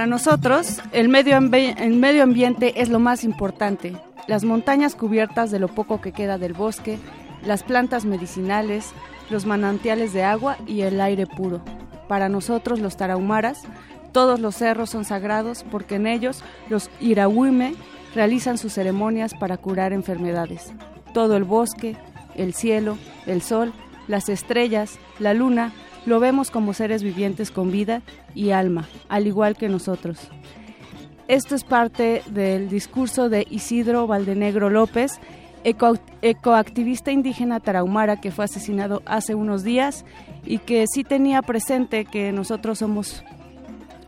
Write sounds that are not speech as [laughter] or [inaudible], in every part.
Para nosotros, el medio, el medio ambiente es lo más importante. Las montañas cubiertas de lo poco que queda del bosque, las plantas medicinales, los manantiales de agua y el aire puro. Para nosotros, los tarahumaras, todos los cerros son sagrados porque en ellos los irahuime realizan sus ceremonias para curar enfermedades. Todo el bosque, el cielo, el sol, las estrellas, la luna, lo vemos como seres vivientes con vida y alma, al igual que nosotros. Esto es parte del discurso de Isidro Valdenegro López, eco- ecoactivista indígena tarahumara que fue asesinado hace unos días y que sí tenía presente que nosotros somos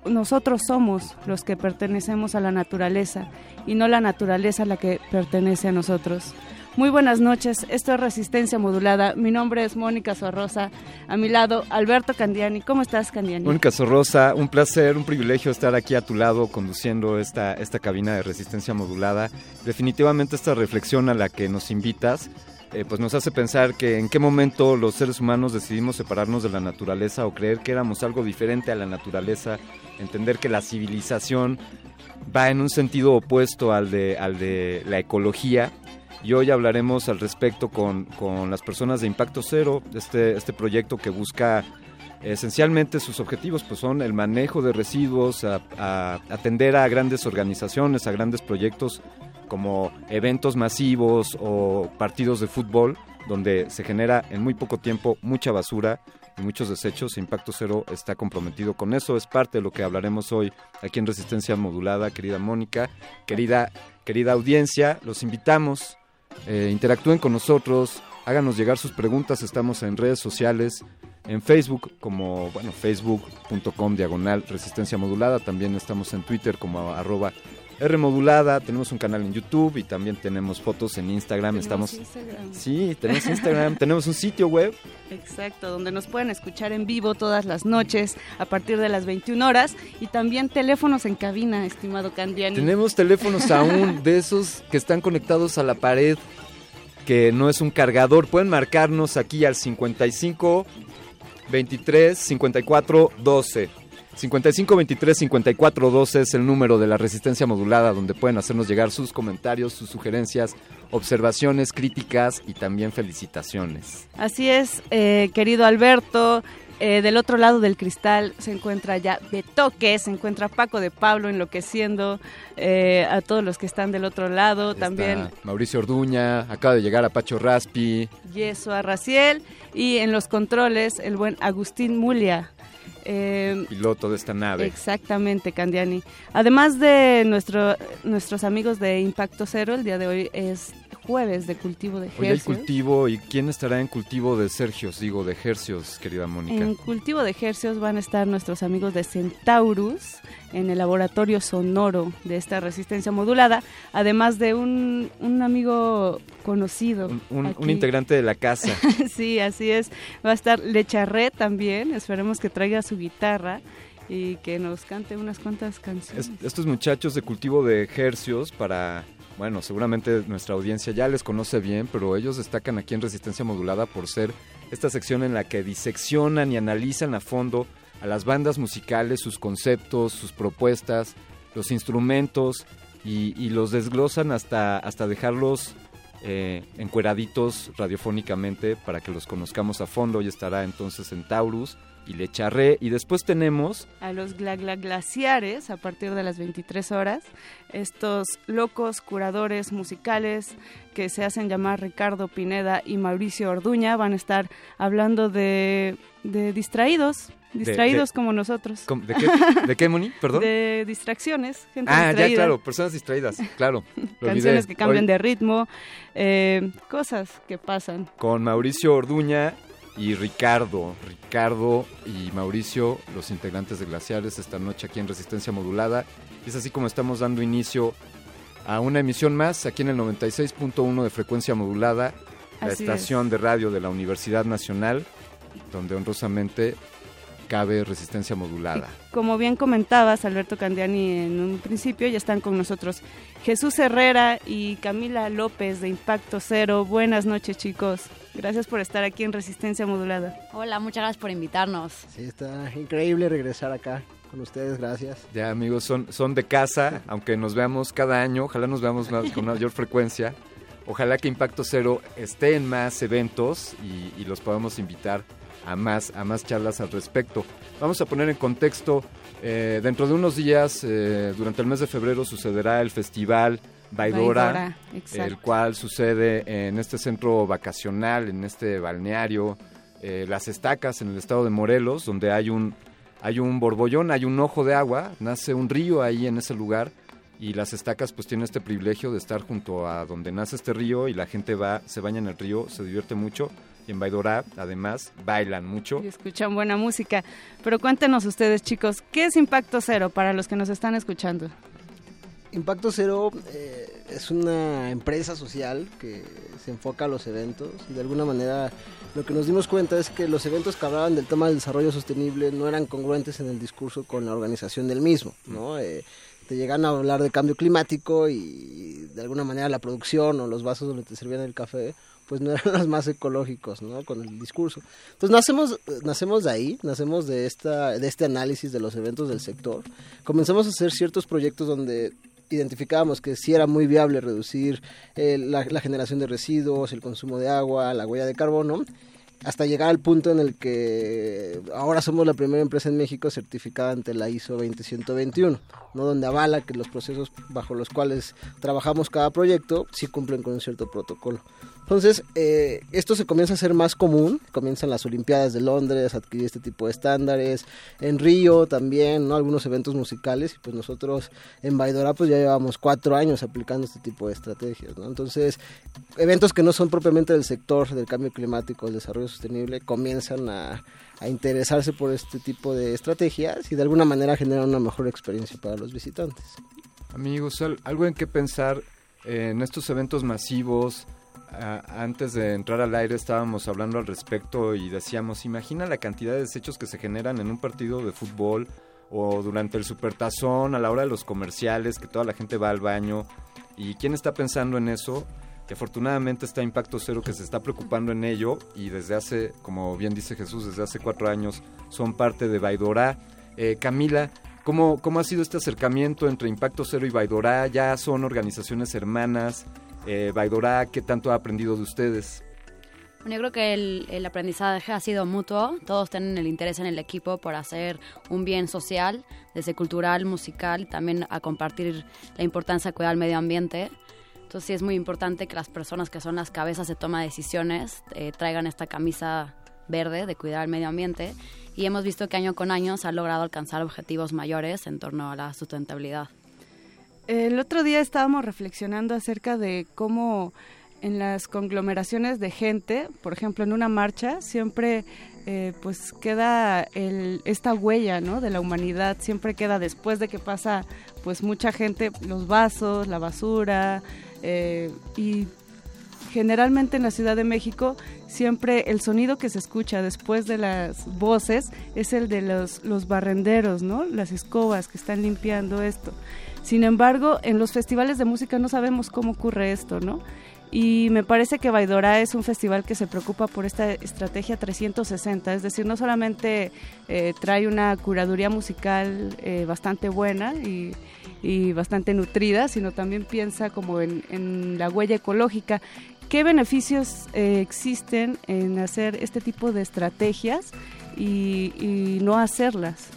nosotros somos los que pertenecemos a la naturaleza y no la naturaleza la que pertenece a nosotros. Muy buenas noches, esto es Resistencia Modulada. Mi nombre es Mónica Sorrosa. A mi lado, Alberto Candiani. ¿Cómo estás, Candiani? Mónica Sorrosa, un placer, un privilegio estar aquí a tu lado conduciendo esta, esta cabina de resistencia modulada. Definitivamente esta reflexión a la que nos invitas, eh, pues nos hace pensar que en qué momento los seres humanos decidimos separarnos de la naturaleza o creer que éramos algo diferente a la naturaleza, entender que la civilización va en un sentido opuesto al de, al de la ecología. Y hoy hablaremos al respecto con, con las personas de Impacto Cero, este, este proyecto que busca Esencialmente sus objetivos pues, son el manejo de residuos, a- atender a grandes organizaciones, a grandes proyectos como eventos masivos o partidos de fútbol, donde se genera en muy poco tiempo mucha basura y muchos desechos. Impacto Cero está comprometido con eso. Es parte de lo que hablaremos hoy aquí en Resistencia Modulada, querida Mónica, querida, querida audiencia. Los invitamos, eh, interactúen con nosotros, háganos llegar sus preguntas. Estamos en redes sociales, en Facebook como, bueno, facebook.com diagonal resistencia modulada. También estamos en Twitter como arroba R modulada. Tenemos un canal en YouTube y también tenemos fotos en Instagram. Tenemos Estamos... Instagram. Sí, tenemos [laughs] Instagram, tenemos un sitio web. Exacto, donde nos pueden escuchar en vivo todas las noches a partir de las 21 horas y también teléfonos en cabina, estimado Candiani. Tenemos teléfonos aún [laughs] de esos que están conectados a la pared, que no es un cargador. Pueden marcarnos aquí al 55 23 54 12. 55 23 54 12 es el número de la resistencia modulada donde pueden hacernos llegar sus comentarios, sus sugerencias, observaciones, críticas y también felicitaciones. Así es, eh, querido Alberto. eh, del otro lado del cristal se encuentra ya Betoque, se encuentra Paco de Pablo enloqueciendo eh, a todos los que están del otro lado. También Mauricio Orduña, acaba de llegar Apacho Raspi. Yeso a Raciel y en los controles el buen Agustín Mulia. Eh, piloto de esta nave. Exactamente, Candiani. Además de nuestro, nuestros amigos de Impacto Cero, el día de hoy es jueves de cultivo de Hoy hay hercios. cultivo y quién estará en cultivo de Sergios, digo, de Hercios, querida Mónica. En cultivo de hercios van a estar nuestros amigos de Centaurus en el laboratorio sonoro de esta resistencia modulada, además de un, un amigo conocido. Un, un- un aquí. integrante de la casa. [laughs] sí, así es. Va a estar Lecharret también. Esperemos que traiga su guitarra y que nos cante unas cuantas canciones. Es- estos muchachos de cultivo de Hercios para, bueno, seguramente nuestra audiencia ya les conoce bien, pero ellos destacan aquí en Resistencia Modulada por ser esta sección en la que diseccionan y analizan a fondo a las bandas musicales, sus conceptos, sus propuestas, los instrumentos y, y los desglosan hasta, hasta dejarlos eh, encueraditos radiofónicamente para que los conozcamos a fondo. Hoy estará entonces en Taurus, y Lecharré. Y después tenemos... A los glaciares a partir de las 23 horas. Estos locos curadores musicales que se hacen llamar Ricardo Pineda y Mauricio Orduña van a estar hablando de, de distraídos, Distraídos como nosotros. ¿De qué, [laughs] ¿De qué, Moni? Perdón. De distracciones, gente ah, ya, claro, personas distraídas, claro. [laughs] Canciones que cambian de ritmo, eh, cosas que pasan. Con Mauricio Orduña y Ricardo. Ricardo y Mauricio, los integrantes de Glaciares, esta noche aquí en Resistencia Modulada. Es así como estamos dando inicio a una emisión más aquí en el 96.1 de frecuencia modulada, la estación de radio de la Universidad Nacional, donde honrosamente cabe resistencia modulada. como bien comentabas, Alberto Candiani, en un principio, ya están con nosotros Jesús Herrera y Camila López de Impacto Cero. Buenas noches, chicos. Gracias por estar aquí en Resistencia Modulada. Hola, muchas gracias por invitarnos. Sí, está increíble regresar acá con ustedes, gracias. Ya amigos, son, son de casa, [laughs] aunque nos veamos cada año, ojalá nos veamos con mayor frecuencia. Ojalá que Impacto Cero esté en más eventos y, y los podamos invitar a más, a más charlas al respecto. Vamos a poner en contexto, eh, dentro de unos días, eh, durante el mes de febrero, sucederá el festival Baidora, el cual sucede en este centro vacacional, en este balneario, eh, Las Estacas, en el estado de Morelos, donde hay un, hay un borbollón, hay un ojo de agua, nace un río ahí en ese lugar y las estacas pues tienen este privilegio de estar junto a donde nace este río y la gente va, se baña en el río, se divierte mucho y en Baidorá, además, bailan mucho. Y escuchan buena música. Pero cuéntenos ustedes, chicos, ¿qué es Impacto Cero para los que nos están escuchando? Impacto Cero eh, es una empresa social que se enfoca a los eventos y de alguna manera lo que nos dimos cuenta es que los eventos que hablaban del tema del desarrollo sostenible no eran congruentes en el discurso con la organización del mismo, ¿no? Eh, te llegan a hablar de cambio climático y de alguna manera la producción o los vasos donde te servían el café pues no eran [laughs] los más ecológicos, ¿no? Con el discurso. Entonces nacemos, nacemos de ahí, nacemos de, esta, de este análisis de los eventos del sector. Comenzamos a hacer ciertos proyectos donde identificábamos que sí era muy viable reducir eh, la, generación de residuos, el consumo de agua, la huella de carbono, hasta llegar al punto en el que ahora somos la primera empresa en México certificada ante la ISO 20121, ¿no? donde avala que los procesos bajo los cuales trabajamos cada proyecto sí cumplen con un cierto protocolo. Entonces, eh, esto se comienza a ser más común, comienzan las Olimpiadas de Londres, adquirir este tipo de estándares, en Río también, ¿no? Algunos eventos musicales, y pues nosotros en Baidora pues ya llevamos cuatro años aplicando este tipo de estrategias, ¿no? Entonces, eventos que no son propiamente del sector del cambio climático, del desarrollo sostenible, comienzan a, a interesarse por este tipo de estrategias y de alguna manera generan una mejor experiencia para los visitantes. Amigos, algo en qué pensar en estos eventos masivos, antes de entrar al aire estábamos hablando al respecto y decíamos, imagina la cantidad de desechos que se generan en un partido de fútbol o durante el supertazón, a la hora de los comerciales, que toda la gente va al baño. ¿Y quién está pensando en eso? Que afortunadamente está Impacto Cero que se está preocupando en ello y desde hace, como bien dice Jesús, desde hace cuatro años son parte de Baidorá. Eh, Camila, ¿cómo, ¿cómo ha sido este acercamiento entre Impacto Cero y Baidorá? ¿Ya son organizaciones hermanas? Eh, Baidora, ¿qué tanto ha aprendido de ustedes? Bueno, yo creo que el, aprendizaje ha sido mutuo. Todos tienen el interés en el equipo por hacer un bien social, desde cultural, musical, también a compartir la importancia de cuidar el medio ambiente. Entonces sí es muy importante que las personas que son las cabezas de toma de decisiones eh, traigan esta camisa verde de cuidar el medio ambiente y hemos visto que año con año se ha logrado alcanzar objetivos mayores en torno a la sustentabilidad. El otro día estábamos reflexionando acerca de cómo en las conglomeraciones de gente, por ejemplo, en una marcha, siempre eh, pues queda el, esta huella ¿no? de la humanidad, siempre queda después de que pasa pues mucha gente, los vasos, la basura, eh, y generalmente en la Ciudad de México siempre el sonido que se escucha después de las voces es el de los, los barrenderos, ¿no? las escobas que están limpiando esto. Sin embargo, en los festivales de música no sabemos cómo ocurre esto, ¿no? Y me parece que Baidora es un festival que se preocupa por esta estrategia 360, es decir, no solamente eh, trae una curaduría musical eh, bastante buena y, bastante nutrida, sino también piensa como en, la huella ecológica. ¿Qué beneficios eh, existen en hacer este tipo de estrategias y, no hacerlas?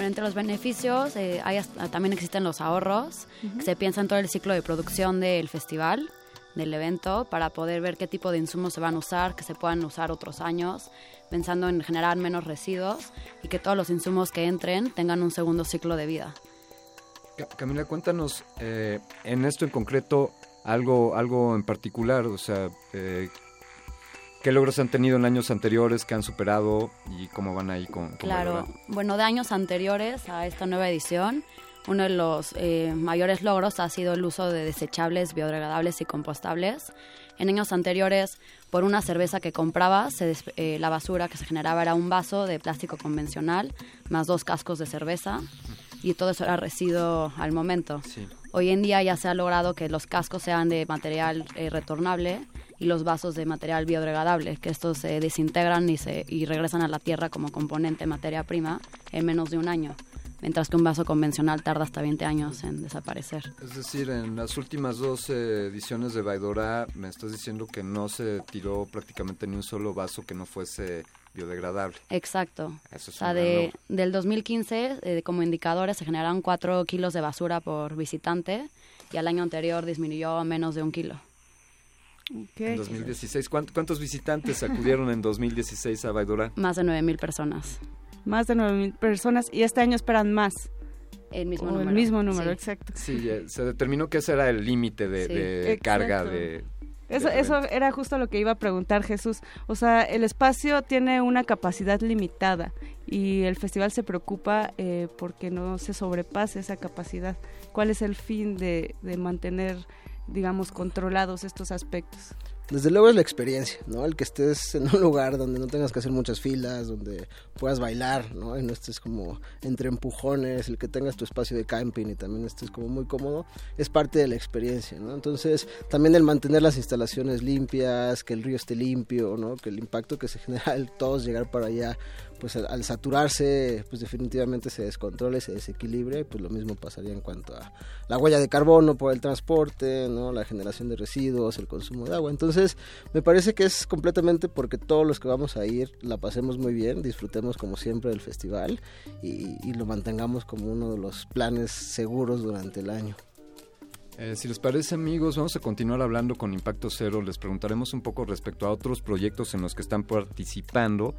Bueno, entre los beneficios eh, también existen los ahorros, se piensa en todo el ciclo de producción del festival, del evento, para poder ver qué tipo de insumos se van a usar, que se puedan usar otros años, pensando en generar menos residuos y que todos los insumos que entren tengan un segundo ciclo de vida. Camila, cuéntanos eh, en esto en concreto algo, algo en particular, o sea, eh, ¿qué logros han tenido en años anteriores que han superado y cómo van ahí con... claro, bueno, de años anteriores a esta nueva edición, uno de los eh, mayores logros ha sido el uso de desechables, biodegradables y compostables. En años anteriores, por una cerveza que compraba, la basura que se generaba era un vaso de plástico convencional más dos cascos de cerveza y todo eso era residuo al momento. Hoy en día ya se ha logrado que los cascos sean de material eh, retornable y los vasos de material biodegradable, que estos se desintegran y, se, y regresan a la tierra como componente materia prima en menos de un año mientras que un vaso convencional tarda hasta 20 años en desaparecer. Es decir, en las últimas dos ediciones de Baidora me estás diciendo que no se tiró prácticamente ni un solo vaso que no fuese biodegradable. Exacto. o sea, de, del 2015, eh, como indicadores, se generaron 4 kilos de basura por visitante y al año anterior disminuyó a menos de un kilo. En 2016, ¿cuántos visitantes [laughs] acudieron en 2016 a Baidora? Más de 9 mil personas. Más de 9 mil personas y este año esperan más. El mismo número. El mismo número, exacto. Sí, se determinó que ese era el límite de, carga de, eso, eso era justo lo que iba a preguntar Jesús. O sea, el espacio tiene una capacidad limitada y el festival se preocupa eh, porque no se sobrepase esa capacidad. ¿Cuál es el fin de, de mantener, digamos, controlados estos aspectos? Desde luego es la experiencia, ¿no? El que estés en un lugar donde no tengas que hacer muchas filas, donde puedas bailar, ¿no? Y no estés como entre empujones, el que tengas tu espacio de camping y también estés como muy cómodo, es parte de la experiencia, ¿no? Entonces, también el mantener las instalaciones limpias, que el río esté limpio, ¿no? Que el impacto que se genera al todos llegar para allá pues al, saturarse, pues definitivamente se descontrola y se desequilibra, pues lo mismo pasaría en cuanto a la huella de carbono por el transporte, ¿no? la generación de residuos, el consumo de agua. Entonces, me parece que es completamente porque todos los que vamos a ir la pasemos muy bien, disfrutemos como siempre del festival y, lo mantengamos como uno de los planes seguros durante el año. Eh, si les parece amigos, vamos a continuar hablando con Impacto Cero. Les preguntaremos un poco respecto a otros proyectos en los que están participando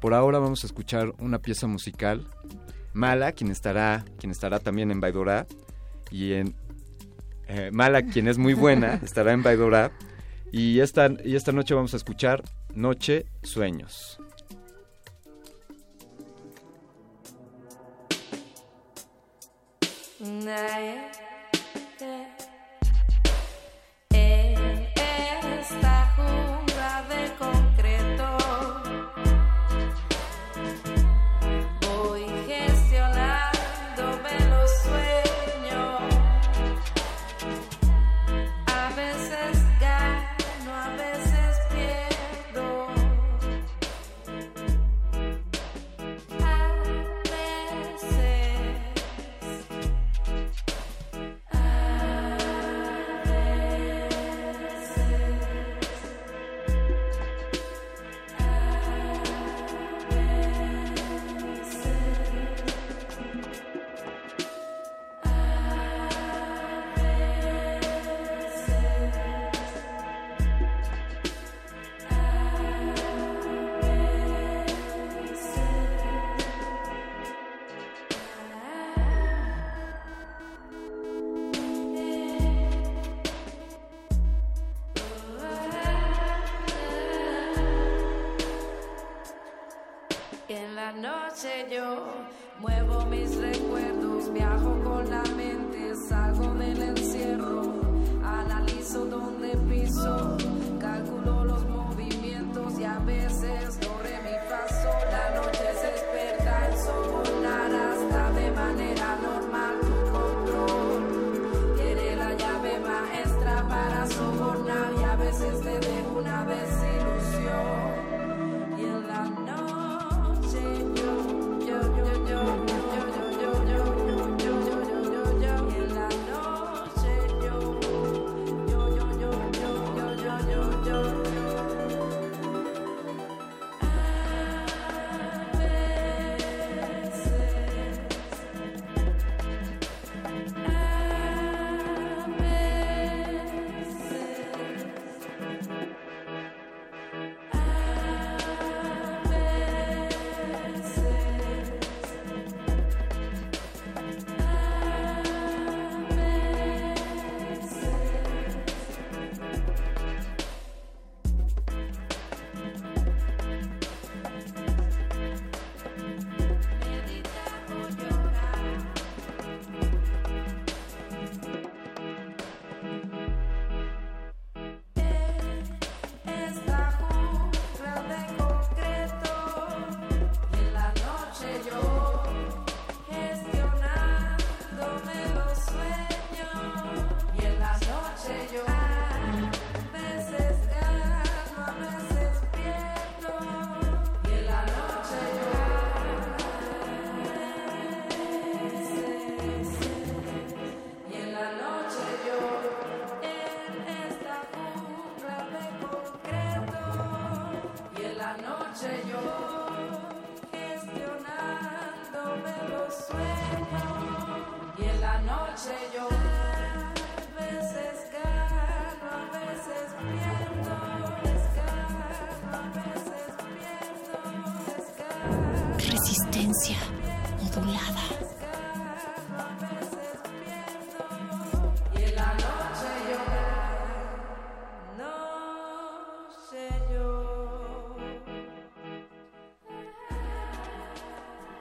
por ahora vamos a escuchar una pieza musical. Mala, quien estará, quien estará también en Baidora, y en eh, Mala, quien es muy buena, [laughs] estará en Baidora. Y esta, y esta noche vamos a escuchar Noche Sueños. Esta de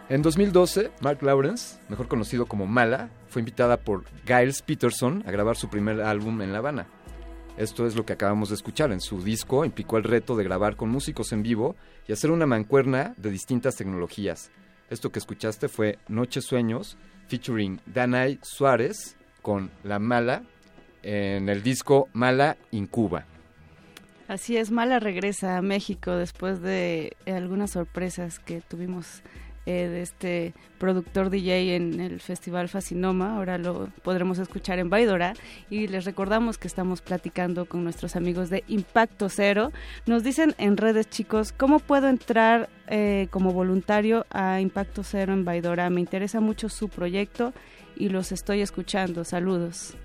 En 2012, Mark Lawrence, mejor conocido como Mala, fue invitada por Giles Peterson a grabar su primer álbum en La Habana. Esto es lo que acabamos de escuchar. En su disco implicó el reto de grabar con músicos en vivo y hacer una mancuerna de distintas tecnologías. Esto que escuchaste fue Noche Sueños, featuring Danay Suárez con La Mala en el disco Mala Incuba. Así es, Mala regresa a México después de algunas sorpresas que tuvimos eh, de este productor DJ en el Festival Fascinoma. Ahora lo podremos escuchar en Baidora. Y les recordamos que estamos platicando con nuestros amigos de Impacto Cero. Nos dicen en redes, chicos, ¿cómo puedo entrar eh, como voluntario a Impacto Cero en Baidora? Me interesa mucho su proyecto y los estoy escuchando. Saludos.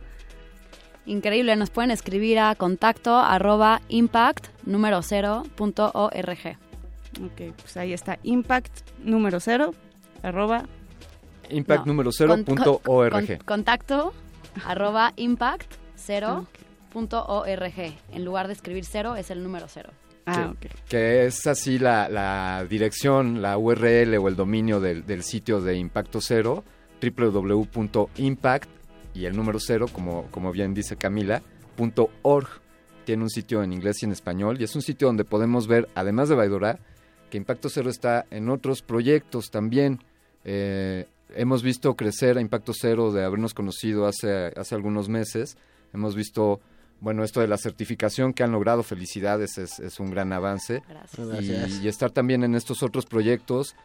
Increíble, nos pueden escribir a contacto arroba impact número cero punto org. Ok, pues ahí está. Impact número cero, arroba. Impact número cero punto org. contacto [laughs] arroba impact cero punto org. En lugar de escribir cero, es el número cero. Ah, que, que es así la, la, dirección, la URL o el dominio del, del sitio de Impacto Cero, www.impact y el número cero, como, como bien dice Camila, punto .org. Tiene un sitio en inglés y en español y es un sitio donde podemos ver, además de Baidora, que Impacto Cero está en otros proyectos también. Eh, hemos visto crecer a Impacto Cero de habernos conocido hace, hace algunos meses. Hemos visto, bueno, esto de la certificación que han logrado, felicidades, es, es un gran avance. Gracias. Y, y, estar también en estos otros proyectos.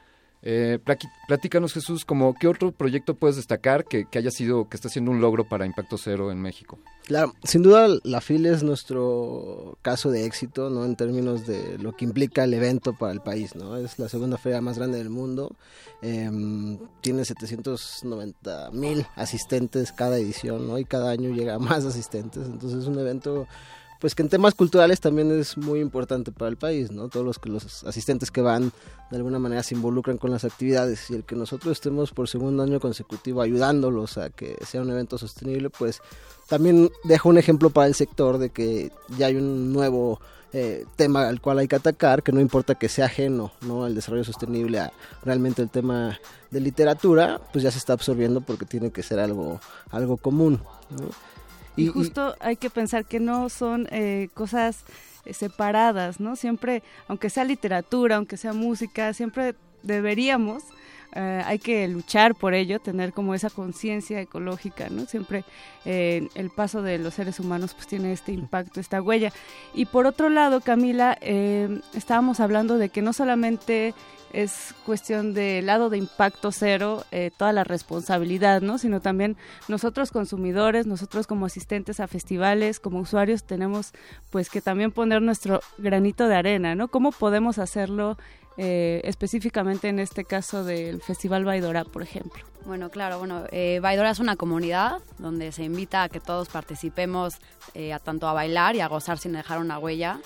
Eh, platícanos, Jesús, como qué otro proyecto puedes destacar que, haya sido, que está siendo un logro para Impacto Cero en México. Claro, sin duda la FIL es nuestro caso de éxito, ¿no? En términos de lo que implica el evento para el país, ¿no? Es la segunda feria más grande del mundo, eh, tiene 790 mil asistentes cada edición, ¿no? Y cada año llega más asistentes, entonces es un evento pues que en temas culturales también es muy importante para el país, ¿no? Todos los los asistentes que van de alguna manera se involucran con las actividades y el que nosotros estemos por segundo año consecutivo ayudándolos a que sea un evento sostenible, pues también deja un ejemplo para el sector de que ya hay un nuevo eh, tema al cual hay que atacar, que no importa que sea ajeno, ¿no? El desarrollo sostenible a realmente el tema de literatura, pues ya se está absorbiendo porque tiene que ser algo, algo común, ¿no? Y, justo hay que pensar que no son eh, cosas eh, separadas, ¿no? Siempre, aunque sea literatura, aunque sea música, siempre deberíamos, eh, hay que luchar por ello, tener como esa conciencia ecológica, ¿no? Siempre eh, el paso de los seres humanos pues tiene este impacto, esta huella. Y por otro lado, Camila, eh, estábamos hablando de que no solamente es cuestión del lado de impacto cero, eh, toda la responsabilidad, ¿no? Sino también nosotros consumidores, nosotros como asistentes a festivales, como usuarios, tenemos pues que también poner nuestro granito de arena, ¿no? ¿Cómo podemos hacerlo eh, específicamente en este caso del Festival Baidora, por ejemplo? Bueno, claro, bueno, eh, Baidora es una comunidad donde se invita a que todos participemos eh, a tanto a bailar y a gozar sin dejar una huella.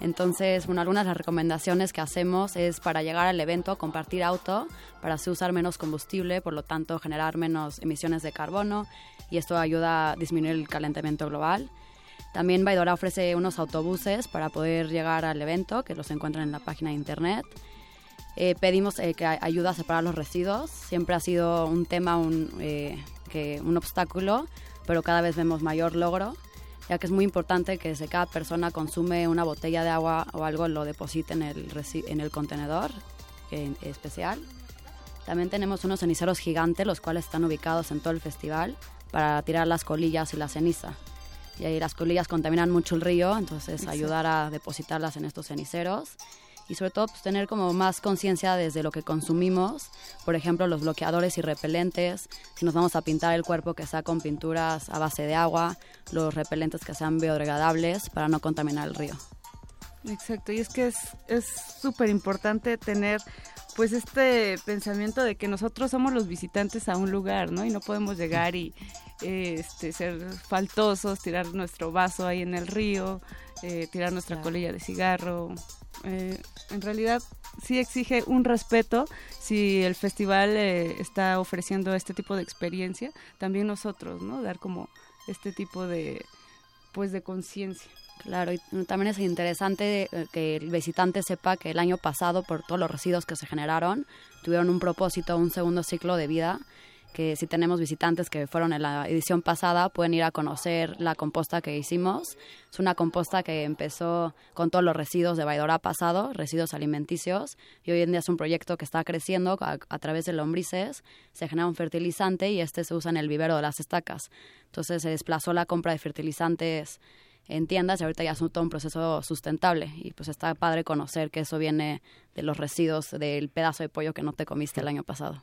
Entonces, bueno, algunas de las recomendaciones que hacemos es para llegar al evento compartir auto, para así usar menos combustible, por lo tanto generar menos emisiones de carbono y esto ayuda a disminuir el calentamiento global. También Baidora ofrece unos autobuses para poder llegar al evento, que los encuentran en la página de internet. Eh, pedimos eh, que ayuda a separar los residuos. Siempre ha sido un tema, un, eh, que, un obstáculo, pero cada vez vemos mayor logro ya que es muy importante que si cada persona consume una botella de agua o algo lo deposite en el, en el contenedor en especial. También tenemos unos ceniceros gigantes, los cuales están ubicados en todo el festival para tirar las colillas y la ceniza. Y ahí las colillas contaminan mucho el río, entonces Exacto. ayudar a depositarlas en estos ceniceros y sobre todo pues, tener como más conciencia desde lo que consumimos, por ejemplo los bloqueadores y repelentes, si nos vamos a pintar el cuerpo que sea con pinturas a base de agua, los repelentes que sean biodegradables para no contaminar el río. Exacto, y es que es súper importante tener pues este pensamiento de que nosotros somos los visitantes a un lugar, ¿no? Y no podemos llegar y eh, este, ser faltosos, tirar nuestro vaso ahí en el río, eh, tirar nuestra claro. colilla de cigarro, eh, en realidad sí exige un respeto si el festival eh, está ofreciendo este tipo de experiencia, también nosotros, ¿no? Dar como este tipo de, pues, de conciencia. Claro, y también es interesante eh, que el visitante sepa que el año pasado, por todos los residuos que se generaron, tuvieron un propósito, un segundo ciclo de vida que si tenemos visitantes que fueron en la edición pasada, pueden ir a conocer la composta que hicimos. Es una composta que empezó con todos los residuos de Baidora pasado, residuos alimenticios, y hoy en día es un proyecto que está creciendo a, través de lombrices. Se genera un fertilizante y este se usa en el vivero de las estacas. Entonces se desplazó la compra de fertilizantes en tiendas y ahorita ya es todo un proceso sustentable y pues está padre conocer que eso viene de los residuos del pedazo de pollo que no te comiste el año pasado.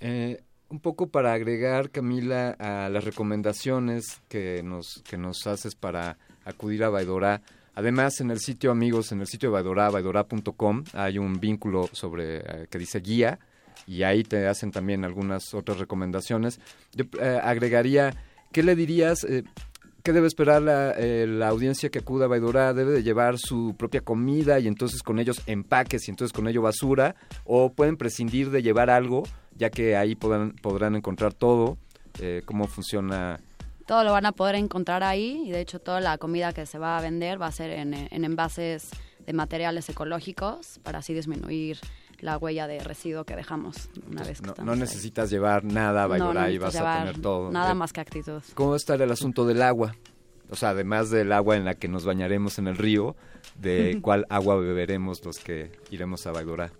Eh, un poco para agregar, Camila, a las recomendaciones que nos, que nos haces para acudir a Baidora. Además, en el sitio, amigos, en el sitio de Baidora, baidora.com, hay un vínculo sobre eh, que dice guía y ahí te hacen también algunas otras recomendaciones. Yo eh, agregaría, ¿qué le dirías? Eh, ¿Qué debe esperar la, la, audiencia que acuda a? ¿Debe de llevar su propia comida y entonces con ellos empaques y entonces con ello basura? ¿O pueden prescindir de llevar algo ya que ahí podrán, podrán encontrar todo, eh, cómo funciona. Todo lo van a poder encontrar ahí y de hecho toda la comida que se va a vender va a ser en, envases de materiales ecológicos para así disminuir la huella de residuo que dejamos una vez que no, no necesitas llevar nada a no, y vas a tener todo. Nada eh, más que actitud. ¿Cómo está el asunto del agua? O sea, además del agua en la que nos bañaremos en el río, de [laughs] cuál agua beberemos los que iremos a Baidora.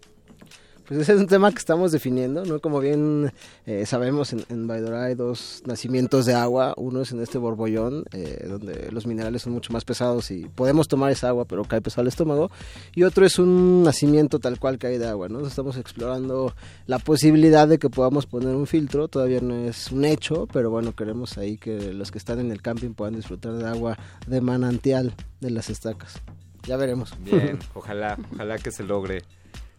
Pues ese es un tema que estamos definiendo, ¿no? Como bien eh, sabemos, en, en Baidora hay dos nacimientos de agua. Uno es en este borbollón, eh, donde los minerales son mucho más pesados y podemos tomar esa agua, pero cae pesado al estómago. Y otro es un nacimiento tal cual que hay de agua, ¿no? Estamos explorando la posibilidad de que podamos poner un filtro. Todavía no es un hecho, pero bueno, queremos ahí que los que están en el camping puedan disfrutar de agua de manantial de las estacas. Ya veremos. Bien, [laughs] ojalá, ojalá que se logre.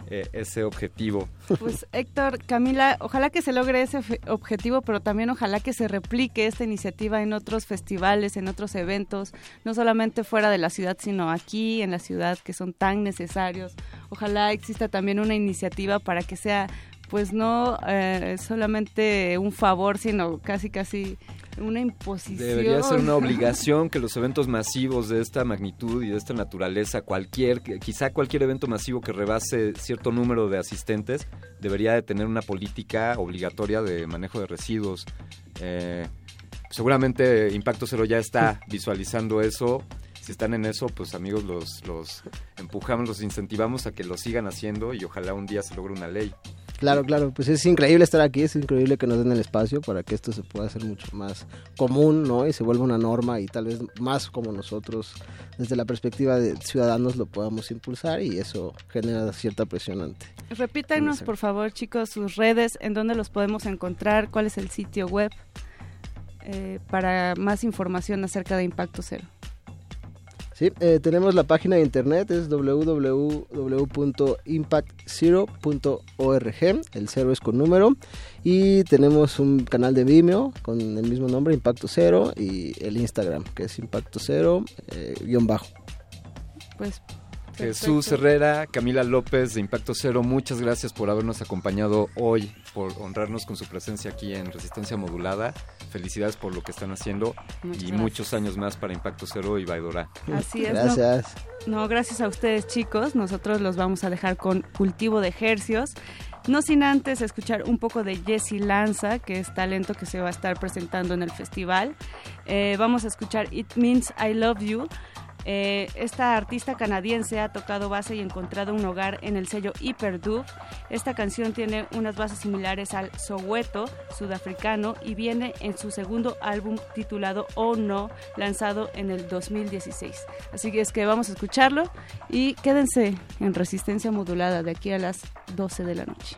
Eh, ese objetivo. Pues Héctor, Camila, ojalá que se logre ese objetivo, pero también ojalá que se replique esta iniciativa en otros festivales, en otros eventos, no solamente fuera de la ciudad, sino aquí en la ciudad, que son tan necesarios. Ojalá exista también una iniciativa para que sea pues no eh, solamente un favor, sino casi casi una imposición. Debería ser una [laughs] obligación que los eventos masivos de esta magnitud y de esta naturaleza, cualquier, quizá cualquier evento masivo que rebase cierto número de asistentes, debería de tener una política obligatoria de manejo de residuos. Eh, seguramente Impacto Cero ya está [laughs] visualizando eso. Si están en eso, pues amigos, los, los empujamos, los incentivamos a que lo sigan haciendo y ojalá un día se logre una ley. Claro, claro, pues es increíble estar aquí, es increíble que nos den el espacio para que esto se pueda hacer mucho más común, ¿no? Y se vuelva una norma y tal vez más como nosotros, desde la perspectiva de ciudadanos, lo podamos impulsar y eso genera cierta presión ante. Repítanos, por favor, chicos, sus redes, en dónde los podemos encontrar, cuál es el sitio web eh, para más información acerca de Impacto Cero. Sí, eh, tenemos la página de internet, es www.impactzero.org, el cero es con número, y tenemos un canal de Vimeo con el mismo nombre, Impacto Cero, y el Instagram, que es Impacto Cero, eh, guion bajo. Pues Jesús Herrera, Camila López de Impacto Cero, muchas gracias por habernos acompañado hoy, por honrarnos con su presencia aquí en Resistencia Modulada. Felicidades por lo que están haciendo y muchos años más para Impacto Cero y Baidora. Así es. Gracias. No, gracias a ustedes chicos. Nosotros los vamos a dejar con Cultivo de Ejercios. No sin antes escuchar un poco de Jessie Lanza, que es talento que se va a estar presentando en el festival. Eh, vamos a escuchar It Means I Love You. Eh, esta artista canadiense ha tocado base y encontrado un hogar en el sello Hyperdub. Esta canción tiene unas bases similares al Soweto sudafricano y viene en su segundo álbum titulado Oh No, lanzado en el 2016. Así que es que vamos a escucharlo y quédense en resistencia modulada de aquí a las 12 de la noche.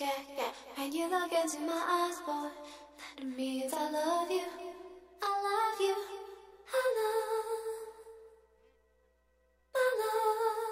Yeah, yeah. When you look into my eyes, boy, that means I love you. I love you. I love. I love.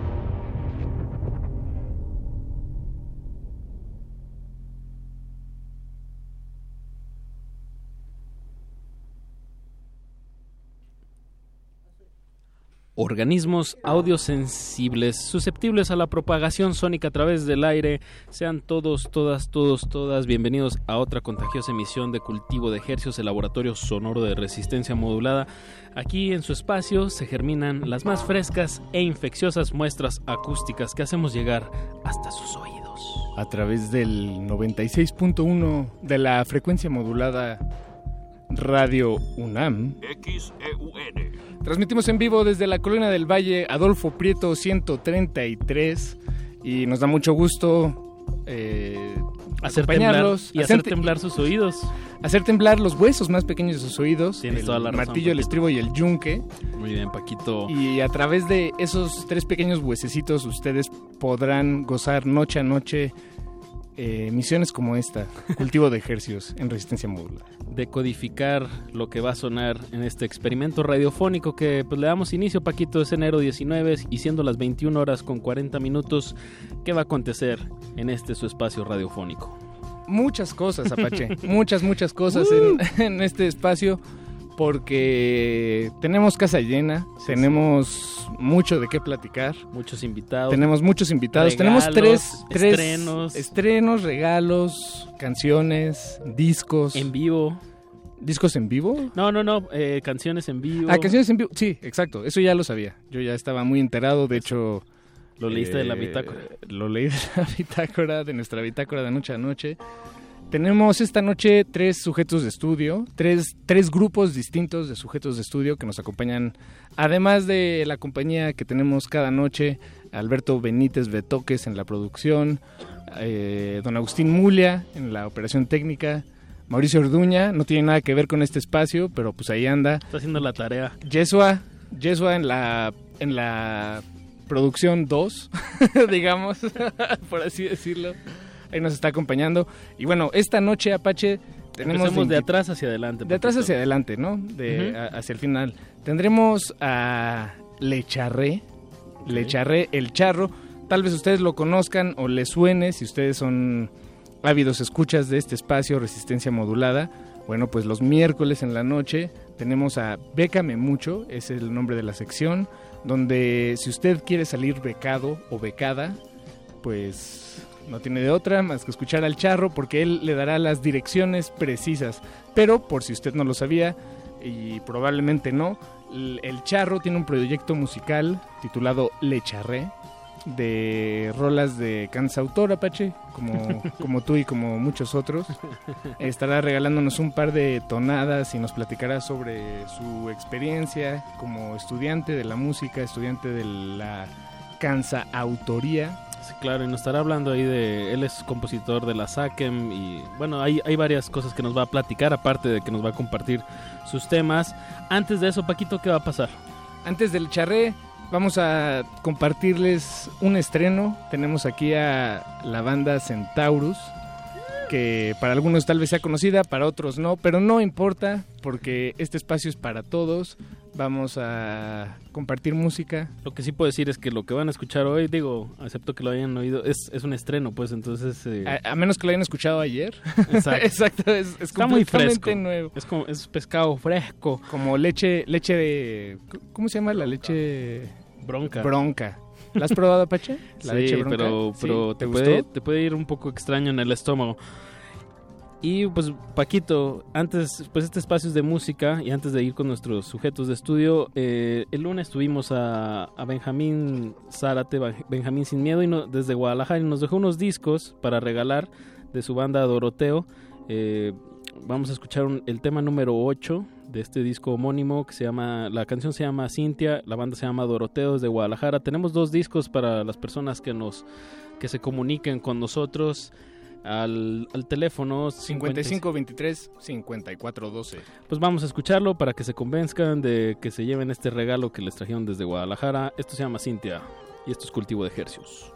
Organismos audiosensibles susceptibles a la propagación sónica a través del aire. Sean todos, todas, todos, todas bienvenidos a otra contagiosa emisión de Cultivo de Ejercios, el laboratorio sonoro de resistencia modulada. Aquí en su espacio se germinan las más frescas e infecciosas muestras acústicas que hacemos llegar hasta sus oídos. A través del 96.1 de la frecuencia modulada Radio UNAM. XEUN. Transmitimos en vivo desde la Colina del Valle, Adolfo Prieto 133. Y nos da mucho gusto eh, hacer temblar, y hacer, temblar sus oídos. Hacer temblar los huesos más pequeños de sus oídos. Tienes toda la martillo, el estribo y el yunque. Muy bien, Paquito. Y a través de esos tres pequeños huesecitos ustedes podrán gozar noche a noche eh, misiones como esta, cultivo de ejercicios en resistencia modular. Decodificar lo que va a sonar en este experimento radiofónico que pues, le damos inicio, Paquito, es enero 19 y siendo las 21 horas con 40 minutos, ¿qué va a acontecer en este su espacio radiofónico? Muchas cosas, Apache, muchas, muchas cosas en, [laughs] en este espacio porque tenemos casa llena, tenemos mucho de qué platicar. Muchos invitados. Tenemos muchos invitados. tenemos tres, tres estrenos. estrenos, regalos, canciones, discos. En vivo. ¿Discos en vivo? No, no, no, eh, canciones en vivo. Ah, canciones en vivo, sí, exacto, eso ya lo sabía. Yo ya estaba muy enterado, de hecho... ¿Lo leíste de la eh, bitácora? Lo leí de la [laughs] bitácora, de nuestra bitácora de noche a noche. Tenemos esta noche tres sujetos de estudio, tres, tres grupos distintos de sujetos de estudio que nos acompañan, además de la compañía que tenemos cada noche, Alberto Benítez Betoques en la producción, eh, don Agustín Mulia en la operación técnica, Mauricio Orduña, no tiene nada que ver con este espacio, pero pues ahí anda. Está haciendo la tarea. Yesua, Yesua en la, en la producción 2, [laughs] digamos, [laughs] por así decirlo ahí nos está acompañando. Y bueno, esta noche, Apache, tenemos... de atrás hacia adelante. De atrás hacia adelante, ¿no? De, hacia el final. Tendremos a Lecharré, Lecharré el Charro. Tal vez ustedes lo conozcan o les suene si ustedes son ávidos escuchas de este espacio Resistencia Modulada. Bueno, pues los miércoles en la noche tenemos a Bécame Mucho, es el nombre de la sección, donde si usted quiere salir becado o becada, pues no tiene de otra más que escuchar al charro porque él le dará las direcciones precisas. Pero por si usted no lo sabía, y probablemente no, el charro tiene un proyecto musical titulado Le Charré de rolas de cansautor Apache, como, [laughs] como tú y como muchos otros. Estará regalándonos un par de tonadas y nos platicará sobre su experiencia como estudiante de la música, estudiante de la cansa autoría claro, y nos estará hablando ahí de. Él es compositor de la SACEM y bueno, hay, hay varias cosas que nos va a platicar, aparte de que nos va a compartir sus temas. Antes de eso, Paquito, ¿qué va a pasar? Antes del charré, vamos a compartirles un estreno. Tenemos aquí a la banda Centaurus, que para algunos tal vez sea conocida, para otros no, pero no importa, porque este espacio es para todos vamos a compartir música. Lo que sí puedo decir es que lo que van a escuchar hoy, digo, acepto que lo hayan oído, es, es un estreno, pues entonces... Eh, a, menos que lo hayan escuchado ayer. Exacto. [laughs] es, es Está muy fresco. nuevo. Es, como, es pescado fresco. Como leche, leche de... ¿Cómo se llama la leche? Bronca. Bronca. ¿La has probado, Apache? [laughs] La leche bronca. pero, pero te, puede, te puede ir un poco extraño en el estómago. Y pues Paquito, antes, pues este espacio es de música y antes de ir con nuestros sujetos de estudio, eh, el lunes tuvimos a, Benjamín Zárate, Benjamín Sin Miedo, y desde Guadalajara y nos dejó unos discos para regalar de su banda Doroteo. Eh, vamos a escuchar el tema número 8 de este disco homónimo que se llama, la canción se llama Cintia, la banda se llama Doroteo desde Guadalajara. Tenemos dos discos para las personas que nos, que se comuniquen con nosotros al, al teléfono 5523 5412. Pues vamos a escucharlo para que se convenzcan de que se lleven este regalo que les trajeron desde Guadalajara. Esto se llama Cintia y esto es cultivo de ejercios.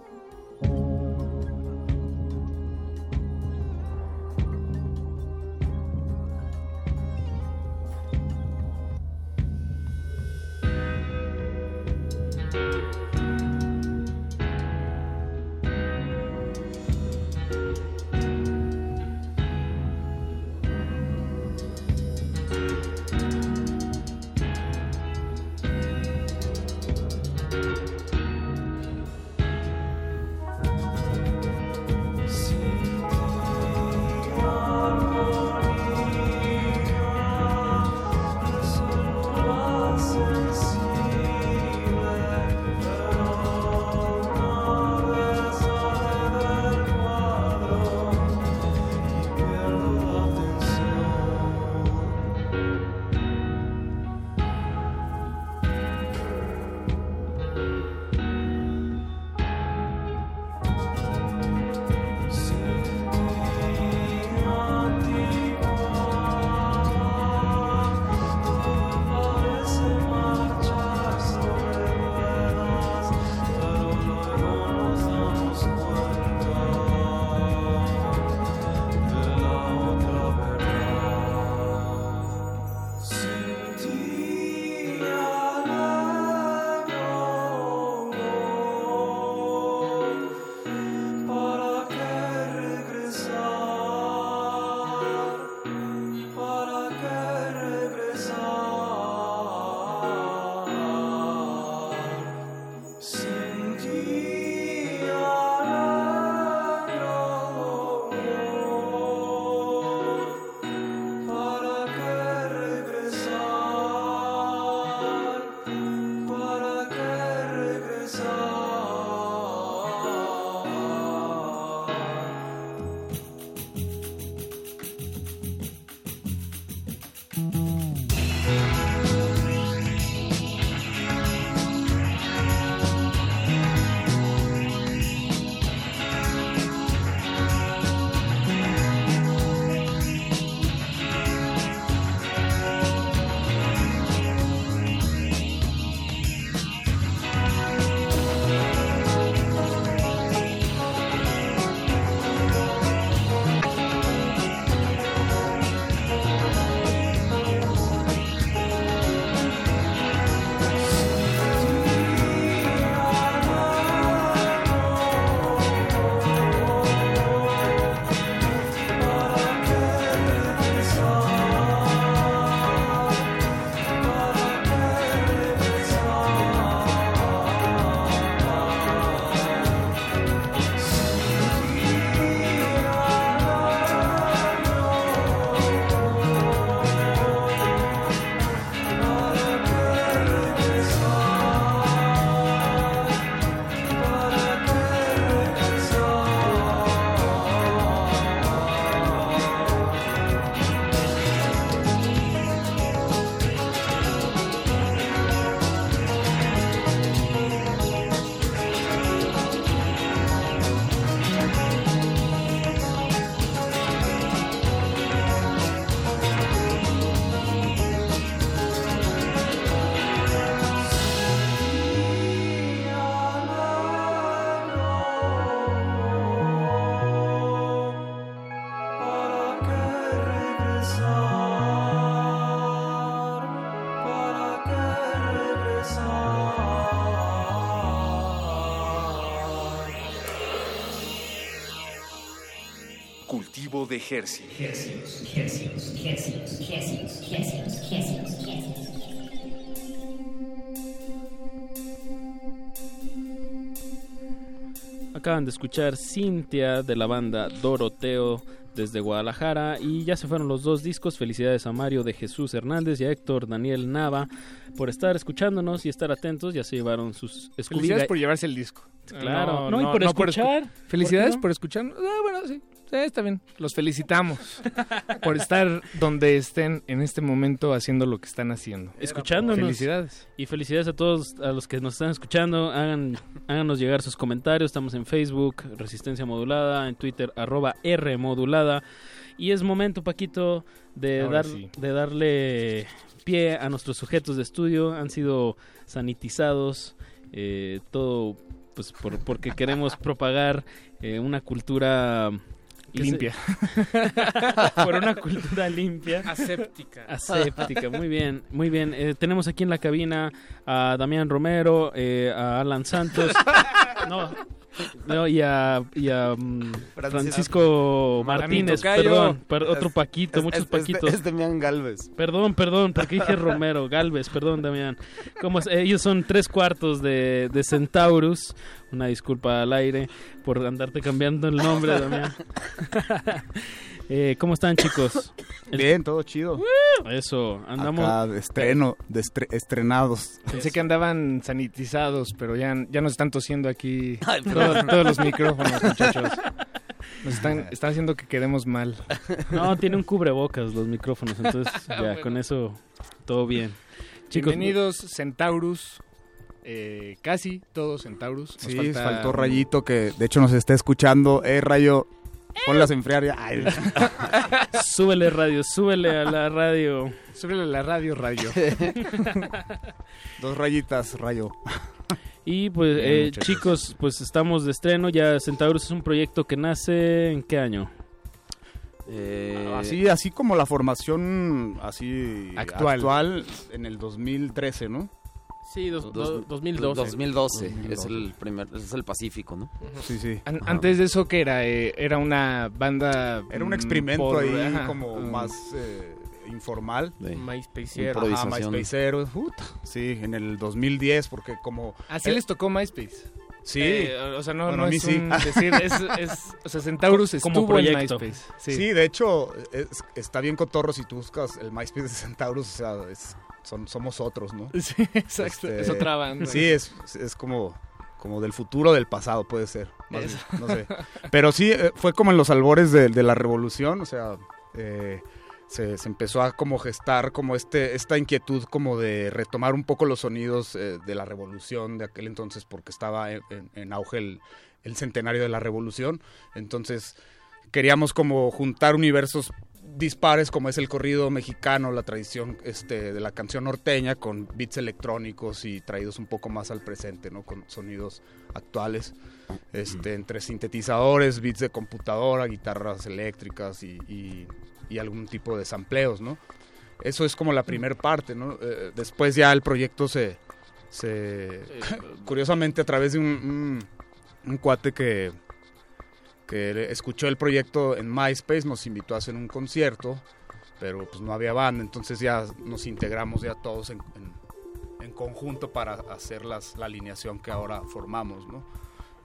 De Hercios. Acaban de escuchar Cintia de la banda Doroteo desde Guadalajara y ya se fueron los dos discos. Felicidades a Mario de Jesús Hernández y a Héctor Daniel Nava por estar escuchándonos y estar atentos. Ya se llevaron sus Felicidades por llevarse el disco. Claro, no, y por escuchar. Felicidades por, escuchar. Ah, bueno, sí. Sí, está bien. Los felicitamos por estar donde estén en este momento haciendo lo que están haciendo. Escuchándonos. Felicidades. Y felicidades a todos a los que nos están escuchando. Hagan, háganos llegar sus comentarios. Estamos en Facebook, Resistencia Modulada, en Twitter, arroba R Modulada. Y es momento, Paquito, de, Ahora dar, sí. de darle pie a nuestros sujetos de estudio. Han sido sanitizados. eh, todo pues por, porque queremos propagar eh, una cultura se- Limpia. [laughs] por una cultura limpia. Aséptica. Aséptica, muy bien, muy bien. Eh, tenemos aquí en la cabina a Damián Romero, eh, a Alan Santos, [laughs] no, no, y a, y a, mm, Francisco Martínez, perdón, per- otro Es- Paquito, es- muchos es- Paquitos. Es Demián Galvez. Perdón, perdón, porque dije Romero, Galvez, perdón, Damián. Como es- ellos son tres cuartos de, de Centaurus. Una disculpa al aire por andarte cambiando el nombre, Damián. [laughs] Eh, ¿Cómo están, chicos? El- Bien, todo chido. Eso, andamos. Acá de estreno, de estre- estrenados. Pensé que andaban sanitizados, pero ya, ya nos están tosiendo aquí Ay, todo- perdón. todos los micrófonos, muchachos. Nos [laughs] están, están haciendo que quedemos mal. No, tiene un cubrebocas los micrófonos, entonces ya Bueno. con eso todo bien. Chicos, Bienvenidos, Centaurus. Eh, casi todos Centaurus. Nos Sí, falta- faltó Rayito que de hecho nos está escuchando. Eh, Rayo, ponlas a enfriar ya. Ay. [laughs] súbele radio, súbele a la radio. Súbele a la radio, Rayo. [laughs] Dos rayitas, Rayo. Y pues, Bien, eh, chicos, pues estamos de estreno. Ya Centaurus es un proyecto que nace en qué año? Eh, Así, así como la formación así Actual. actual. en el 2013, ¿no? Sí, dos- dos- do- 2012. 2012, es 2012. el primer, es el Pacífico, ¿no? Sí, sí. An- Ajá. antes de eso, que era? Eh, era una banda. Era un mm, experimento por- ahí ajá, como mm, más eh, informal. Ajá, improvisación. MySpaceero. Puta. Sí, en el 2010, porque como... Así eh, les tocó MySpace. Sí. Eh, o sea, no, Bueno, no a mí es sí. un [laughs] decir, es, es- o sea, Centaurus Como estuvo en proyecto. MySpace. Sí. Sí. de hecho, es- está bien cotorro si tú buscas el MySpace de Centaurus, o sea, es- son, somos otros, ¿no? [laughs] Sí, exacto. Este, es otra banda. Sí, es, es como, como del futuro del pasado, puede ser. más bien, no sé. Pero sí, eh, fue como en los albores de, de la revolución, o sea, eh, se, se empezó a como gestar como este, esta inquietud como de retomar un poco los sonidos eh, de la revolución de aquel entonces, porque estaba en, en- en auge el, el centenario de la revolución. Entonces queríamos como juntar universos dispares como es el corrido mexicano, la tradición este, de la canción norteña con beats electrónicos y traídos un poco más al presente, ¿no? Con sonidos actuales, este, entre sintetizadores, beats de computadora, guitarras eléctricas y, y- y algún tipo de sampleos, ¿no? Eso es como la primer parte, ¿no? Eh, después ya el proyecto se... se [laughs] curiosamente a través de un, un- un cuate que, que escuchó el proyecto en MySpace, nos invitó a hacer un concierto, pero pues no había banda, entonces ya nos integramos ya todos en, en- conjunto para hacer las, la alineación que ahora formamos, ¿no?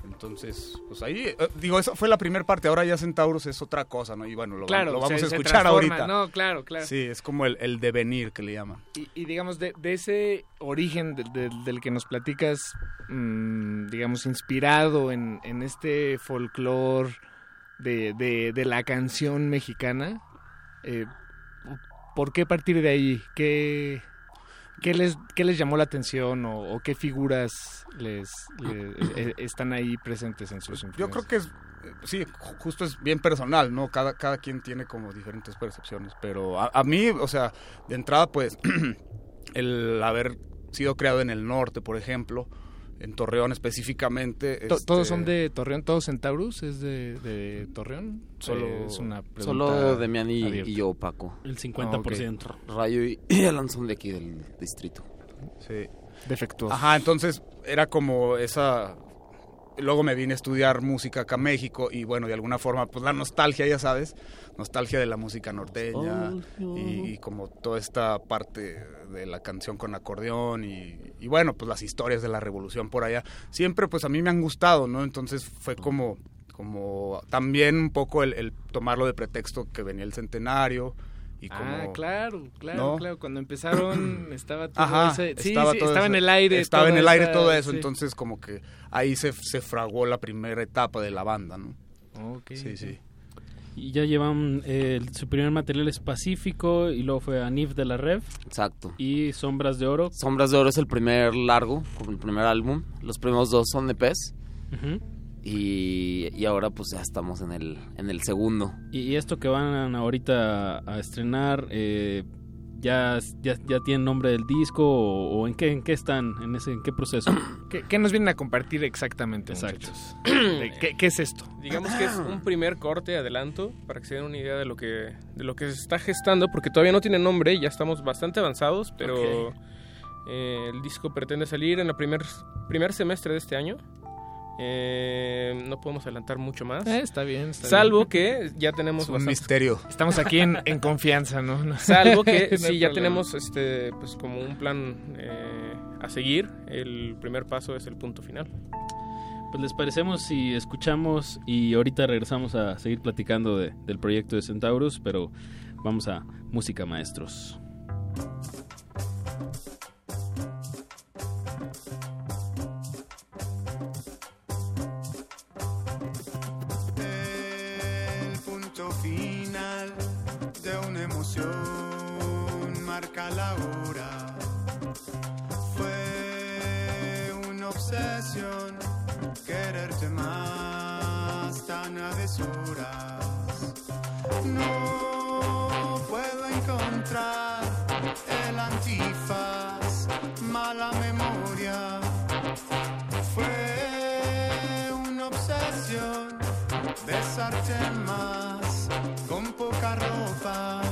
Entonces, pues ahí, eh, digo, eso fue la primera parte, ahora ya Centauros es otra cosa, ¿no? Y bueno, lo, Claro, lo vamos se- a escuchar ahorita. No, claro, claro. Sí, es como el, el devenir que le llaman. Y, y digamos, de, de ese origen de- de- del que nos platicas, mm, digamos, inspirado en, en este folclore de, de- de la canción mexicana, eh, ¿por qué partir de ahí? ¿Qué, qué, les, qué les llamó la atención o, qué figuras les, le- eh, están ahí presentes en sus Yo creo que es, eh, sí, ju- justo es bien personal, ¿no? Cada, cada quien tiene como diferentes percepciones, pero a, a mí, o sea, de entrada, pues, [clears throat] el haber sido creado en el norte, por ejemplo, en Torreón específicamente. To- ¿Todos este, son de Torreón? ¿Todos Centaurus es de, de Torreón? Solo- Eh, es una pregunta Solo Demian y, y yo, Paco. El 50%. Rayo y, y Alan son de aquí del distrito. Sí. Defectuoso. Ajá, entonces era como esa luego me vine a estudiar música acá a México y bueno, de alguna forma, pues la nostalgia, ya sabes, nostalgia de la música norteña y, y como toda esta parte de la canción con acordeón y, y bueno, pues las historias de la revolución por allá, siempre pues a mí me han gustado, ¿no? Entonces fue como, como también un poco el, el tomarlo de pretexto que venía el centenario. Y como, ah, claro, claro, ¿no? claro. Cuando empezaron [clears throat] estaba todo Ajá, ese- sí, estaba, sí, todo estaba en ese- el aire. Estaba en el aire esa- todo eso, sí. entonces como que ahí se, se fraguó la primera etapa de la banda, ¿no? Ok, Sí, sí. Y ya llevan eh, su primer material es Pacífico y luego fue Anif de la Rev. Exacto. Y Sombras de Oro. Sombras de Oro es el primer largo, como el primer álbum. Los primeros dos son EPs. Ujú. y, y ahora pues ya estamos en el, en el segundo. Y, y esto que van ahorita a estrenar, eh, ya, ya, ya tienen nombre del disco o, o en qué en qué están, en ese en qué proceso. [clears throat] ¿Qué, qué nos vienen a compartir exactamente, Exacto. ¿Qué, qué es esto? Digamos que es un primer corte adelanto para que se den una idea de lo que de lo que se está gestando, porque todavía no tiene nombre, ya estamos bastante avanzados, pero eh, el disco pretende salir en el primer primer semestre de este año. Eh, no podemos adelantar mucho más. Eh, está bien, está Salvo bien. que ya tenemos Es un bastantes- misterio. Estamos aquí en, en confianza, ¿no? [laughs] No- Salvo que [laughs] no sí, ya problema. tenemos este pues como un plan eh, a seguir. El primer paso es el punto final. Pues les parecemos si escuchamos y ahorita regresamos a seguir platicando de- del proyecto de Centaurus, pero vamos a música maestros. Fue una obsesión quererte más tan a deshoras. No puedo encontrar el antifaz, mala memoria. Fue una obsesión besarte más con poca ropa.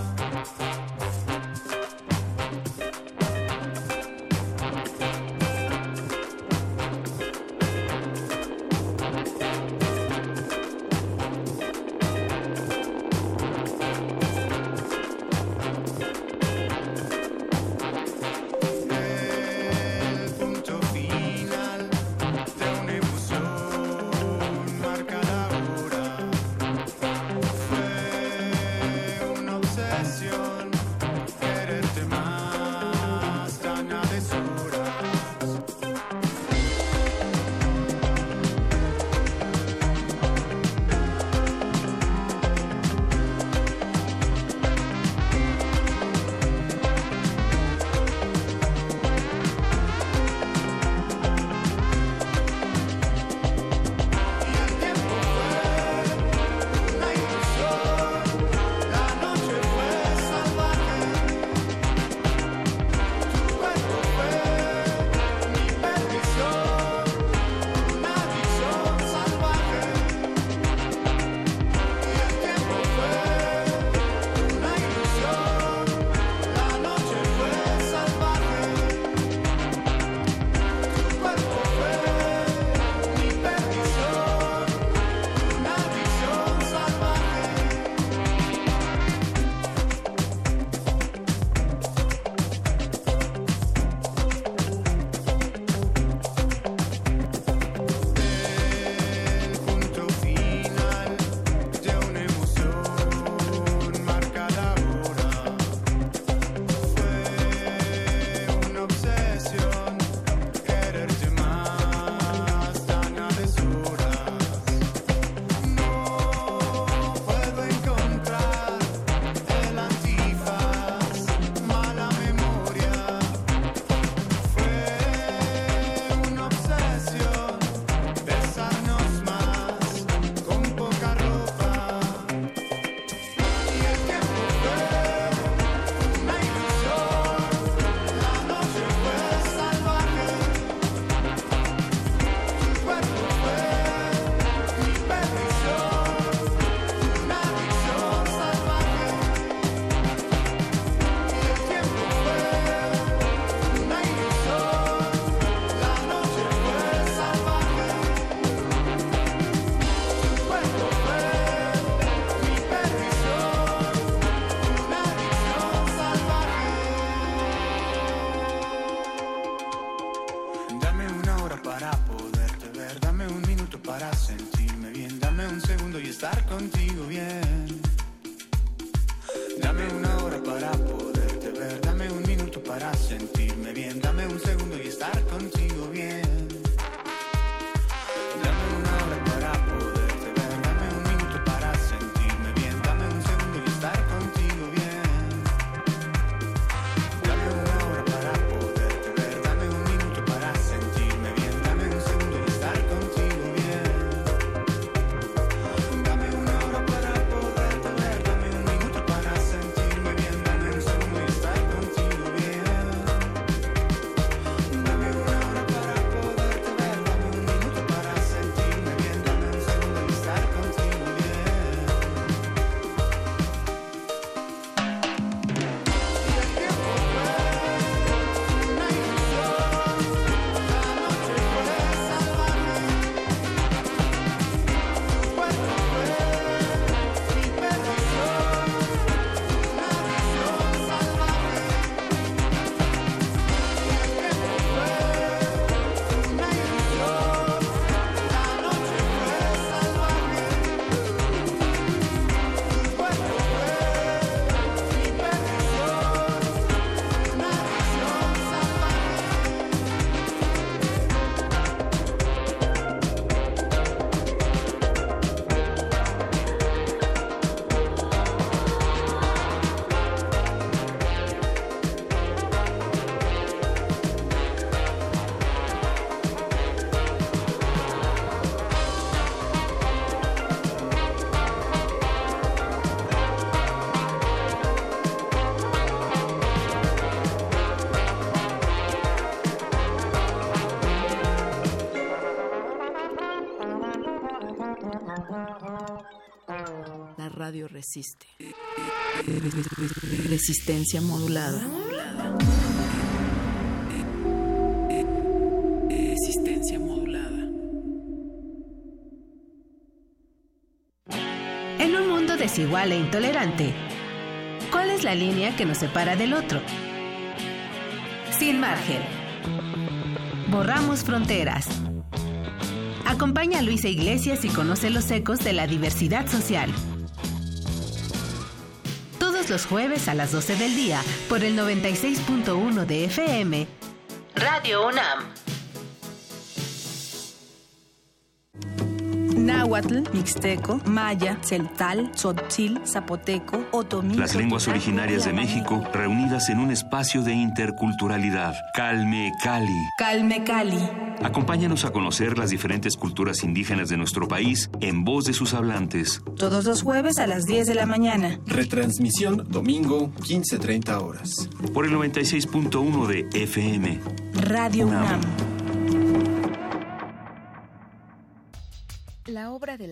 Resiste. Resistencia modulada. Resistencia modulada. En un mundo desigual e intolerante, ¿cuál es la línea que nos separa del otro? Sin margen. Borramos fronteras. Acompaña a Luisa Iglesias y conoce los ecos de la diversidad social. Todos los jueves a las 12 del día por el 96.1 de FM, Radio UNAM. Náhuatl, Mixteco, Maya, Celtal, Tzotzil, Zapoteco, Otomí. Las lenguas originarias de México reunidas en un espacio de interculturalidad. Calme Cali. Calme Cali. Acompáñanos a conocer las diferentes culturas indígenas de nuestro país en voz de sus hablantes. Todos los jueves a las 10 de la mañana. Retransmisión domingo 15.30 horas. Por el 96.1 de FM. Radio UNAM.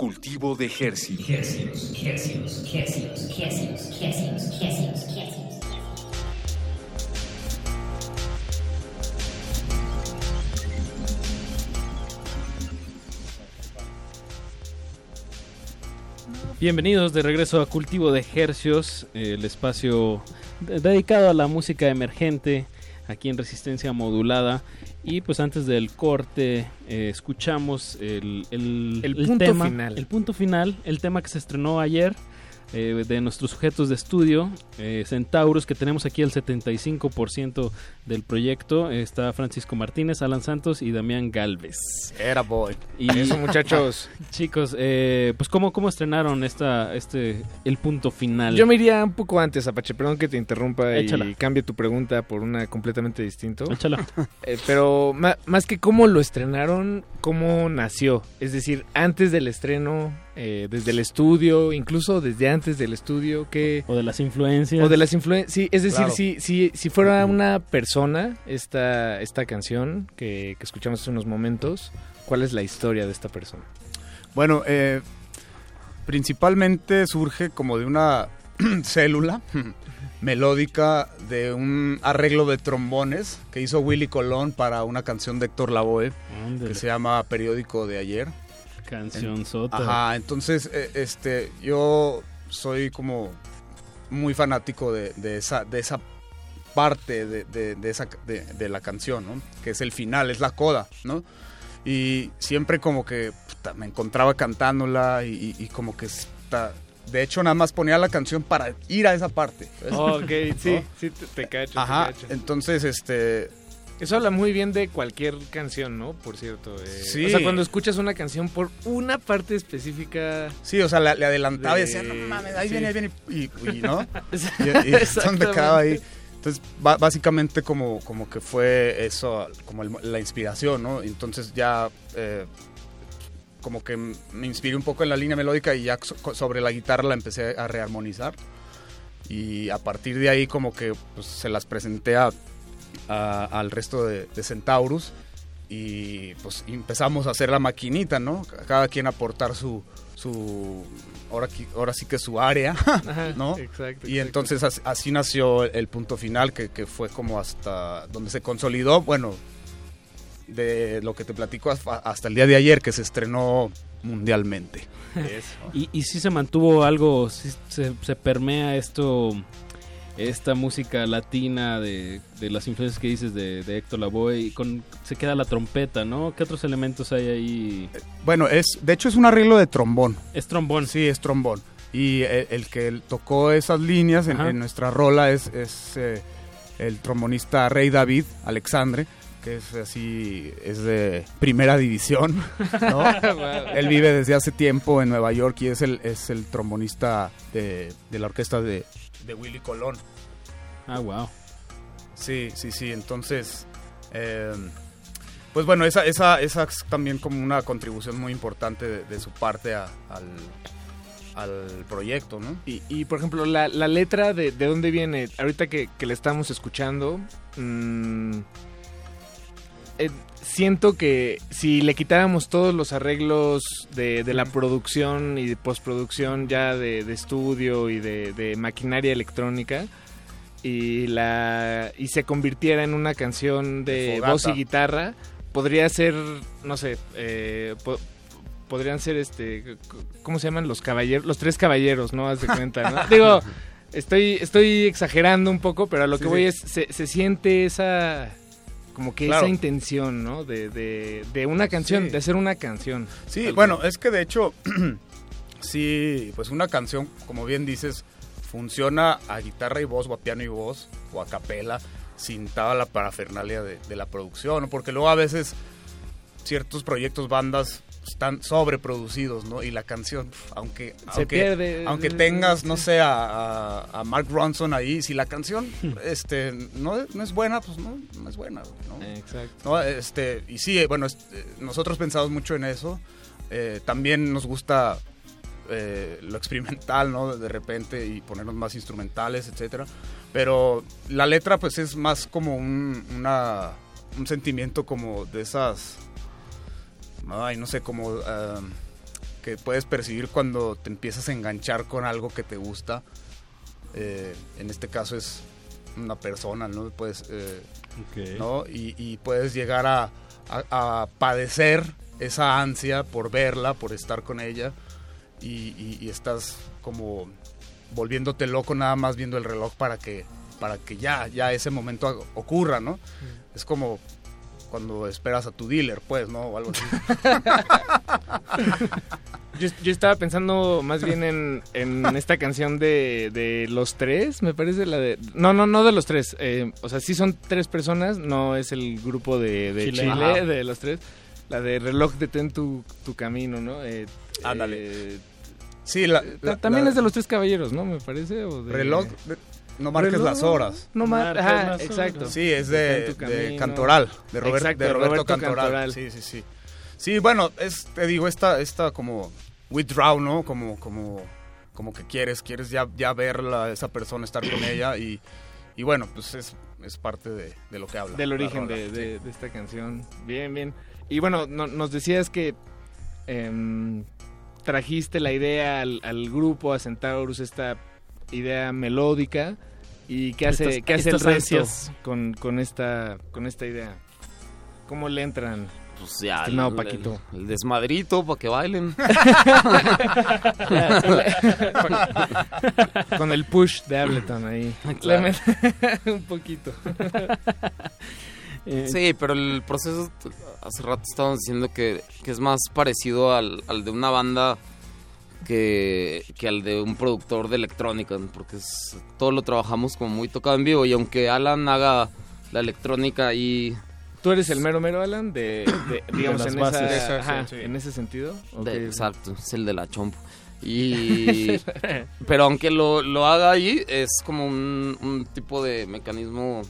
Cultivo de ejercicios. Bienvenidos de regreso a Cultivo de Hercios, el espacio de- dedicado a la música emergente aquí en Resistencia Modulada. Y pues antes del corte eh, escuchamos el, el, El punto tema, final. el punto final, el tema que se estrenó ayer eh, de nuestros sujetos de estudio, eh, Centaurus, que tenemos aquí el 75% del proyecto. Está Francisco Martínez, Alan Santos y Damián Galvez. Era boy. Y [laughs] Eso, muchachos. [laughs] chicos, eh, pues ¿cómo, cómo estrenaron esta, este, el punto final. Yo me iría un poco antes, Apache, perdón que te interrumpa Échala. y cambie tu pregunta por una completamente distinta. Échala. [laughs] Pero más que cómo lo estrenaron, cómo nació. Es decir, antes del estreno, eh, desde el estudio, incluso desde antes del estudio, que... O de las influencias. O de las influencias, sí, es decir, Claro. si, si, si fuera una persona esta, esta canción que, que escuchamos hace unos momentos, ¿cuál es la historia de esta persona? Bueno, eh, principalmente surge como de una [clears throat] célula [clears throat] melódica de un arreglo de trombones que hizo Willy Colón para una canción de Héctor Lavoe Ándale. que se llama Periódico de ayer. Canción sota. Ajá, entonces eh, este yo soy como muy fanático de, de esa de esa parte de, de- de esa de, de la canción, ¿no? Que es el final, es la coda, ¿no? Y siempre como que puta, me encontraba cantándola y, y- y como que está- de hecho nada más ponía la canción para ir a esa parte. ¿ves? ok, sí, ¿No? sí, te, te cacho. te cacho. entonces este Eso habla muy bien de cualquier canción, ¿no? Por cierto. eh, Sí. O sea, cuando escuchas una canción por una parte específica. Sí, o sea, le, le adelantaba y de- decía, no mames, ahí sí. viene, ahí viene, y, y, ¿no? [laughs] y, me quedaba ahí. Entonces, básicamente como, como que fue eso, como el- la inspiración, ¿no? Entonces ya eh, como que me inspiré un poco en la línea melódica y ya so- sobre la guitarra la empecé a rearmonizar. Y a partir de ahí como que pues, se las presenté a- a- al resto de, de Centaurus y pues empezamos a hacer la maquinita, ¿no? Cada quien aportar su, su ahora, ahora sí que su área, [laughs] Ajá, ¿no? exacto, Y entonces as- así nació el, el punto final que, que fue como hasta donde se consolidó, bueno, de lo que te platico hasta el día de ayer que se estrenó mundialmente. [laughs] Y, y sí se mantuvo algo, sí se, se permea esto, esta música latina de, de las influencias que dices de, de Héctor Lavoe y con, se queda la trompeta, ¿no? ¿Qué otros elementos hay ahí? Bueno, es de hecho es un arreglo de trombón. Es trombón. Sí, es trombón. Y el, el que tocó esas líneas en, nuestra rola es, es eh, el trombonista Rey David Alexandre, que es así, es de primera división. ¿no? [laughs] Él vive desde hace tiempo en Nueva York y es el, es el trombonista de, de la orquesta de, de Willy Colón. Ah, wow. Sí, sí, sí. Entonces, eh, pues bueno, esa, esa, esa es también como una contribución muy importante de, de su parte a- al, al proyecto, ¿no? Y, y, por ejemplo, la, la letra de, de dónde viene, ahorita que, que la estamos escuchando, mm, eh, siento que si le quitáramos todos los arreglos de, de la producción y de postproducción ya de, de estudio y de, de maquinaria electrónica y la y se convirtiera en una canción de, voz y guitarra, podría ser, no sé, eh, po- podrían ser este ¿cómo se llaman los caballeros? Los tres caballeros, ¿no? Haz de cuenta, ¿no? [laughs] Digo, estoy estoy exagerando un poco, pero a lo Sí, que voy sí. es se, se siente esa como que Claro. esa intención, ¿no? De, de, de una canción, Sí. de hacer una canción. Sí, Algo. bueno, es que de hecho, [clears throat] sí, pues una canción, como bien dices, funciona a guitarra y voz, o a piano y voz, o a capela, sin toda la parafernalia de, de la producción, porque luego a veces ciertos proyectos, bandas, están sobreproducidos, ¿no? Y la canción, aunque, Se aunque, pierde. aunque tengas, no sé, a, a- a Mark Ronson ahí, si la canción [laughs] este, no, no es buena, pues no, no es buena, ¿no? Exacto. ¿no? Este, y sí, eh, bueno, eh, nosotros pensamos mucho en eso. Eh, también nos gusta eh, lo experimental, ¿no? De repente y ponernos más instrumentales, etcétera. Pero la letra, pues, es más como un, una- un sentimiento como de esas, ay, no sé, como ah, que puedes percibir cuando te empiezas a enganchar con algo que te gusta. Eh, en este caso es una persona, ¿no? Puedes, eh. ¿no? Y, y puedes llegar a, a- a padecer esa ansia por verla, por estar con ella, y, y- y estás como volviéndote loco nada más viendo el reloj para que, para que ya, ya ese momento ocurra, ¿no? Es como cuando esperas a tu dealer, pues, ¿no? O algo así. [laughs] Yo, yo estaba pensando más bien en, en esta canción de, de los tres, me parece la de... No, no, no de los tres. eh, o sea, sí son tres personas, no es el grupo de, de Chile. De los tres. La de reloj detén tu, tu camino, ¿no? Eh, Ándale. eh, Sí, la, la- también la- es de los tres caballeros, ¿no? Me parece. O de... reloj, de- no marques Reloj, las horas. No mar- Marques exacto. horas. Sí, es de. Cantoral, de, Robert- Exacto, de Roberto, Roberto Cantoral. Cantoral. Sí, sí, sí. Sí, bueno, es, te digo, esta, esta como withdraw, ¿no? Como, como, como que quieres, quieres ya, ya verla, a esa persona, estar con ella y, y bueno, pues es, es parte de, de lo que habla. del origen rola. de, de- de esta canción. Bien, bien. Y bueno, no- nos decías que em, trajiste la idea al, al grupo, a Centaurus, esta idea melódica. ¿Y qué hace, Estas- qué hace el resto con, con, esta, con esta idea? ¿Cómo le entran? Pues ya, Estimado el, Paquito. el- el desmadrito para que bailen. [laughs] con el push de Ableton ahí. Claro. Met- [laughs] un poquito. [laughs] Sí, pero el proceso, hace rato estábamos diciendo que, que es más parecido al, al de una banda que, que al de un productor de electrónica, porque es- todo lo trabajamos como muy tocado en vivo y aunque Alan haga la electrónica ahí ¿Tú eres el mero mero, Alan? De, de- [coughs] digamos, en, bases. esa- Esa, ajá, sí. en ese sentido. de- exacto, es el de la chompo. Y, [laughs] pero aunque lo, lo haga ahí, es como un, un tipo de mecanismo...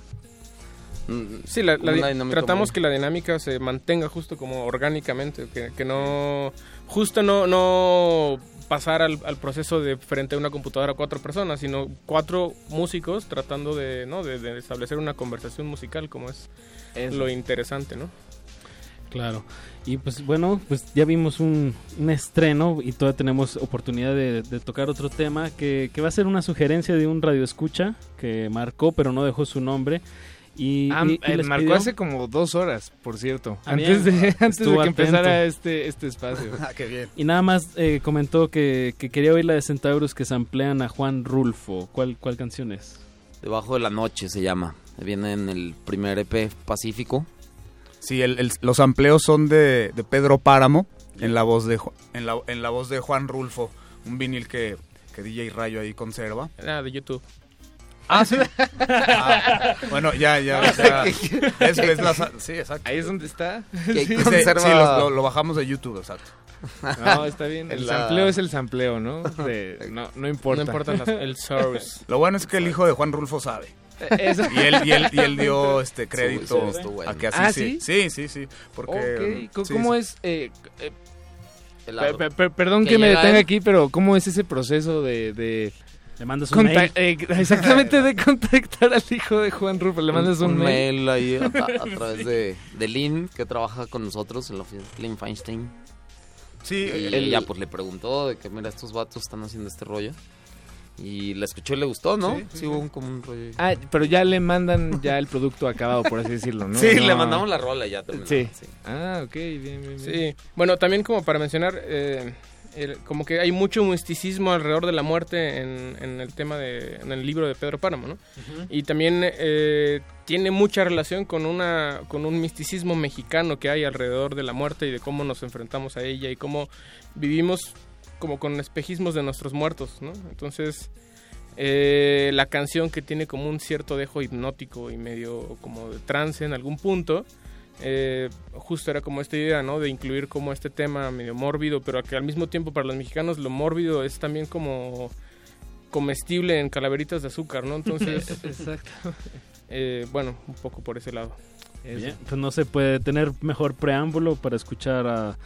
mm, Sí, la- la tratamos muy- que la dinámica se mantenga justo como orgánicamente, que, que no, justo no, no pasar al, al proceso de frente a una computadora cuatro personas, sino cuatro músicos tratando de, ¿no? de, de establecer una conversación musical, como es Eso. lo interesante, ¿no? Claro. Y pues bueno, pues ya vimos un, un estreno y todavía tenemos oportunidad de, de tocar otro tema que, que va a ser una sugerencia de un radioescucha que marcó pero no dejó su nombre. Y, Ah, y- y eh, les marcó pidió- hace como dos horas, por cierto. Ah, antes bien. de, antes de [laughs] [laughs] que atento. empezara este, este espacio. [laughs] Ah, qué bien. Y nada más eh, comentó que, que quería oír la de Centauros que samplean a Juan Rulfo. ¿Cuál, cuál canción es? Debajo de la noche se llama. Viene en el primer EP Pacífico. Sí, el- el- los amplios son de, de Pedro Páramo en la voz de en la, en la voz de Juan Rulfo, un vinil que, que DJ Rayo ahí conserva. Ah, de YouTube. Ah, sí. Ah, bueno, ya, ya. o sea, es, es la sa- sí, exacto. Ahí es donde está. Que Sí, conserva- sí, lo, lo- lo bajamos de YouTube, exacto. No, está bien. El La- sampleo es el sampleo, ¿no? De- no, no importa. No importa las- el source. Lo bueno es que el hijo de Juan Rulfo sabe. Eso. Y él, y él, y él dio este crédito bueno. a que así ¿Ah, sí. Sí, sí, sí. Porque, ¿Cómo sí. es? eh, eh, per- per- perdón Que que me detenga él. aquí, pero ¿cómo es ese proceso de... de Le mandas un mail. eh, [laughs] exactamente, de contactar al hijo de Juan Rulfo. Le mandas un, mail. ahí a, [laughs] través de, de Lynn, que trabaja con nosotros en la oficina. Lynn Feinstein. Sí, Y el- ella pues le preguntó de que mira, estos vatos están haciendo este rollo. Y la escuchó y le gustó, ¿no? Sí, Sí, sí, hubo un, como un rollo. ahí. Ah, pero ya le mandan ya el producto acabado, por así decirlo, ¿no? sí, No. le mandamos la rola ya terminó. Sí. Ah, ok, bien, bien, bien. Sí, bueno, también como para mencionar, eh, el- como que hay mucho misticismo alrededor de la muerte en, en el tema de, en el libro de Pedro Páramo, ¿no? Y también eh, tiene mucha relación con una, con un misticismo mexicano que hay alrededor de la muerte y de cómo nos enfrentamos a ella y cómo vivimos como con espejismos de nuestros muertos, ¿no? Entonces, eh, la canción que tiene como un cierto dejo hipnótico y medio como de trance en algún punto, eh, justo era como esta idea, ¿no? De incluir como este tema medio mórbido, pero que al mismo tiempo para los mexicanos lo mórbido es también como comestible en calaveritas de azúcar, ¿no? Entonces, [laughs] Exacto. eh, bueno, un poco por ese lado. Bien, pues no se puede tener mejor preámbulo para escuchar a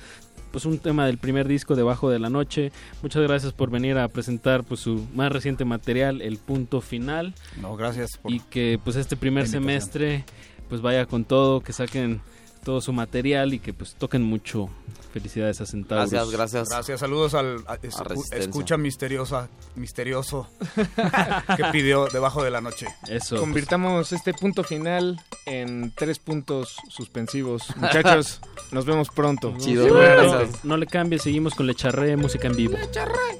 pues un tema del primer disco Debajo de la Noche. Muchas gracias por venir a presentar pues su más reciente material, El Punto Final. No, gracias por Y que pues este primer semestre pues vaya con todo, que saquen todo su material y que pues toquen mucho. Felicidades a Centauros. Gracias, gracias. Gracias, saludos al a- escucha misteriosa, misterioso [laughs] que pidió debajo de la noche. Eso. pues, Convirtamos este punto final en tres puntos suspensivos. Muchachos, [laughs] nos vemos pronto. Chido, no, no le cambie, seguimos con Le Charré, música en vivo. dejaban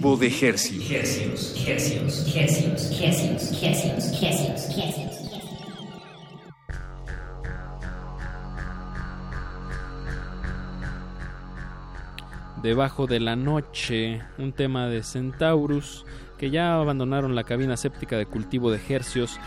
de hercios. Debajo de la noche, un tema de Centaurus, que ya abandonaron la cabina séptica de cultivo de hercios,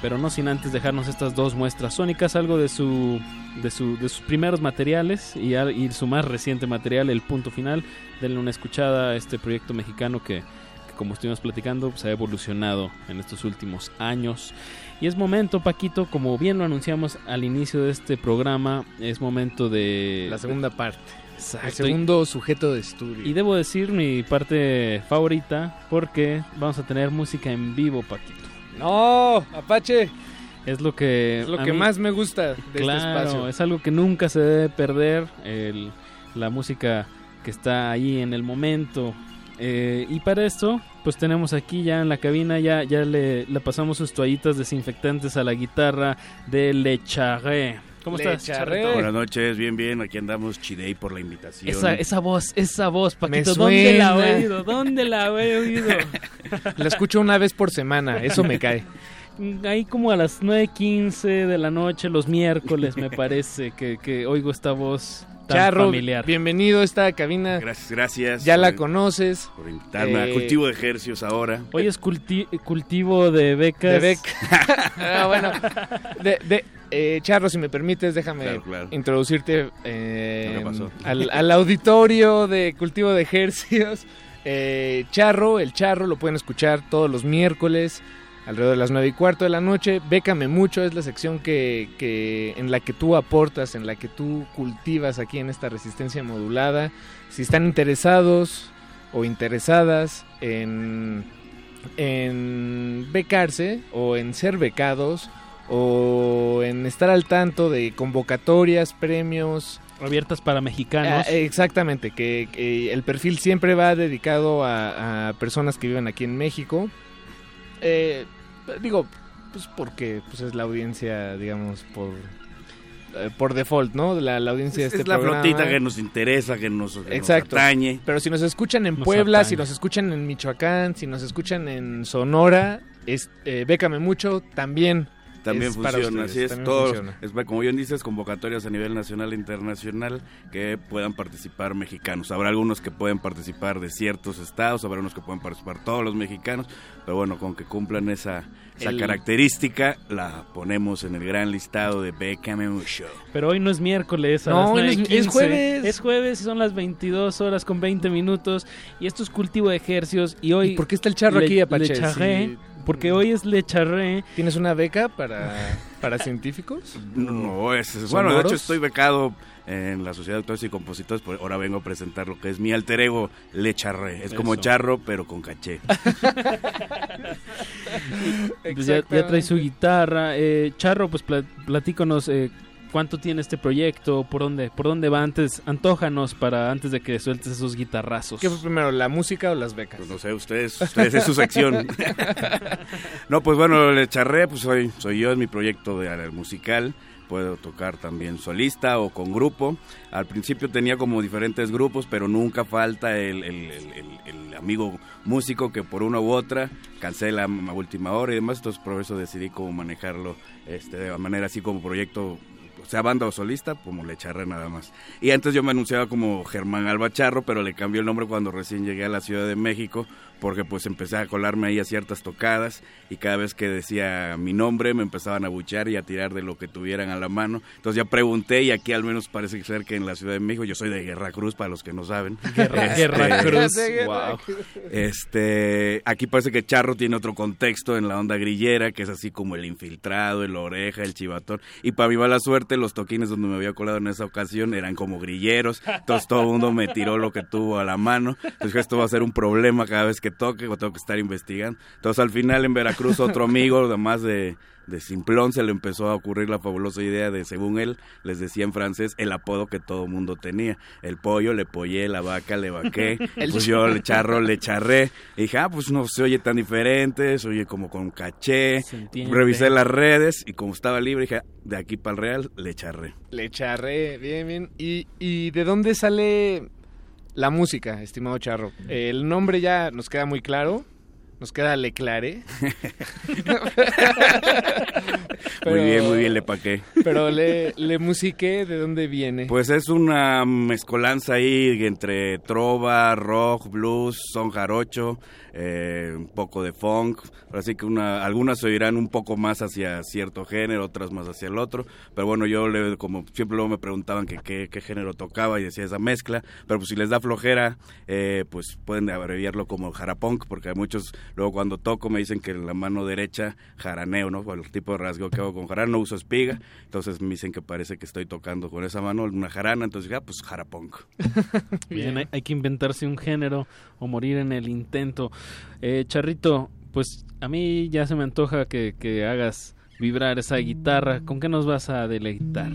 pero no sin antes dejarnos estas dos muestras sónicas, algo de su de, su, de sus primeros materiales y, su más reciente material, el punto final. Denle una escuchada a este proyecto mexicano que, que como estuvimos platicando, se ha evolucionado en estos últimos años. Y es momento, Paquito, como bien lo anunciamos al inicio de este programa, es momento de... La segunda parte. Exacto. El segundo sujeto de estudio. Y debo decir mi parte favorita porque vamos a tener música en vivo, Paquito. ¡No! ¡Apache! Es lo que... Es lo que mí- más me gusta de este claro, espacio. es algo que nunca se debe perder, el- la música que está ahí en el momento. Eh, y para esto, pues tenemos aquí ya en la cabina, ya, ya le, le pasamos sus toallitas desinfectantes a la guitarra de Le Charré. ¿Cómo Le estás? Buenas noches, bien, bien. Aquí andamos, Chidey, por la invitación. Esa, esa voz, esa voz, Paquito, ¿dónde la he oído? ¿Dónde la he oído? [laughs] La escucho una vez por semana, eso me cae. Ahí como a las 9.15 de la noche, los miércoles, me [laughs] parece que, que oigo esta voz tan Charro, familiar. bienvenido a esta cabina. Gracias, gracias. Ya la conoces. Por invitarme Eh, a Cultivo de Ejercios ahora. Hoy es culti- cultivo de becas. De bec- [laughs] [laughs] Ah, bueno, de, de- eh, Charro, si me permites, déjame Claro, claro. introducirte eh. Al, al auditorio de cultivo de ejercicios. Eh, Charro, el Charro, lo pueden escuchar todos los miércoles alrededor de las 9 y cuarto de la noche. Bécame mucho, es la sección que, que en la que tú aportas, en la que tú cultivas aquí en esta resistencia modulada. Si están interesados o interesadas en en becarse o en ser becados o en estar al tanto de convocatorias, premios. Abiertas para mexicanos. Ah, exactamente, que, que el perfil siempre va dedicado a, a personas que viven aquí en México. Eh, digo, pues porque pues es la audiencia, digamos, por eh, por default, ¿no? La, la audiencia Es, de este es la programa. flotita que nos interesa, que nos, que nos Exacto. atañe. Pero si nos escuchan en Nos Puebla, atañe. si nos escuchan en Michoacán, si nos escuchan en Sonora, es, eh, bécame mucho, también. También es funciona, así es. Todo, funciona. es, como bien dices, convocatorias a nivel nacional e internacional que puedan participar mexicanos. Habrá algunos que pueden participar de ciertos estados, habrá unos que pueden participar todos los mexicanos, pero bueno, con que cumplan esa, esa El- característica, la ponemos en el gran listado de Bécame Mucho. Pero hoy no es miércoles, a No, las hoy no es- 9:15. es jueves. Es jueves y son las 22 horas con 20 minutos. Y esto es cultivo de ejercios. Y hoy. ¿Y por qué está el charro le- aquí, Apache? le charré, porque hoy es Le Charré. ¿Tienes una beca para, para científicos? [laughs] No, es, es- bueno, de hecho estoy becado en la Sociedad de Autores y Compositores, por ahora vengo a presentar lo que es mi alter ego, Le Charré. Es como charro, pero con caché. [laughs] Pues ya, ya trae su guitarra. Eh, Charro, pues pla- platícanos eh, cuánto tiene este proyecto, por dónde, por dónde va antes, antójanos para antes de que sueltes esos guitarrazos. ¿Qué fue primero, la música o las becas? Pues no sé, ustedes, ustedes es su sección. [laughs] no, pues bueno, Le Charré, pues soy, soy yo, es mi proyecto de, musical. Puedo tocar también solista o con grupo. Al principio tenía como diferentes grupos, pero nunca falta el, el- el- el- el amigo músico que por una u otra cancela a última hora y demás. Entonces por eso decidí cómo manejarlo este, de manera así como proyecto sea banda o solista, como Le Charré nada más. Y antes yo me anunciaba como Germán Alba Charro, pero le cambié el nombre cuando recién llegué a la Ciudad de México, porque pues empecé a colarme ahí a ciertas tocadas y cada vez que decía mi nombre me empezaban a buchar y a tirar de lo que tuvieran a la mano. Entonces ya pregunté y aquí al menos parece ser que en la Ciudad de México, yo soy de Guerra Cruz para los que no saben. Guerra- Este, Guerra [laughs] Cruz, wow. Este, aquí parece que Charro tiene otro contexto en la onda grillera, que es así como el infiltrado, el oreja, el chivatón. Y para mi mala suerte, los toquines donde me había colado en esa ocasión eran como grilleros. Entonces todo el mundo me tiró lo que tuvo a la mano. Entonces esto va a ser un problema cada vez que toque, o tengo que estar investigando. Entonces al final en Veracruz otro amigo, además de, de Simplón, se le empezó a ocurrir la fabulosa idea de, según él, les decía en francés, el apodo que todo mundo tenía. El pollo, le pollé, la vaca, le vaqué. [laughs] El pues yo le charro, le charré. Y dije, ah, pues no se oye tan diferente, se oye como con caché. Revisé las redes y como estaba libre, dije, de aquí para el Real, le charré. Le charré, bien, bien. ¿Y, ¿Y de dónde sale la música, estimado Charro? El nombre ya nos queda muy claro. Nos queda Le Clare. [laughs] Muy bien, muy bien, le paqué. Pero le, le musiqué, ¿de dónde viene? Pues es una mezcolanza ahí entre trova, rock, blues, son jarocho, eh, un poco de funk. Así que una, algunas se oirán un poco más hacia cierto género, otras más hacia el otro. Pero bueno, yo le, como siempre luego me preguntaban que qué, qué género tocaba y decía esa mezcla. Pero pues si les da flojera, eh, pues pueden abreviarlo como jarapunk, porque hay muchos, luego cuando toco me dicen que en la mano derecha jaraneo, ¿no? Por el tipo de rasgo que hago con jarana, no uso espiga. Entonces me dicen que parece que estoy tocando con esa mano una jarana, entonces ya, pues jarapunk. [laughs] Bien, hay, hay que inventarse un género o morir en el intento. Eh, Charrito, pues a mí ya se me antoja que, que hagas vibrar esa guitarra. ¿Con qué nos vas a deleitar?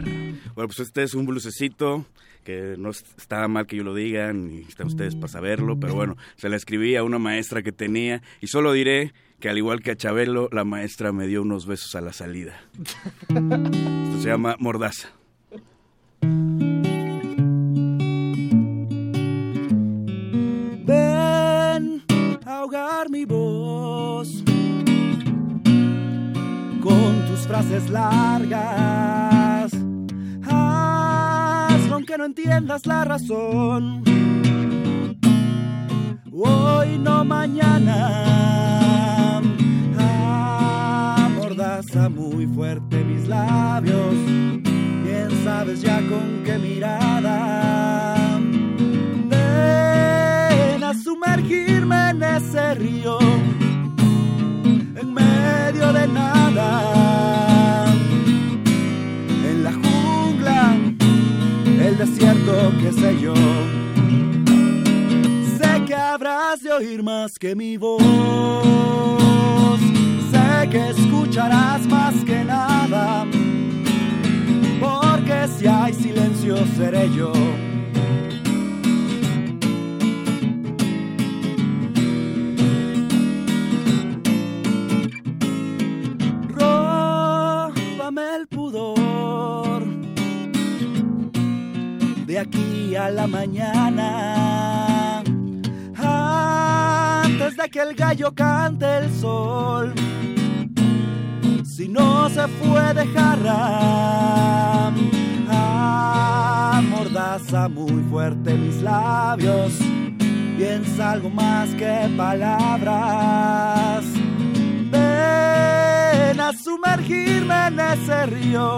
Bueno, pues este es un blusecito que no es- está mal que yo lo diga, ni están ustedes para saberlo, pero bueno, se la escribí a una maestra que tenía y solo diré que al igual que a Chabelo, la maestra me dio unos besos a la salida. [laughs] Esto se llama Mordaza. Ahogar mi voz con tus frases largas. Hazlo aunque no entiendas la razón. Hoy no mañana. Amordaza muy fuerte mis labios. Bien sabes ya con qué mirada. Sumergirme en ese río, en medio de nada, en la jungla, el desierto, qué sé yo. Sé que habrás de oír más que mi voz, el gallo cante el sol, si no se fue de jarra, amordaza muy fuerte mis labios. Piensa algo más que palabras. Ven a sumergirme en ese río,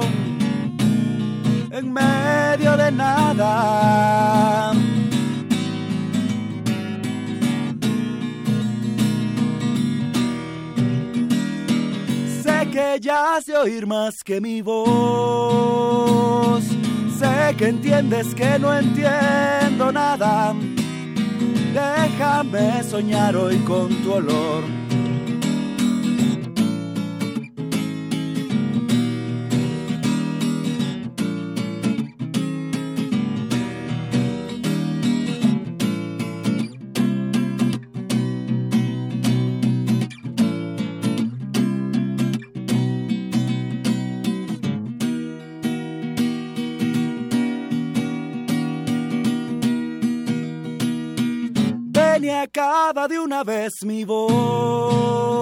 en medio de nada. Has de oír más que mi voz. Sé que entiendes que no entiendo nada. Déjame soñar hoy con tu olor. Acaba de una vez mi voz.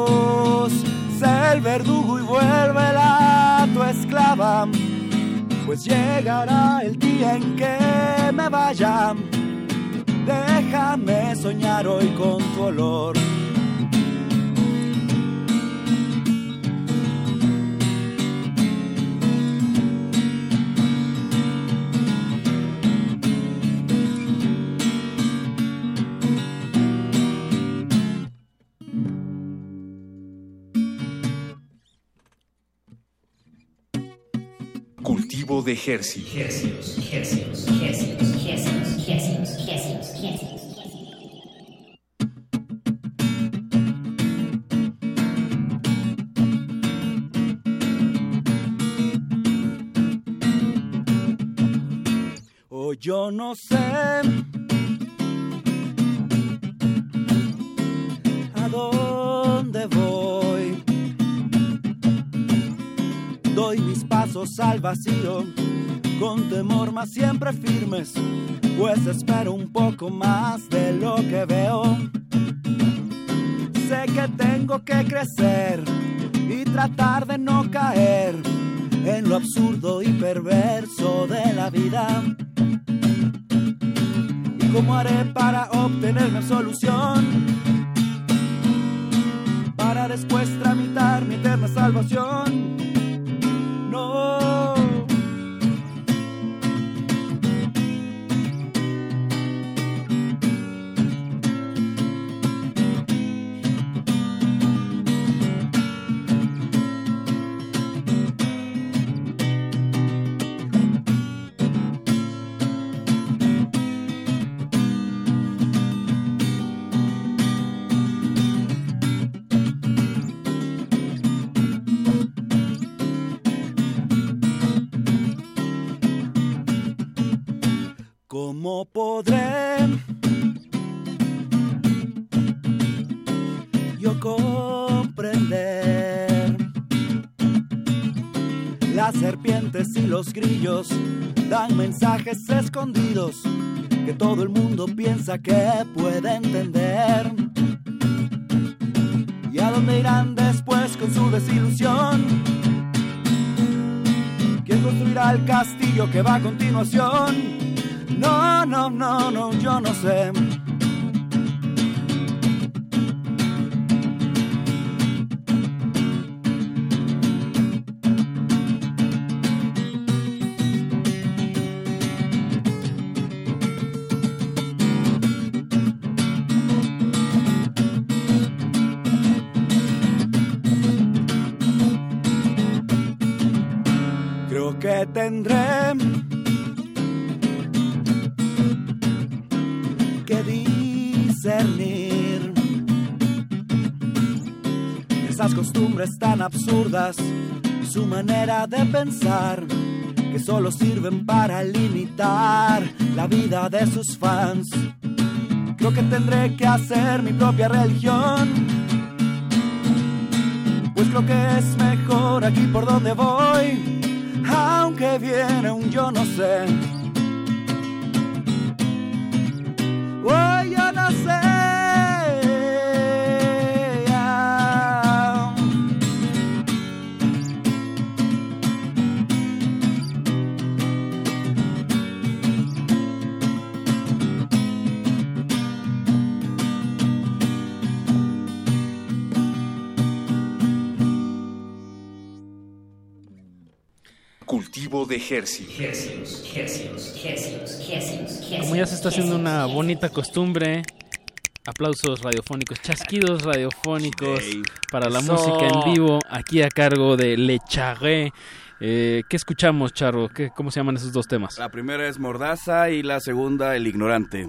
Sé el verdugo y vuélvela tu esclava. Pues llegará el día en que me vaya. Déjame soñar hoy con tu olor. De Hercios. Hercios, hercios, hercios, hercios, hercios, hercios, hercios. O yo no sé pasos al vacío, con temor más siempre firmes, pues espero un poco más de lo que veo. Sé que tengo que crecer y tratar de no caer en lo absurdo y perverso de la vida. ¿Y cómo haré para obtener mi solución? Para después tramitar mi eterna salvación. No. ¿Cómo podré yo comprender? Las serpientes y los grillos dan mensajes escondidos que todo el mundo piensa que puede entender. ¿Y a dónde irán después con su desilusión? ¿Quién construirá el castillo que va a continuación? No, no, no, no, yo no sé. Creo que tendré tan absurdas su manera de pensar que solo sirven para limitar la vida de sus fans. Creo que tendré que hacer mi propia religión, pues creo que es mejor aquí por donde voy, aunque viene un yo no sé. Oh, yo no sé. Cultivo de Hercios. Como ya se está haciendo una bonita costumbre, Aplausos radiofónicos, chasquidos radiofónicos para la Eso. música en vivo, aquí a cargo de Le Charré. Eh, ¿Qué escuchamos, Charro? ¿Qué, ¿Cómo se llaman esos dos temas? La primera es Mordaza y la segunda El Ignorante.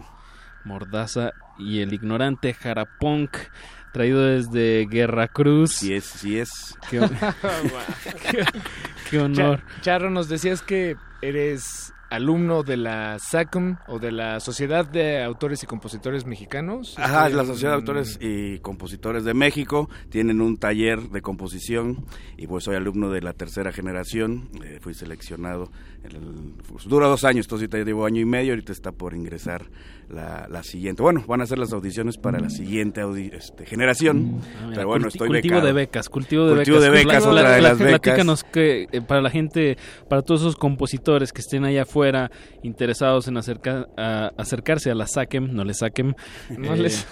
Mordaza y el ignorante Jarapunk, traído desde Guerra Cruz. Sí es, sí es. Qué, qué- [laughs] [laughs] qué honor. Cha- Charro, nos decías que eres alumno de la SACM o de la Sociedad de Autores y Compositores Mexicanos. Ajá, Este, la Sociedad de mm, Autores y Compositores de México tienen un taller de composición y pues soy alumno de la tercera generación, eh, fui seleccionado, en el- pues, dura dos años, entonces ahorita llevo año y medio, ahorita está por ingresar la, la siguiente, bueno, van a hacer las audiciones para la siguiente audi- este, generación, Ah, mira, pero bueno, culti- estoy cultivo becado. de becas, cultivo de Cultivo becas. de becas, otra de las becas. Platícanos que eh, para la gente, para todos esos compositores que estén allá afuera interesados en acerca- a- acercarse a la SACEM, no les saquen, No les-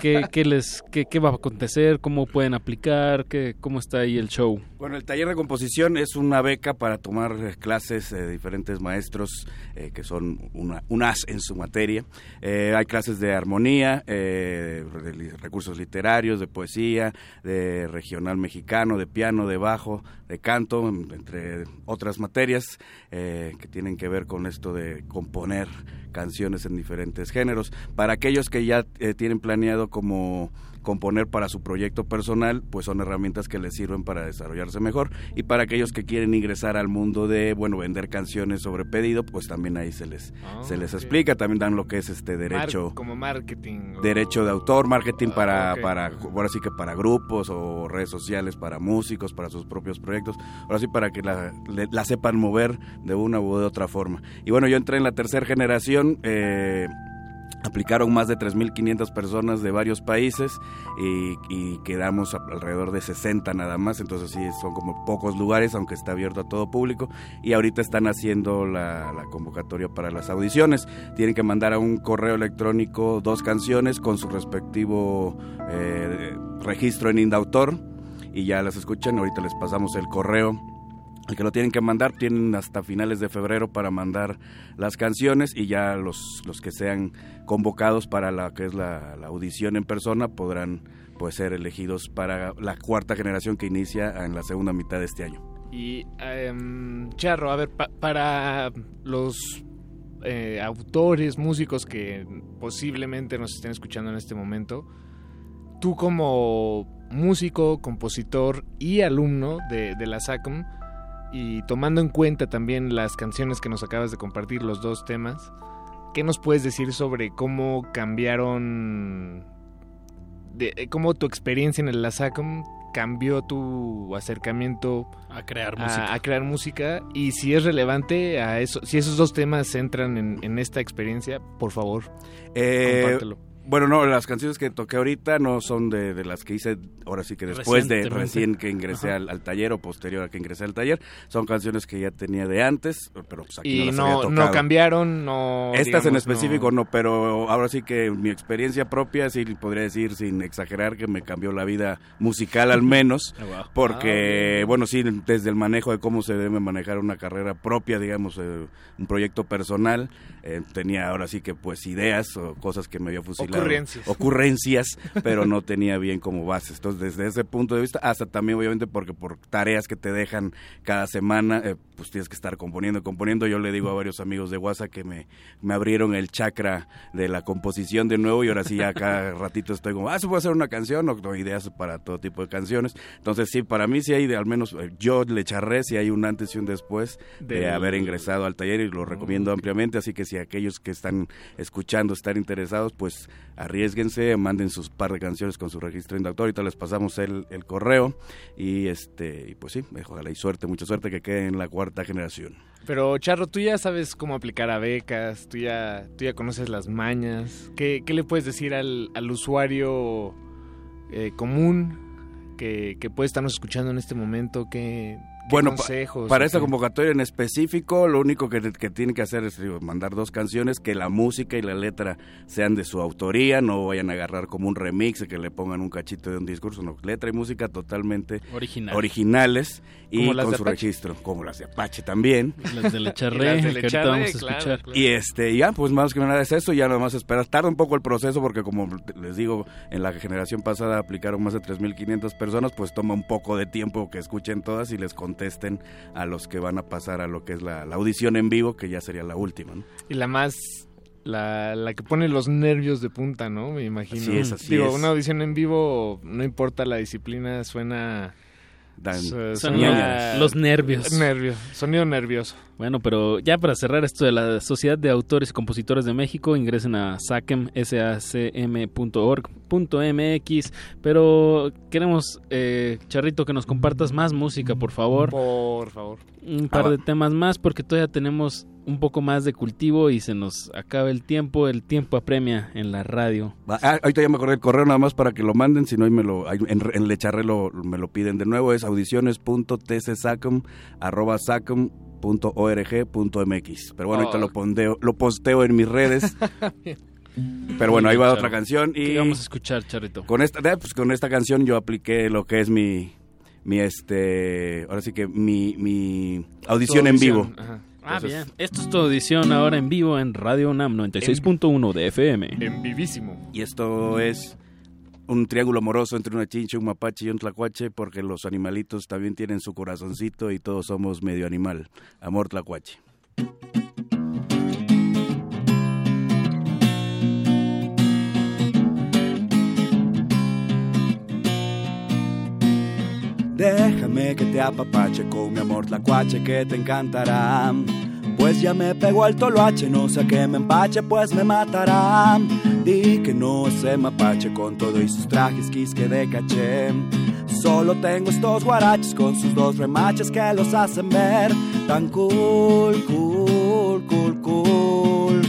¿qué, qué les, qué, qué va a acontecer? ¿Cómo pueden aplicar? ¿Qué, ¿Cómo está ahí el show? Bueno, el taller de composición es una beca para tomar eh, clases de diferentes maestros eh, que son una, un as en su materia. Eh, hay clases de armonía, eh, de recursos literarios, de poesía, de regional mexicano, de piano, de bajo, de canto, en- entre otras materias eh, que tienen que ver con esto de componer canciones en diferentes géneros. Para aquellos que ya eh, tienen planeado como componer para su proyecto personal, pues son herramientas que les sirven para desarrollarse mejor. Y para aquellos que quieren ingresar al mundo de, bueno, vender canciones sobre pedido, pues también ahí se les, Ah, se les explica. También dan lo que es este mar- derecho como marketing. o- derecho de autor, marketing para, Ah, ok. para, ahora sí que para grupos o redes sociales, para músicos, para sus propios proyectos, ahora sí para que la, le- la sepan mover de una u de otra forma. Y bueno, yo entré en la tercera generación, eh, aplicaron más de 3.500 personas de varios países y, y quedamos alrededor de 60 nada más, entonces sí, son como pocos lugares, aunque está abierto a todo público, y ahorita están haciendo la, la convocatoria para las audiciones. Tienen que mandar a un correo electrónico dos canciones con su respectivo eh, registro en Indautor. Y ya las escuchan, ahorita les pasamos el correo el que lo tienen que mandar tienen hasta finales de febrero para mandar las canciones y ya los, los que sean convocados para la que es la, audición en persona podrán pues ser elegidos para la cuarta generación que inicia en la segunda mitad de este año. Y, em, Charro, a ver, pa- para los eh, autores, músicos que posiblemente nos estén escuchando en este momento, tú como músico, compositor y alumno de, de la SACM, y tomando en cuenta también las canciones que nos acabas de compartir, los dos temas, ¿qué nos puedes decir sobre cómo cambiaron, de, eh, cómo tu experiencia en la SACM cambió tu acercamiento A crear música. a, crear música y si es relevante a eso, si esos dos temas entran en, en esta experiencia, por favor, Eh, compártelo. Bueno, no, las canciones que toqué ahorita no son de, de las que hice, ahora sí que después de recién que ingresé al, al taller o posterior a que ingresé al taller. Son canciones que ya tenía de antes, pero pues aquí Y no las no, había no tocado. cambiaron, no... Estas en específico no. pero ahora sí que mi experiencia propia, sí podría decir sin exagerar que me cambió la vida musical al menos, [laughs] Oh, wow. porque bueno, sí, desde el manejo de cómo se debe manejar una carrera propia, digamos, eh, un proyecto personal, eh, tenía ahora sí que pues ideas o cosas que me había fusilado. Ocurrencias. Ocurrencias, [laughs] pero no tenía bien como bases. Entonces, desde ese punto de vista, hasta también obviamente porque por tareas que te dejan cada semana, eh, pues tienes que estar componiendo y componiendo. Yo le digo a varios amigos de WhatsApp que me, me abrieron el chakra de la composición de nuevo y ahora sí ya cada [laughs] ratito estoy como, ah, se puede hacer una canción o ideas para todo tipo de canciones. Entonces sí, para mí sí hay, de, al menos eh, yo le charré, si hay un antes y un después de haber ingresado al taller y lo recomiendo ampliamente, así que si aquellos que están escuchando están interesados, pues arriesguense, manden sus par de canciones con su registro inductor, ahorita les pasamos el, correo y este pues sí, ojalá y suerte, mucha suerte que quede en la cuarta generación. Pero Charro, tú ya sabes cómo aplicar a becas, tú ya, tú ya conoces las mañas. ¿Qué, qué le puedes decir al, al usuario eh, común que, que puede estarnos escuchando en este momento? ¿Qué, Bueno, consejos? para esta convocatoria en específico, lo único que, que tienen que hacer es digo, mandar dos canciones, que la música y la letra sean de su autoría, no vayan a agarrar como un remix, que le pongan un cachito de un discurso, no, letra y música totalmente Original. originales y con su Apache. registro, como las de Apache también. Las de la Charré, [laughs] Y las de que ahorita Lecharre, vamos a claro, escuchar. claro. Y este, ya, pues más que nada es eso, ya nada más esperas. Tarda un poco el proceso porque como les digo, en la generación pasada aplicaron más de 3.500 personas, pues toma un poco de tiempo que escuchen todas y les contesten a los que van a pasar a lo que es la, la audición en vivo, que ya sería la última. ¿no? Y la más... La, la que pone los nervios de punta, ¿no? Me imagino. Así es, así Digo, es. una audición en vivo, no importa la disciplina, suena... Son los nervios. Nervio, sonido nervioso. Bueno, pero ya para cerrar esto de la Sociedad de Autores y Compositores de México, ingresen a sacem, sacm.org.mx, pero queremos, eh, Charrito, que nos compartas más música, por favor. Por favor. Un par Ah, de temas más, porque todavía tenemos un poco más de cultivo y se nos acaba el tiempo, el tiempo apremia en la radio. Ah, ahorita ya me acordé el correo nada más para que lo manden, si no ahí me lo, en, en Lecharre lo, me lo piden de nuevo, es audiciones.tcsacom arroba sacom punto org punto mx. Pero bueno, ahorita Oh. lo, pondeo, lo posteo en mis redes. [laughs] Pero bueno, ahí va otra canción y ¿Qué vamos a escuchar, Charrito? con esta, pues con esta canción yo apliqué lo que es mi, mi este, ahora sí que mi, mi audición en vivo. Ajá. Ah, Entonces- bien. Esto es tu audición ahora en vivo en Radio UNAM 96.1 de FM. En vivísimo. Y esto es un triángulo amoroso entre una chincha, un mapache y un tlacuache, porque los animalitos también tienen su corazoncito y todos somos medio animal. Amor tlacuache. Déjame que te apapache con mi amor tlacuache que te encantará. Pues ya me pegó el toloache, no sé que me empache, pues me matará. Di que no sé mapache con todo y sus trajes quisque de caché. Solo tengo estos guaraches con sus dos remaches que los hacen ver tan cool, cool, cool, cool.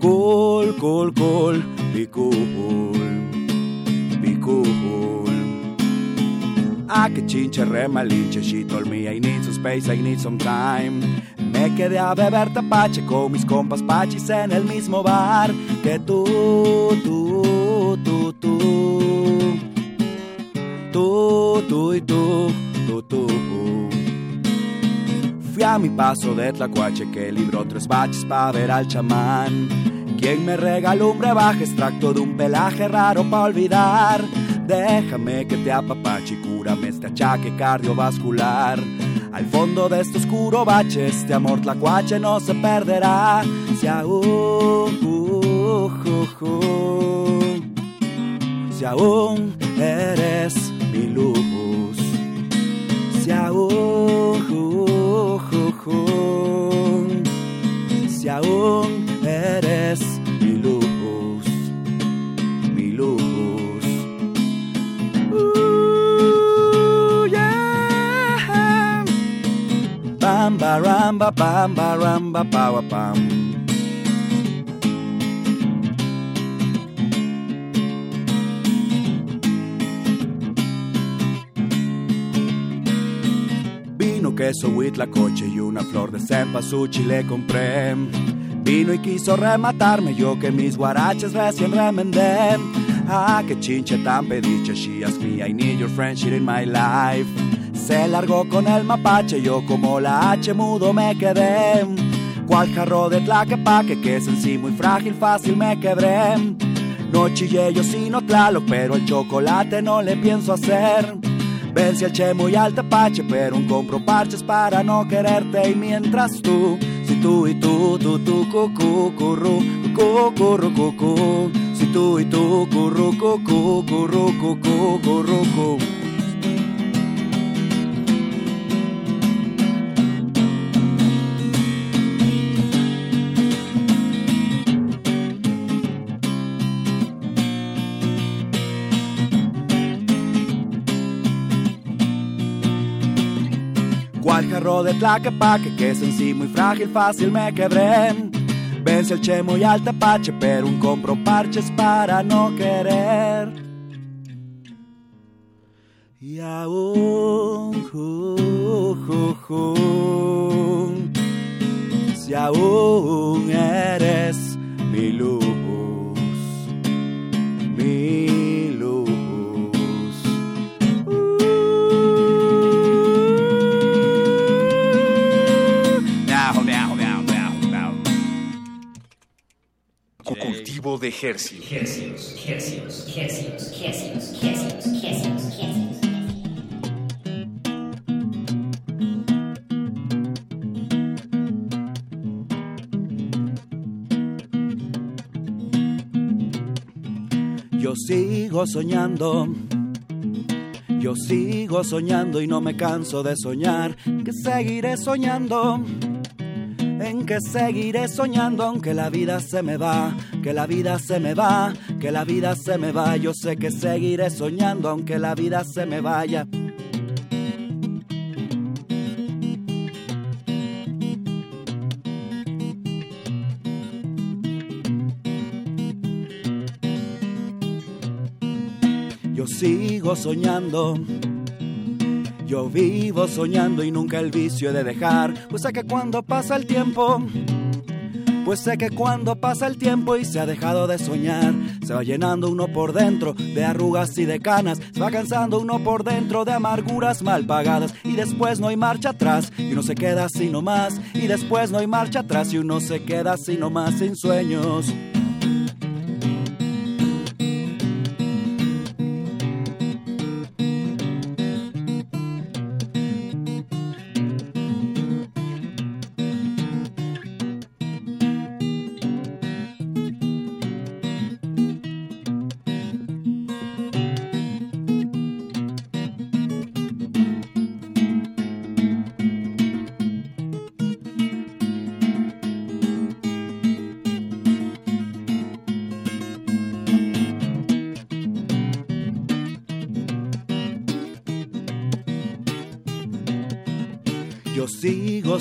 Cool, cool, cool, be cool, be cool. Ah, que chinche remalinche, she told me I need some space, I need some time. Me quedé a beber tapache con mis compas pachis en el mismo bar que tú, tú, tú, tú. Tú, tú y tú, tú, tú. Fui a mi paso de Tlacuache que libró tres baches para ver al chamán. Quien me regaló un brebaje extracto de un pelaje raro para olvidar. Déjame que te apapache y cúrame este achaque cardiovascular. Al fondo de este oscuro bache, este amor tlacuache no se perderá. Si aún, uh, si aún eres mi luz. Si aún, si aún eres Bam, baram, ba, bam, baram, ba, ba, wa, bam. Vino, queso, huitlacoche y una flor de cempasúchil le compré. Vino y quiso rematarme, yo que mis guaraches recién remendé. Ah, que chinche tan pediche, she asked me, I need your friendship in my life. Se largó con el mapache, yo como la H mudo me quedé. Cual jarro de tlaquepaque, que es en sí muy frágil, fácil me quebré. No chillé yo sino tlaloc, pero el chocolate no le pienso hacer. Vence al che muy al tapache, pero un compro parches para no quererte. Y mientras tú, si tú y tú, tú, tú, cucú, curru, cucú, curru, cucú. Si tú y tú, curru, cucú, curru, cucú, curru, cu. Jarro de tlaquepaque, que es en sí muy frágil, fácil me quebré. Vence el chemo y al tapache, pero un compro parches para no querer. Y aún, ju, ju, ju, si aún eres Cultivo de Hercios. Yo sigo soñando, yo sigo soñando y no me canso de soñar, que seguiré soñando, en que seguiré soñando aunque la vida se me va, que la vida se me va, que la vida se me va, yo sé que seguiré soñando aunque la vida se me vaya. Yo sigo soñando. Yo vivo soñando y nunca el vicio he de dejar. Pues sé que cuando pasa el tiempo, pues sé que cuando pasa el tiempo y se ha dejado de soñar, se va llenando uno por dentro de arrugas y de canas, se va cansando uno por dentro de amarguras mal pagadas y después no hay marcha atrás y uno se queda así nomás y después no hay marcha atrás y uno se queda así nomás sin sueños.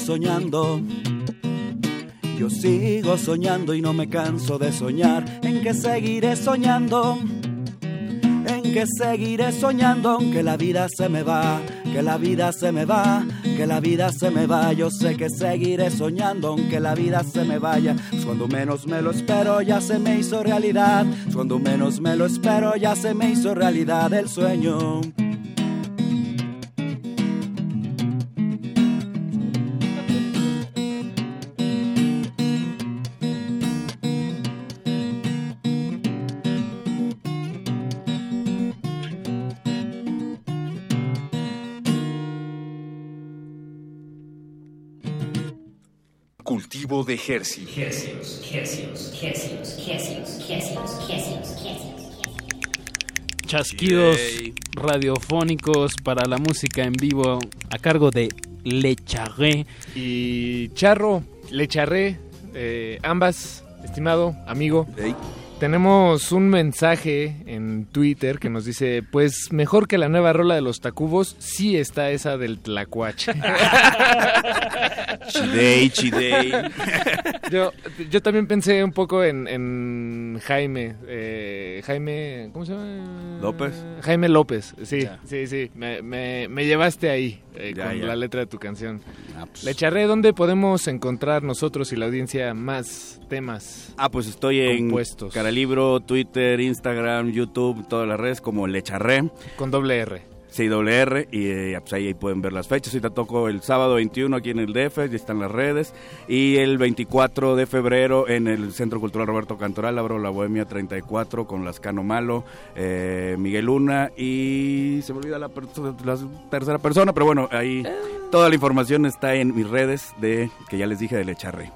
Soñando. Yo sigo soñando y no me canso de soñar. En que seguiré soñando. En que seguiré soñando aunque la vida se me va. Que la vida se me va. Que la vida se me va. Yo sé que seguiré soñando aunque la vida se me vaya. Cuando menos me lo espero ya se me hizo realidad. Cuando menos me lo espero ya se me hizo realidad el sueño. Cultivo de hercios. Chasquidos radiofónicos para la música en vivo a cargo de Le Charré. Y Charro, Le Charré, eh, ambas, estimado amigo. Tenemos un mensaje en Twitter que nos dice, pues mejor que la nueva rola de los Tacubos, sí está esa del Tlacuache. [laughs] Chidey, chidey. yo, yo también pensé un poco en, en Jaime, eh, Jaime, ¿cómo se llama? López. Jaime López, sí, Ya. sí, sí, me, me- me llevaste ahí eh, Ya, con ya. la letra de tu canción. Ah, pues. Le charré, ¿dónde podemos encontrar nosotros y la audiencia más temas? Ah, pues estoy en Compuestos. Caralibro, Twitter, Instagram, YouTube, todas las redes como Lecharré. Con doble R. Sí, doble R, y eh, pues ahí, ahí pueden ver las fechas. Ahorita toco el sábado 21 aquí en el DF, ya están las redes. Y el 24 de febrero en el Centro Cultural Roberto Cantoral abro la Bohemia 34 con Lascano Malo, eh, Miguel Luna y se me olvida la, la tercera persona, pero bueno, ahí toda la información está en mis redes de que ya les dije de Lecharré.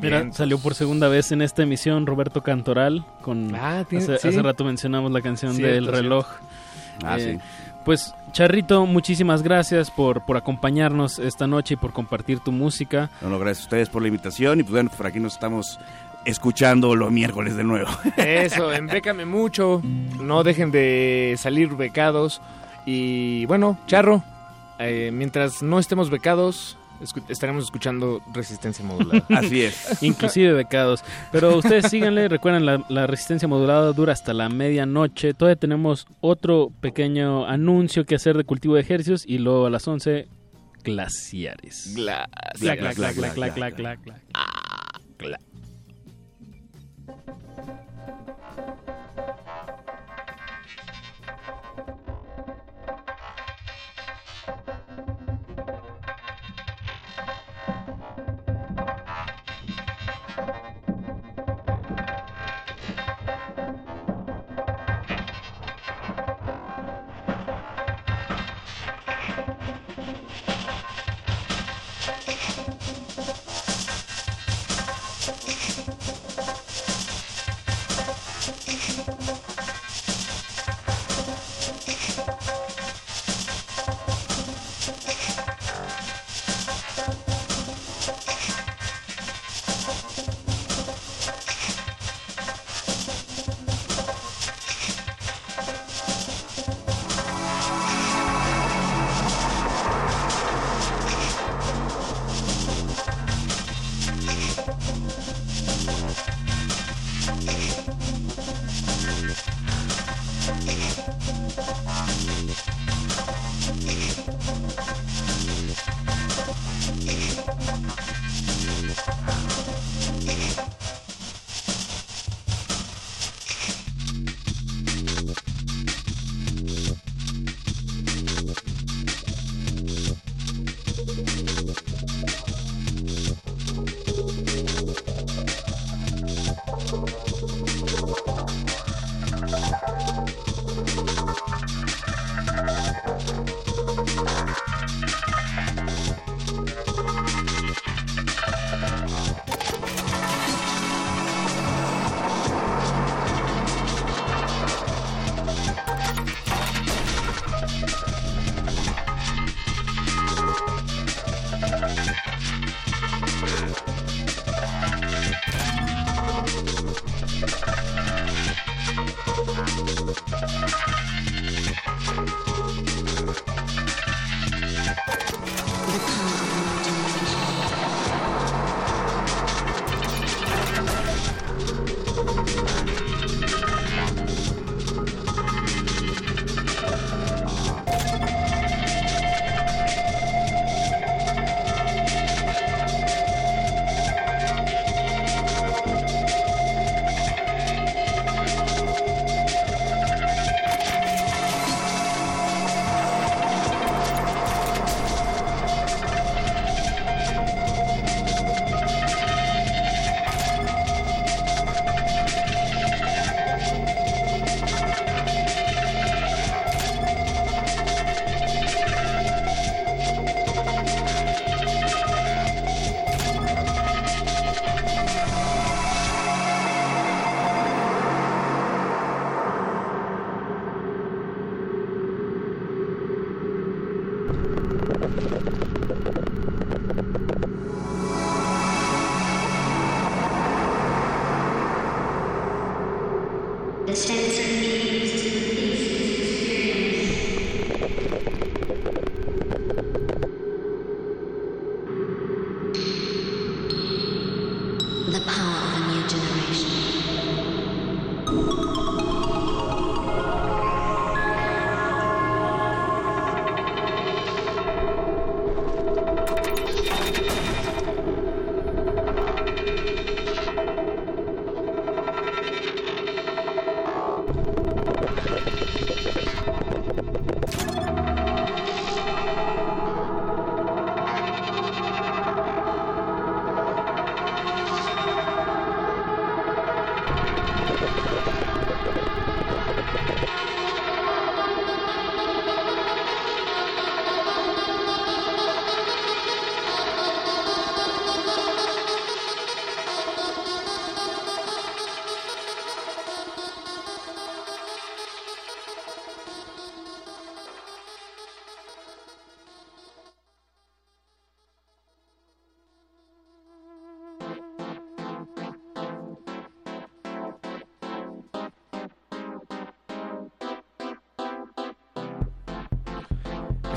Mira, salió por segunda vez en esta emisión Roberto Cantoral con Ah, tiene- hace, sí. hace rato mencionamos la canción Cierto, del cierto. reloj. Ah, Eh, sí. Pues Charrito, muchísimas gracias por, por acompañarnos esta noche y por compartir tu música. Bueno, gracias a ustedes por la invitación y pues bueno, por aquí nos estamos escuchando los miércoles de nuevo. [laughs] Eso, embécame mucho, no dejen de salir becados. Y bueno, Charro, eh, mientras no estemos becados, escu- estaremos escuchando resistencia modulada. [laughs] Así es. Inclusive becados. Pero ustedes síganle, recuerden, la, la resistencia modulada dura hasta la medianoche. Todavía tenemos otro pequeño anuncio que hacer de cultivo de ejercicios y luego a las 11, glaciares. Glaciares. Glac, glac, glac, glac, glac, glac, glac, glac.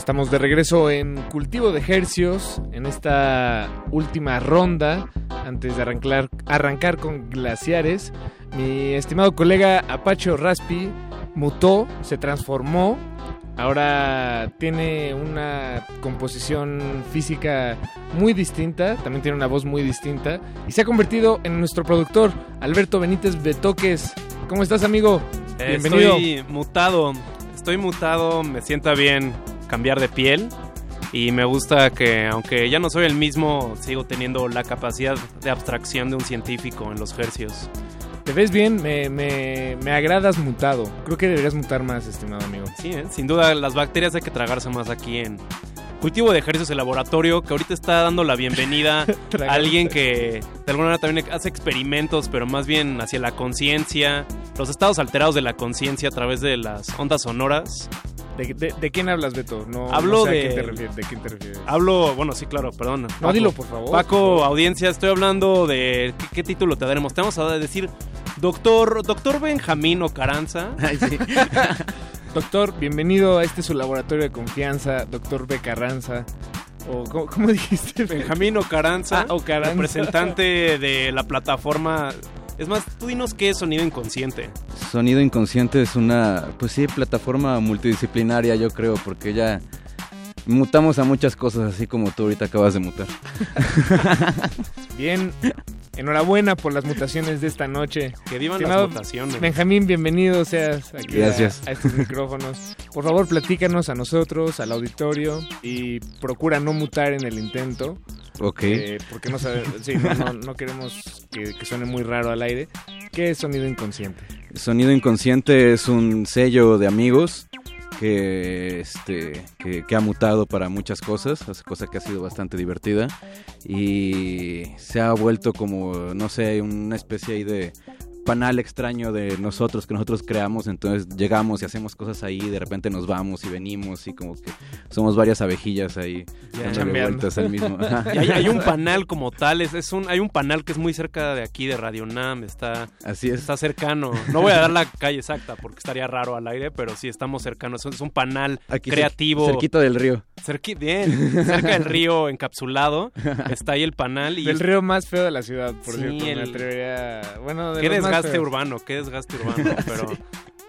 Estamos de regreso en Cultivo de Hercios, en esta última ronda, antes de arrancar, arrancar con Glaciares. Mi estimado colega Apache Raspi mutó, se transformó, ahora tiene una composición física muy distinta, también tiene una voz muy distinta, y se ha convertido en nuestro productor, Alberto Benítez Betoques. ¿Cómo estás, amigo? Bienvenido. Estoy mutado, estoy mutado, me sienta bien cambiar de piel y me gusta que aunque ya no soy el mismo, sigo teniendo la capacidad de abstracción de un científico en los hercios. Te ves bien, me, me, me agradas mutado. Creo que deberías mutar más, estimado amigo. Sí, ¿eh? sin duda las bacterias hay que tragarse más aquí en Cultivo de Ejercicios el Laboratorio, que ahorita está dando la bienvenida [laughs] a alguien que de alguna manera también hace experimentos, pero más bien hacia la conciencia, los estados alterados de la conciencia a través de las ondas sonoras. ¿De, de, de quién hablas, Beto? No, Hablo no sé a de- quién te refieres, ¿De quién te refieres? Hablo, bueno, sí, claro, perdón. No, dilo, por favor. Paco, audiencia, estoy hablando de ¿qué, qué título te daremos? Te vamos a decir Doctor, Doctor Benjamín Ocaranza. [laughs] [laughs] Doctor, bienvenido a este su laboratorio de confianza, doctor B. Carranza. O, ¿cómo, cómo dijiste? Benjamín Ocaranza, Ah, Ocaranza. representante de la plataforma. Es más, tú dinos qué es sonido inconsciente. Sonido Inconsciente es una, pues sí, plataforma multidisciplinaria, yo creo, porque ya mutamos a muchas cosas, así como tú ahorita acabas de mutar. [laughs] Bien, enhorabuena por las mutaciones de esta noche. Que vivan Estimado las mutaciones. Benjamín, bienvenido seas aquí a- Gracias. A, estos micrófonos. Por favor, platícanos a nosotros, al auditorio, y procura no mutar en el intento. Ok. Eh, porque no, sabe- sí, no, no- no queremos que, que suene muy raro al aire. ¿Qué es sonido inconsciente? Sonido Inconsciente es un sello de amigos que, este, que, ha mutado para muchas cosas, cosa que ha sido bastante divertida. Y se ha vuelto como, no sé, una especie ahí de panal extraño de nosotros que nosotros creamos, entonces llegamos y hacemos cosas ahí, de repente nos vamos y venimos y como que somos varias abejillas ahí vueltas al mismo. [laughs] Y hay, hay un panal como tal, es, es un, hay un panal que es muy cerca de aquí, de Radio Nam, está, Así es. está cercano. No voy a dar la calle exacta porque estaría raro al aire, pero sí estamos cercanos. Es un panal Aquí cer- creativo. cerquita del río. Cerqui- bien, cerca del río encapsulado, [laughs] está ahí el panal. Y Del río más feo de la ciudad, por Sí, cierto. Me el- atrevería. Bueno, de los más desgaste urbano, qué desgaste urbano. [laughs] Pero,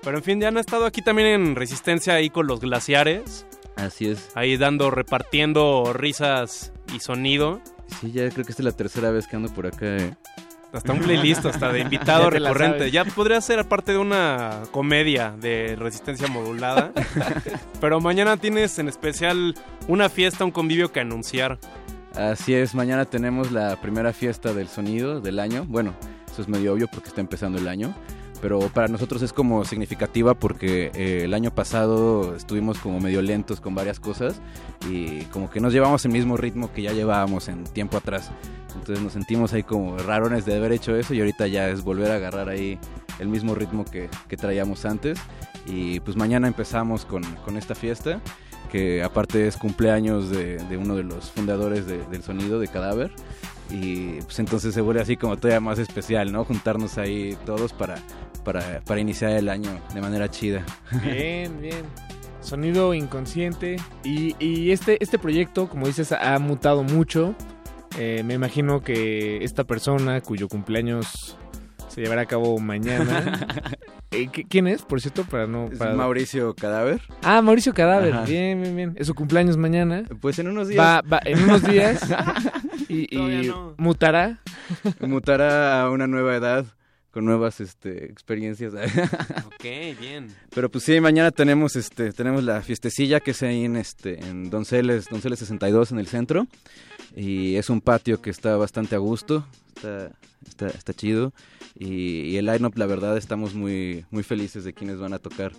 pero en fin, ya han estado aquí también en Resistencia ahí con los glaciares. Así es. Ahí dando, repartiendo risas y sonido. Sí, ya creo que esta es la tercera vez que ando por acá. eh. Hasta un playlist, hasta de [laughs] invitado Ya recurrente. Ya podría ser parte de una comedia de resistencia modulada. [laughs] Pero mañana tienes en especial una fiesta, un convivio que anunciar. Así es, mañana tenemos la primera fiesta del sonido del año. Bueno, eso es medio obvio porque está empezando el año. Pero para nosotros es como significativa porque eh, el año pasado estuvimos como medio lentos con varias cosas y como que nos llevamos el mismo ritmo que ya llevábamos en tiempo atrás. Entonces nos sentimos ahí como rarones de haber hecho eso y ahorita ya es volver a agarrar ahí el mismo ritmo que, que traíamos antes. Y pues mañana empezamos con, con esta fiesta que aparte es cumpleaños de, de uno de los fundadores de- del sonido de Cadáver. Y pues entonces se vuelve así como todavía más especial, ¿no? Juntarnos ahí todos para, para, para iniciar el año de manera chida. Bien, bien. Sonido inconsciente. Y, y este, este proyecto, como dices, ha mutado mucho. Eh, me imagino que esta persona cuyo cumpleaños se llevará a cabo mañana. [laughs] Eh, ¿qui- ¿Quién es, por cierto? Para no. Es para- Mauricio Cadáver. Ah, Mauricio Cadáver. Ajá. Bien, bien, bien. Es su cumpleaños mañana. Pues en unos días. Va, va en unos días. [laughs] y y mutará. Mutará a una nueva edad con nuevas este, experiencias. [laughs] Ok, bien. Pero pues sí, mañana tenemos este tenemos la fiestecilla que es ahí en este en Donceles, Donceles 62 en el centro y es un patio que está bastante a gusto, está está, está chido y, y el line-up la verdad estamos muy muy felices de quienes van a tocar.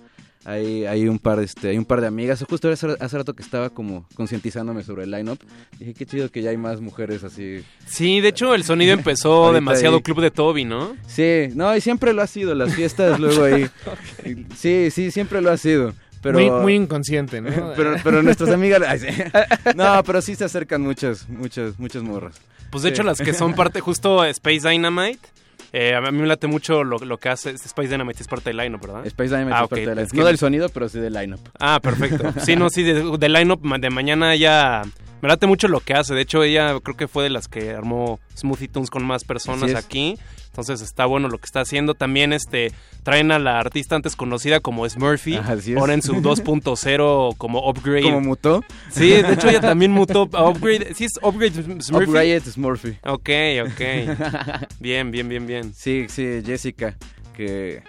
Hay, hay un par este hay un par de amigas, justo hace, hace rato que estaba como concientizándome sobre el line-up. Dije, qué chido que ya hay más mujeres así. Sí, de hecho el sonido empezó [laughs] demasiado ahí. club de Toby, ¿no? Sí, no, y siempre lo ha sido, las fiestas luego ahí. [laughs] Sí, sí, siempre lo ha sido. Pero, Muy, muy inconsciente, ¿no? [laughs] pero, pero nuestras amigas... ay, sí. [laughs] No, pero sí se acercan muchas, muchas, muchas morras. Pues de Sí. hecho las que son parte justo Space Dynamite Eh, a mí me late mucho lo, lo que hace Space Dynamite, es parte del line ¿verdad? Space Dynamite Ah, es parte del line-up. es que- No del sonido, pero sí del lineup. Ah, perfecto. [laughs] Sí, no, sí, de, de line-up de mañana ya... Me late mucho lo que hace. De hecho, ella creo que fue de las que armó Smoothie Tunes con más personas aquí. Entonces está bueno lo que está haciendo. También este traen a la artista antes conocida como Smurfy. Ahora en su [laughs] 2.0 como upgrade. ¿Como mutó? Sí, de hecho ella también mutó. a Upgrade. Sí, es upgrade Smurfy. Upgrade Smurfy. Ok, ok. [laughs] Bien, bien, bien, bien. Sí, sí, Jessica, que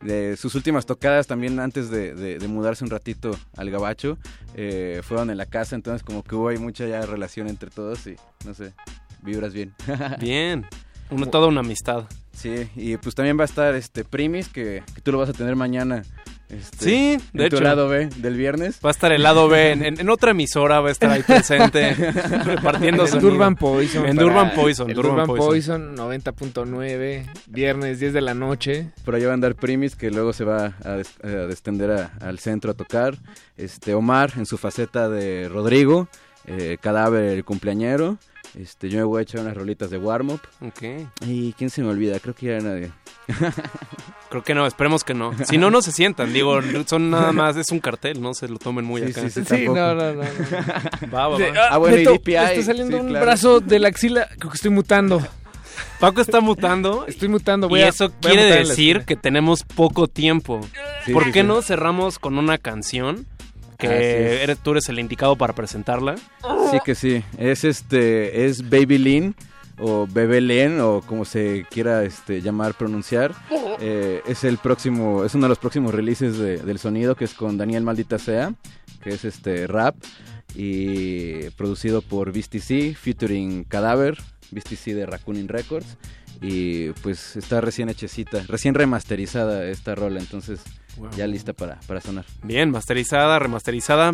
de sus últimas tocadas también antes de, de- de mudarse un ratito al gabacho, eh, fueron en la casa, entonces como que hubo ahí mucha ya relación entre todos y no sé, vibras bien. [laughs] Bien. Una, toda una amistad. Sí, y pues también va a estar este Primis, que, que tú lo vas a tener mañana. este, Sí, de en tu hecho. lado B del viernes. Va a estar el lado B en, en- en otra emisora, va a estar ahí presente, [laughs] repartiendo En. Durban Poison. En Durban Poison. en Durban Durban Poison. Poison, 90.9, viernes 10 de la noche. Por allá va a andar Primis, que luego se va a, des- a descender a- al centro a tocar. Este Omar en su faceta de Rodrigo, eh, Cadáver el cumpleañero. Este, yo me voy a echar unas rolitas de warm-up. Ok. Y quién se me olvida, creo que ya nadie. [laughs] Creo que no, esperemos que no. Si no, no se sientan. Digo, son nada más, es un cartel, no se lo tomen muy Sí, acá. sí, sí, Sí, no, no, no. no. [laughs] Va, va, va. Ah, bueno, y DPI, está saliendo sí, un claro. brazo de la axila. Creo que estoy mutando. Paco está mutando. Estoy mutando. Voy y a- eso voy quiere decir que tenemos poco tiempo. Sí, ¿Por sí, qué sí. no cerramos con una canción? Que es. eres, tú eres el indicado para presentarla. Sí que sí. Es este, es Baby Lean o Bebé Len o como se quiera este, llamar, pronunciar. [laughs] Eh, es el próximo, es uno de los próximos releases de- del sonido que es con Daniel Maldita Sea, que es este rap y producido por Beastie C, featuring Cadáver, Beastie C de Raccoon Records. Y pues está recién hechecita, recién remasterizada esta rola, entonces Wow. ya lista para, para sonar. Bien, masterizada, remasterizada.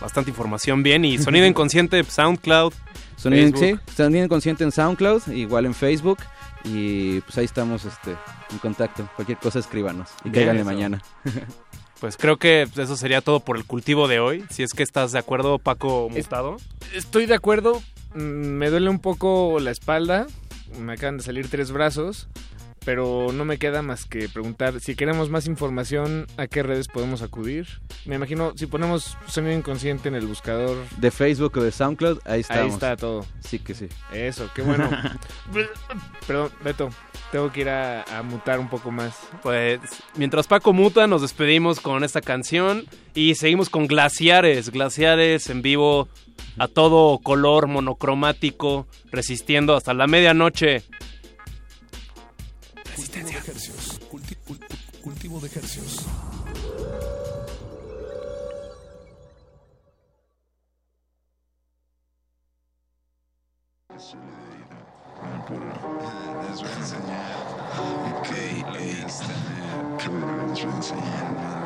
Bastante información bien. Y sonido [laughs] inconsciente, SoundCloud. Sonido, sí, Sonido Inconsciente en SoundCloud, igual en Facebook. Y pues ahí estamos este, en contacto. Cualquier cosa escríbanos. Y cáiganle mañana. [laughs] Pues creo que eso sería todo por el cultivo de hoy. Si es que estás de acuerdo, Paco Mutado. Estoy de acuerdo. mm, Me duele un poco la espalda. Me acaban de salir tres brazos. Pero no me queda más que preguntar si queremos más información, ¿a qué redes podemos acudir? Me imagino, si ponemos sonido inconsciente en el buscador, De Facebook o de SoundCloud, ahí estamos. ahí está todo. Sí que sí. Eso, qué bueno. [laughs] Perdón, Beto, tengo que ir a, a mutar un poco más. Pues mientras Paco muta, nos despedimos con esta canción y seguimos con Glaciares. Glaciares en vivo a todo color monocromático, resistiendo hasta la medianoche. Cultivo de. Culti- cul- cultivo de enseñar leíste enseñar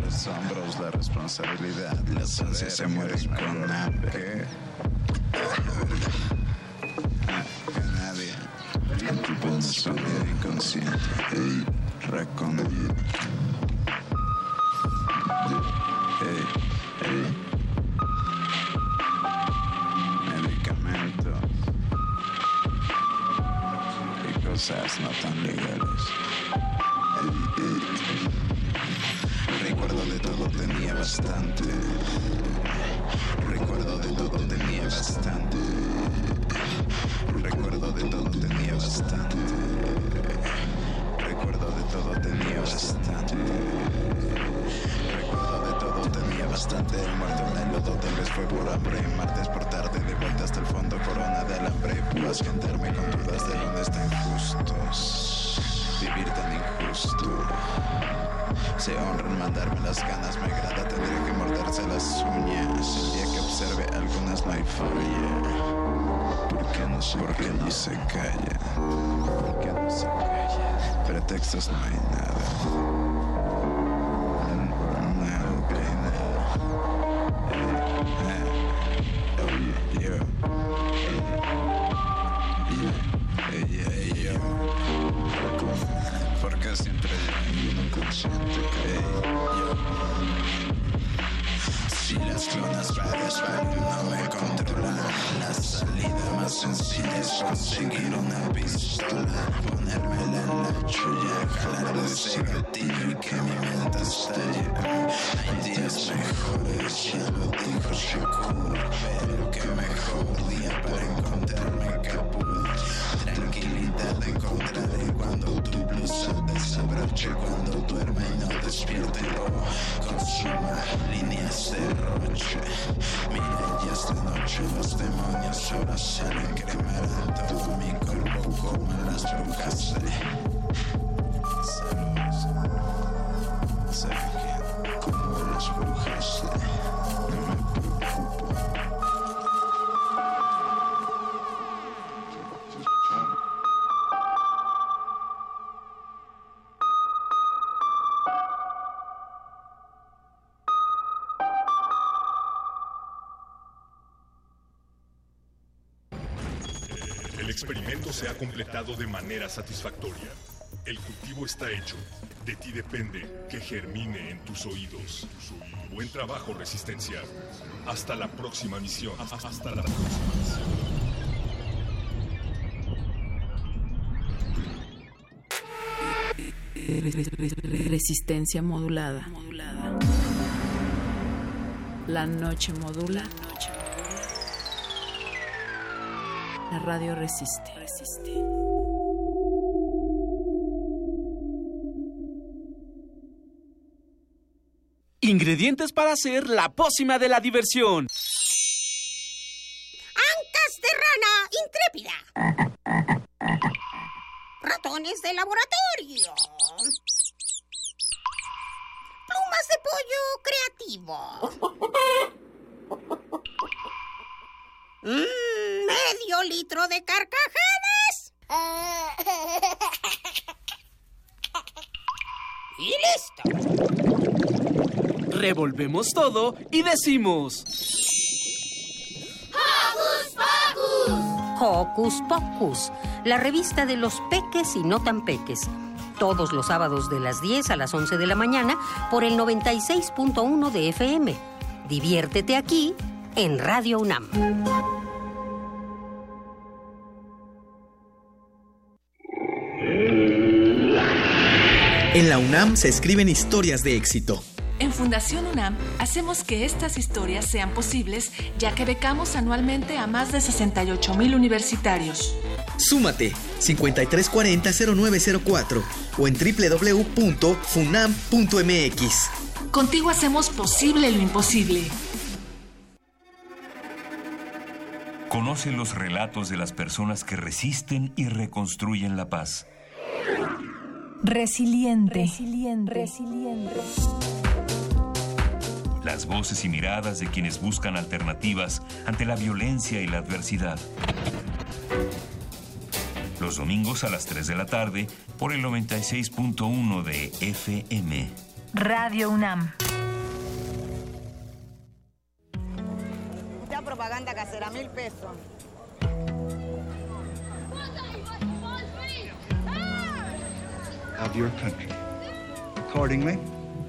los hombros la responsabilidad. Las ansias se mueren con hambre. Nadie un sonido inconsciente. Ey, recondito. Ey, ey. No tan legales. Recuerdo de todo tenía bastante. Recuerdo de todo tenía bastante. Recuerdo de todo tenía bastante. Recuerdo de todo tenía bastante. Recuerdo de todo tenía bastante. El muerto en el lodo tal vez fue por hambre. Martes por tarde hasta el fondo. Corona de alambre. Puedas gentarme con dudas de lunes tan justos. Vivir tan injusto. Se honran mandarme las ganas. Me agrada tener que morderse las uñas. El día que observe algunas no hay falla. ¿Por qué no se, ¿Por qué no se calla? ¿Por qué no se calla? Pretextos no hay nada. Se ha completado de manera satisfactoria. El cultivo está hecho. De ti depende que germine en tus oídos. Buen trabajo, Resistencia. Hasta la próxima misión. Hasta la próxima misión. Resistencia modulada. La noche modula. La radio resiste. Ingredientes para hacer la pócima de la diversión. Revolvemos todo y decimos. Hocus Pocus, la revista de los peques y no tan peques. Todos los sábados de las 10 a las 11 de la mañana por el 96.1 de FM. Diviértete aquí en Radio UNAM. En la UNAM se escriben historias de éxito. En Fundación UNAM hacemos que estas historias sean posibles, ya que becamos anualmente a más de 68 mil universitarios. Súmate 5340-0904 o en www.funam.mx. Contigo hacemos posible lo imposible. Conoce los relatos de las personas que resisten y reconstruyen la paz. Resiliente. Resiliente. Las voces y miradas de quienes buscan alternativas ante la violencia y la adversidad. Los domingos a las 3 de la tarde por el 96.1 de FM. Radio UNAM. Mucha propaganda casera, mil pesos. of your country. Accordingly,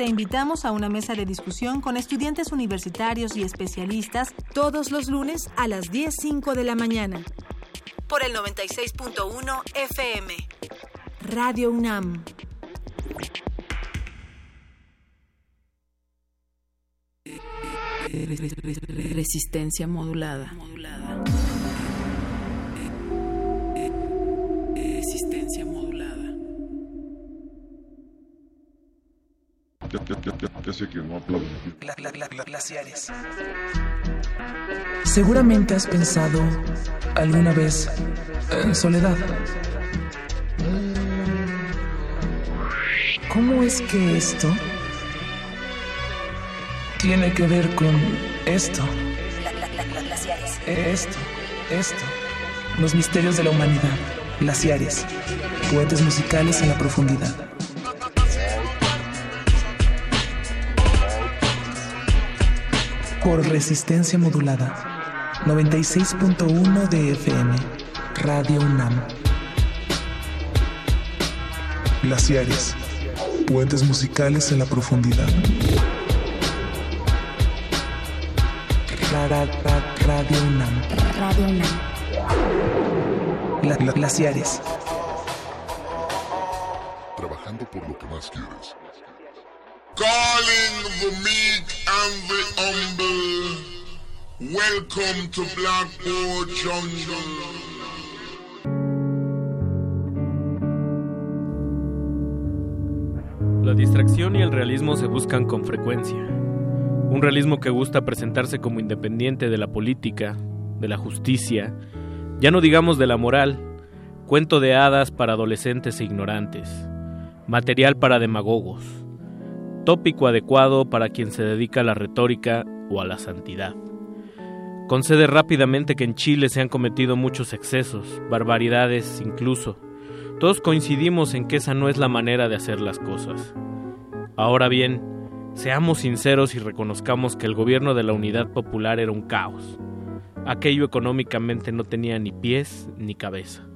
Te invitamos a una mesa de discusión con estudiantes universitarios y especialistas todos los lunes a las 10.05 de la mañana. Por el 96.1 FM. Radio UNAM. Resistencia modulada. Resistencia modulada. Que no glaciares. Seguramente has pensado alguna vez en soledad. ¿Cómo es que esto tiene que ver con esto? Esto, esto. Los misterios de la humanidad. Glaciares, puentes musicales en la profundidad. Por resistencia modulada, 96.1 de FM, Radio UNAM. Glaciares, puentes musicales en la profundidad. Ra- ra- ra- Radio UNAM. Radio UNAM. Gla- gla- glaciares. Trabajando por lo que más quieres. The meek and the humble. Welcome to Blackboard. La distracción y el realismo se buscan con frecuencia. Un realismo que gusta presentarse como independiente de la política, de la justicia, ya no digamos de la moral, cuento de hadas para adolescentes e ignorantes, material para demagogos, tópico adecuado para quien se dedica a la retórica o a la santidad. Concede rápidamente que en Chile se han cometido muchos excesos, barbaridades incluso. Todos coincidimos en que esa no es la manera de hacer las cosas. Ahora bien, seamos sinceros y reconozcamos que el gobierno de la Unidad Popular era un caos. Aquello económicamente no tenía ni pies ni cabeza.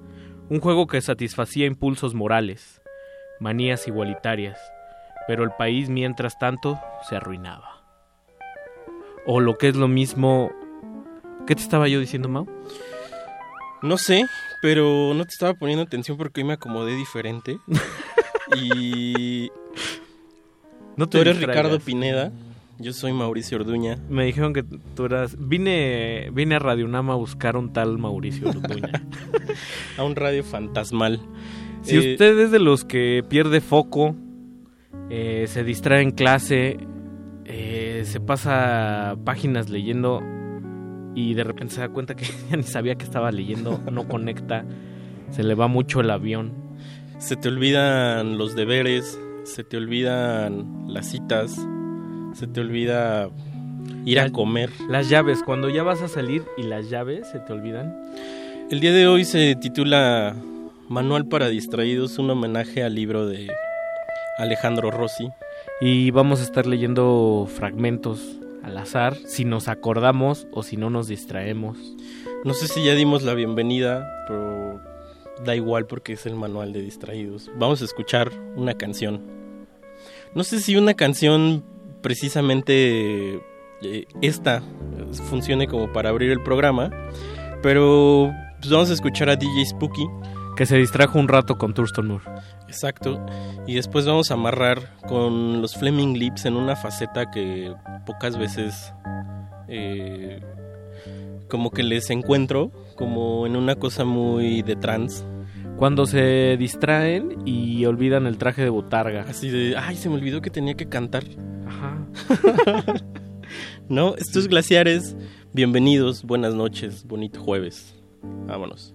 Un juego que satisfacía impulsos morales, manías igualitarias, pero el país mientras tanto se arruinaba. O lo que es lo mismo... ¿Qué te estaba yo diciendo, Mau? No sé, pero no te estaba poniendo atención porque hoy me acomodé diferente. [laughs] y. No te Tú eres distraigas. Ricardo Pineda. Yo soy Mauricio Orduña. Me dijeron que tú eras... Vine, vine a Radio Unam a buscar un tal Mauricio Orduña. [laughs] A un radio fantasmal. Si Eh, usted es de los que pierde foco, eh, se distrae en clase, eh, se pasa páginas leyendo y de repente se da cuenta que [laughs] ya ni sabía que estaba leyendo, no [laughs] conecta, se le va mucho el avión. Se te olvidan los deberes, se te olvidan las citas, se te olvida ir a comer. Las llaves, cuando ya vas a salir y las llaves se te olvidan. El día de hoy se titula Manual para distraídos, un homenaje al libro de Alejandro Rossi. Y vamos a estar leyendo fragmentos al azar, si nos acordamos o si no nos distraemos. No sé si ya dimos la bienvenida, pero da igual porque es el manual de distraídos. Vamos a escuchar una canción. No sé si una canción precisamente eh, esta eh, funcione como para abrir el programa, pero pues vamos a escuchar a DJ Spooky. Que se distrajo un rato con Thurston Moore. Exacto. Y después vamos a amarrar con los Fleming Lips en una faceta que pocas veces eh, como que les encuentro, como en una cosa muy de trance. Cuando se distraen y olvidan el traje de botarga. Así de, ay, se me olvidó que tenía que cantar. Ajá. [laughs] no, estos glaciares, bienvenidos, buenas noches, bonito jueves. Vámonos.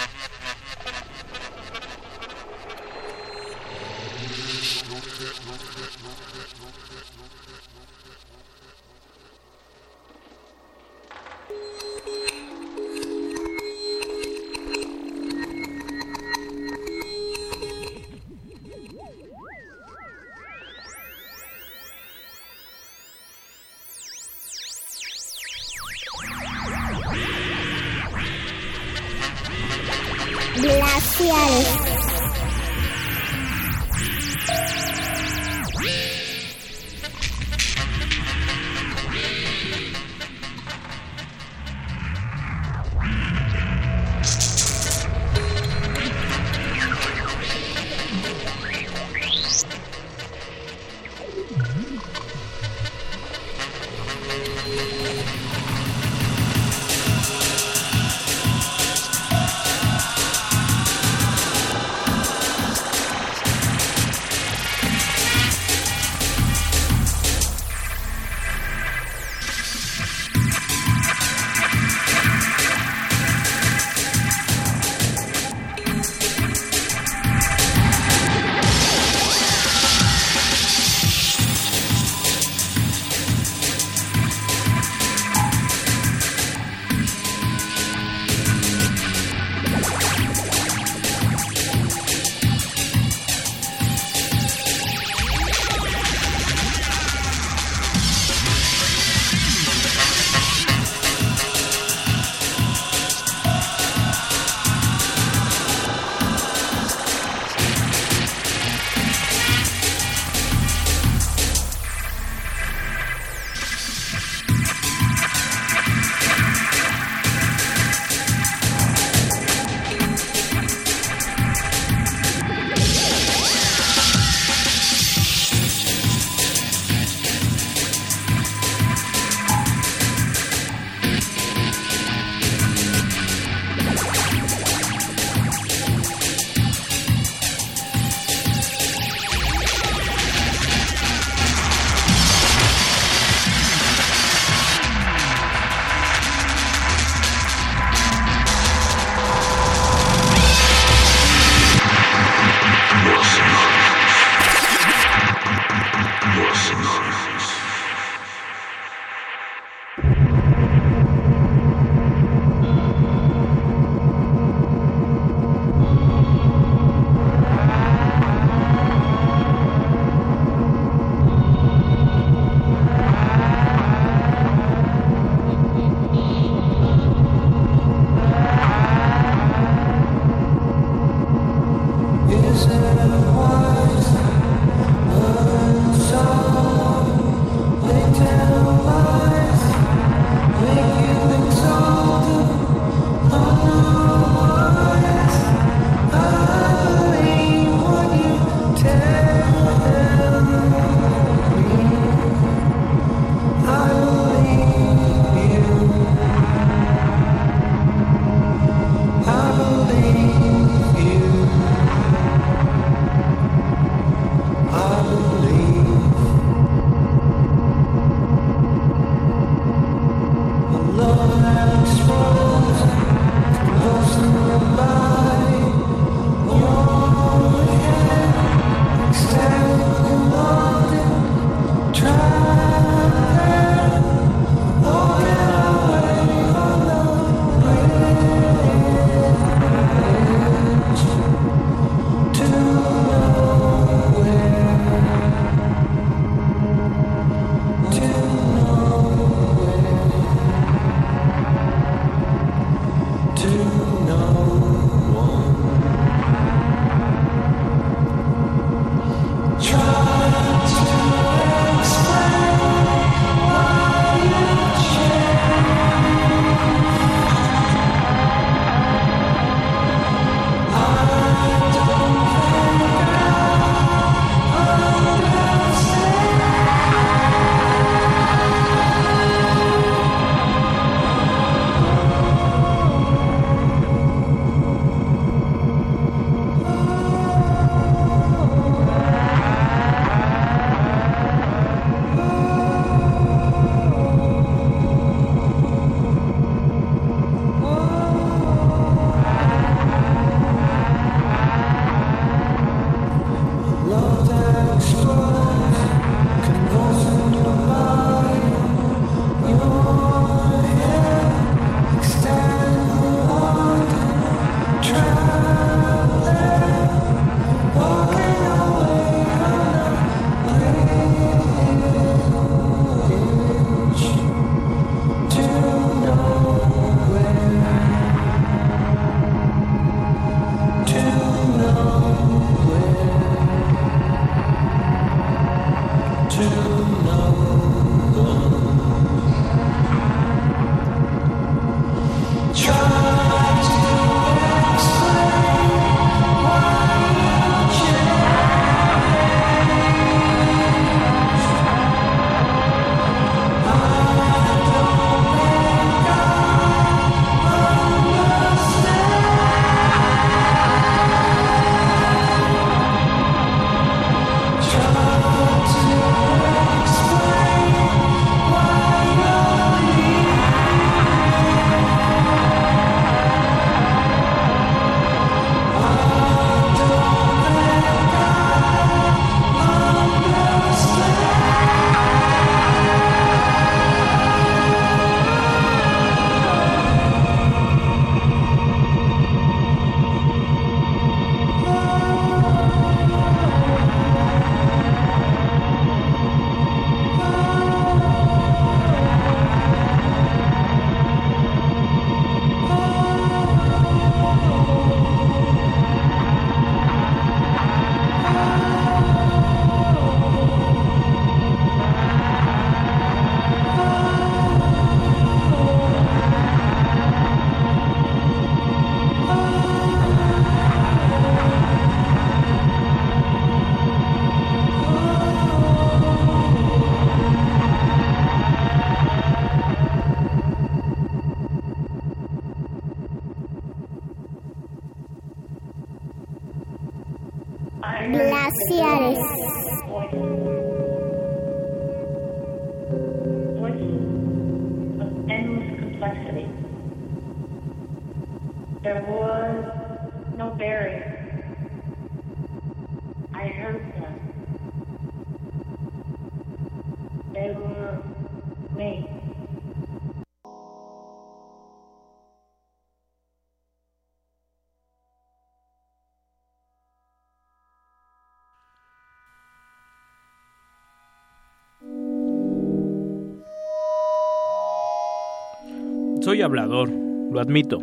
Hablador, lo admito.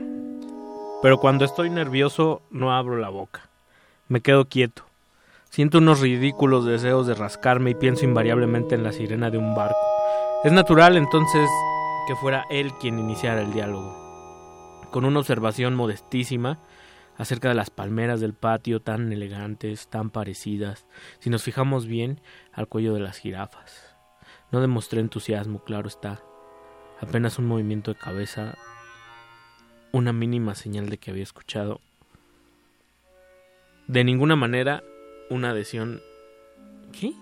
Pero cuando estoy nervioso no abro la boca. Me quedo quieto. Siento unos ridículos deseos de rascarme y pienso invariablemente en la sirena de un barco. Es natural entonces que fuera él quien iniciara el diálogo. Con una observación modestísima acerca de las palmeras del patio tan elegantes, tan parecidas, si nos fijamos bien, al cuello de las jirafas. No demostré entusiasmo, claro está apenas un movimiento de cabeza, una mínima señal de que había escuchado. De ninguna manera una adhesión. ¿Qué?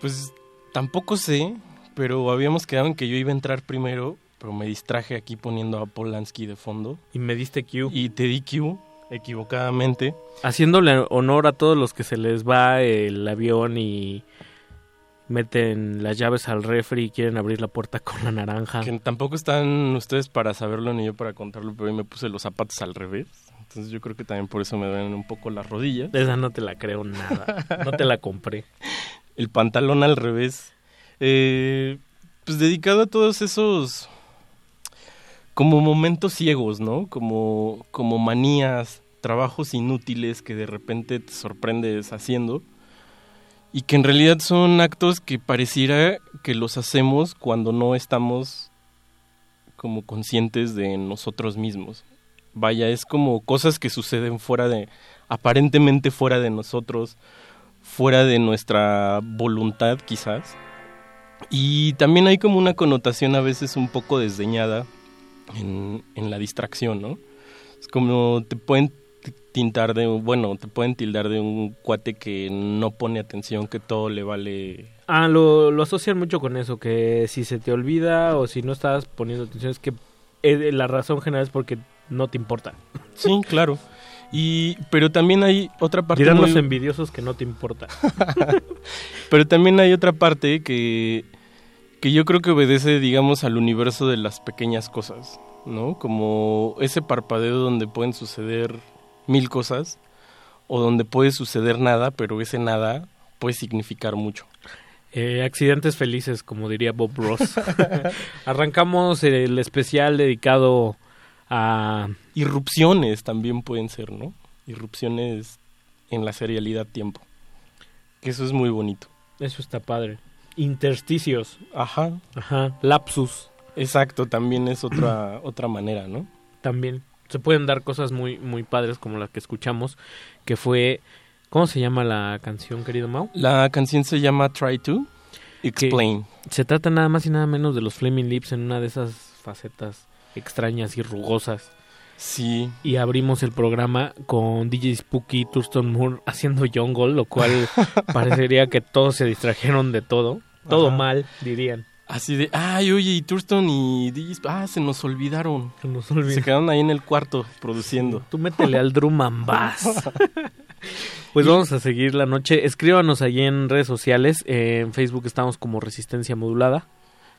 Pues tampoco sé, pero habíamos quedado en que yo iba a entrar primero, pero me distraje aquí poniendo a Polanski de fondo. Y me diste Q. Y te di Q, equivocadamente. Haciéndole honor a todos los que se les va el avión y meten las llaves al refri y quieren abrir la puerta con la naranja. Que tampoco están ustedes para saberlo ni yo para contarlo, pero hoy me puse los zapatos al revés. Entonces yo creo que también por eso me duelen un poco las rodillas. Esa no te la creo nada. No te la compré. [laughs] El pantalón al revés. Eh, pues dedicado a todos esos como momentos ciegos, ¿no? Como, como manías, trabajos inútiles que de repente te sorprendes haciendo y que en realidad son actos que pareciera que los hacemos cuando no estamos como conscientes de nosotros mismos. Vaya, es como cosas que suceden fuera de, aparentemente fuera de nosotros, fuera de nuestra voluntad quizás. Y también hay como una connotación a veces un poco desdeñada en, en la distracción, ¿no? Es como te pueden tintar de bueno, te pueden tildar de un cuate que no pone atención, que todo le vale. Ah, lo, lo asocian mucho con eso, que si se te olvida o si no estás poniendo atención es que eh, la razón general es porque no te importa. Sí, [laughs] claro. Y, pero también hay otra parte. Dirán los envidiosos que no te importa. [laughs] pero también hay otra parte que, que yo creo que obedece, digamos, al universo de las pequeñas cosas, ¿no? Como ese parpadeo donde pueden suceder mil cosas o donde puede suceder nada, pero ese nada puede significar mucho. Eh, accidentes felices, como diría Bob Ross. [laughs] Arrancamos el especial dedicado a... Irrupciones también pueden ser, ¿no? Irrupciones en la serialidad tiempo. Que eso es muy bonito. Eso está padre. Intersticios. Ajá. Ajá. Lapsus. Exacto, también es otra, otra manera, ¿no? También. Se pueden dar cosas muy, muy padres como las que escuchamos, que fue... ¿Cómo se llama la canción, querido Mau? La canción se llama Try to Explain. Se trata nada más y nada menos de los Flaming Lips en una de esas facetas extrañas y rugosas. Sí. Y abrimos el programa con DJ Spooky y Thurston Moore haciendo Jungle, lo cual [laughs] parecería que todos se distrajeron de todo. Todo Ajá. mal, dirían. Así de, ay, oye, y Thurston y DJ, ah, se nos olvidaron. Se nos olvidaron. Se quedaron ahí en el cuarto produciendo. Tú métele al drum and bass. [laughs] Pues vamos a seguir la noche. Escríbanos allí en redes sociales. Eh, en Facebook estamos como Resistencia Modulada.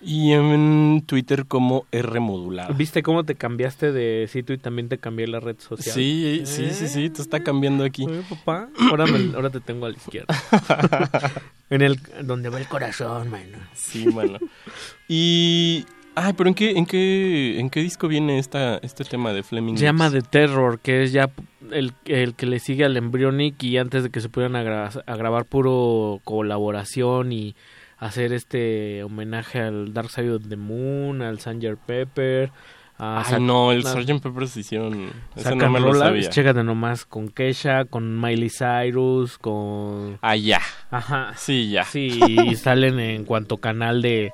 Y en Twitter como R modulada. ¿Viste cómo te cambiaste de sitio y también te cambié la red social? Sí, sí, sí, sí, te está cambiando aquí. Oye, papá, ahora, me- ahora te tengo a la izquierda. [laughs] en el donde va el corazón, mano. Sí, mano. Y ay, pero en qué en qué en qué disco viene esta este tema de Fleming? Se llama? The Terror, que es ya el, el que le sigue al Embryonic y antes de que se pudieran a, gra- a grabar puro colaboración y hacer este homenaje al Dark Side of the Moon, al Sanger Pepper. A Ay, no, el Sgt. Pepper se hicieron ese sacan no me lo sabía. Chécate nomás con Kesha, con Miley Cyrus, con... Ah, ya. Ajá. Sí, ya. Sí, [laughs] y salen en cuanto canal de,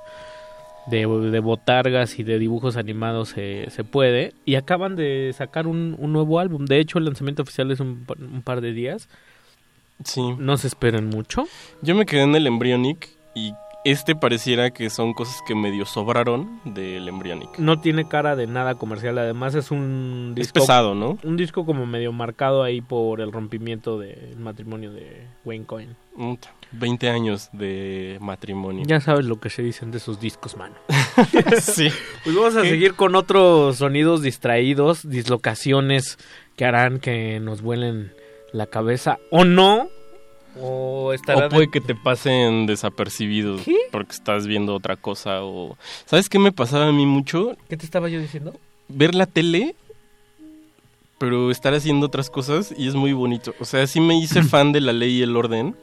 de, de botargas y de dibujos animados se, se puede. Y acaban de sacar un, un nuevo álbum. De hecho, el lanzamiento oficial es un, un par de días. Sí. No se esperen mucho. Yo me quedé en el Embryonic y este pareciera que son cosas que medio sobraron del Embryonic. No tiene cara de nada comercial. Además, es un Es disco. pesado, ¿no? Un disco como medio marcado ahí por el rompimiento del matrimonio de Wayne Coyne. Puta, 20 años de matrimonio. Ya sabes lo que se dicen de esos discos, mano. [laughs] sí. Pues vamos a ¿Qué? seguir con otros sonidos distraídos, dislocaciones que harán que nos vuelen la cabeza o no. O estará O puede de- que te pasen desapercibidos porque estás viendo otra cosa o... ¿Sabes qué me pasaba a mí mucho? ¿Qué te estaba yo diciendo? Ver la tele, pero estar haciendo otras cosas y es muy bonito. O sea, sí me hice [clears throat] fan de la ley y el orden,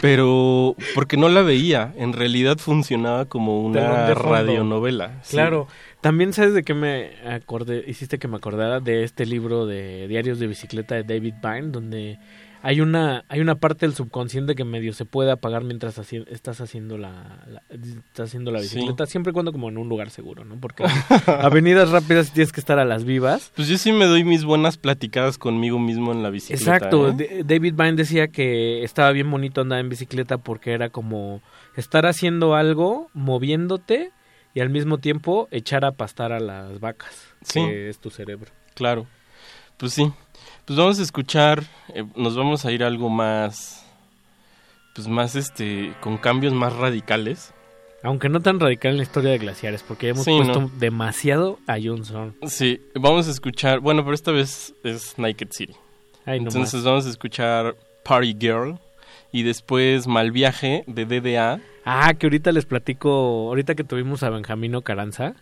pero porque no la veía. En realidad funcionaba como una de radionovela. sí. Claro. También sabes de qué me acordé, hiciste que me acordara de este libro de diarios de bicicleta de David Byrne, donde hay una hay una parte del subconsciente que medio se puede apagar mientras haci- estás haciendo la, la- estás haciendo la Sí. bicicleta, siempre y cuando como en un lugar seguro, ¿no? Porque [laughs] avenidas rápidas tienes que estar a las vivas. Pues yo sí me doy mis buenas platicadas conmigo mismo en la bicicleta. Exacto, ¿eh? David Byrne decía que estaba bien bonito andar en bicicleta porque era como estar haciendo algo, moviéndote y al mismo tiempo echar a pastar a las vacas, Sí. que es tu cerebro. Claro. Pues sí. Pues vamos a escuchar, eh, nos vamos a ir a algo más, pues más este, con cambios más radicales. Aunque no tan radical en la historia de glaciares, porque hemos Sí, puesto ¿no? demasiado a Johnson. Sí, vamos a escuchar, bueno, pero esta vez es Naked City. Ay, no Entonces más. vamos a escuchar Party Girl y después Mal Viaje de DDA. Ah, que ahorita les platico, ahorita que tuvimos a Benjamino Caranza,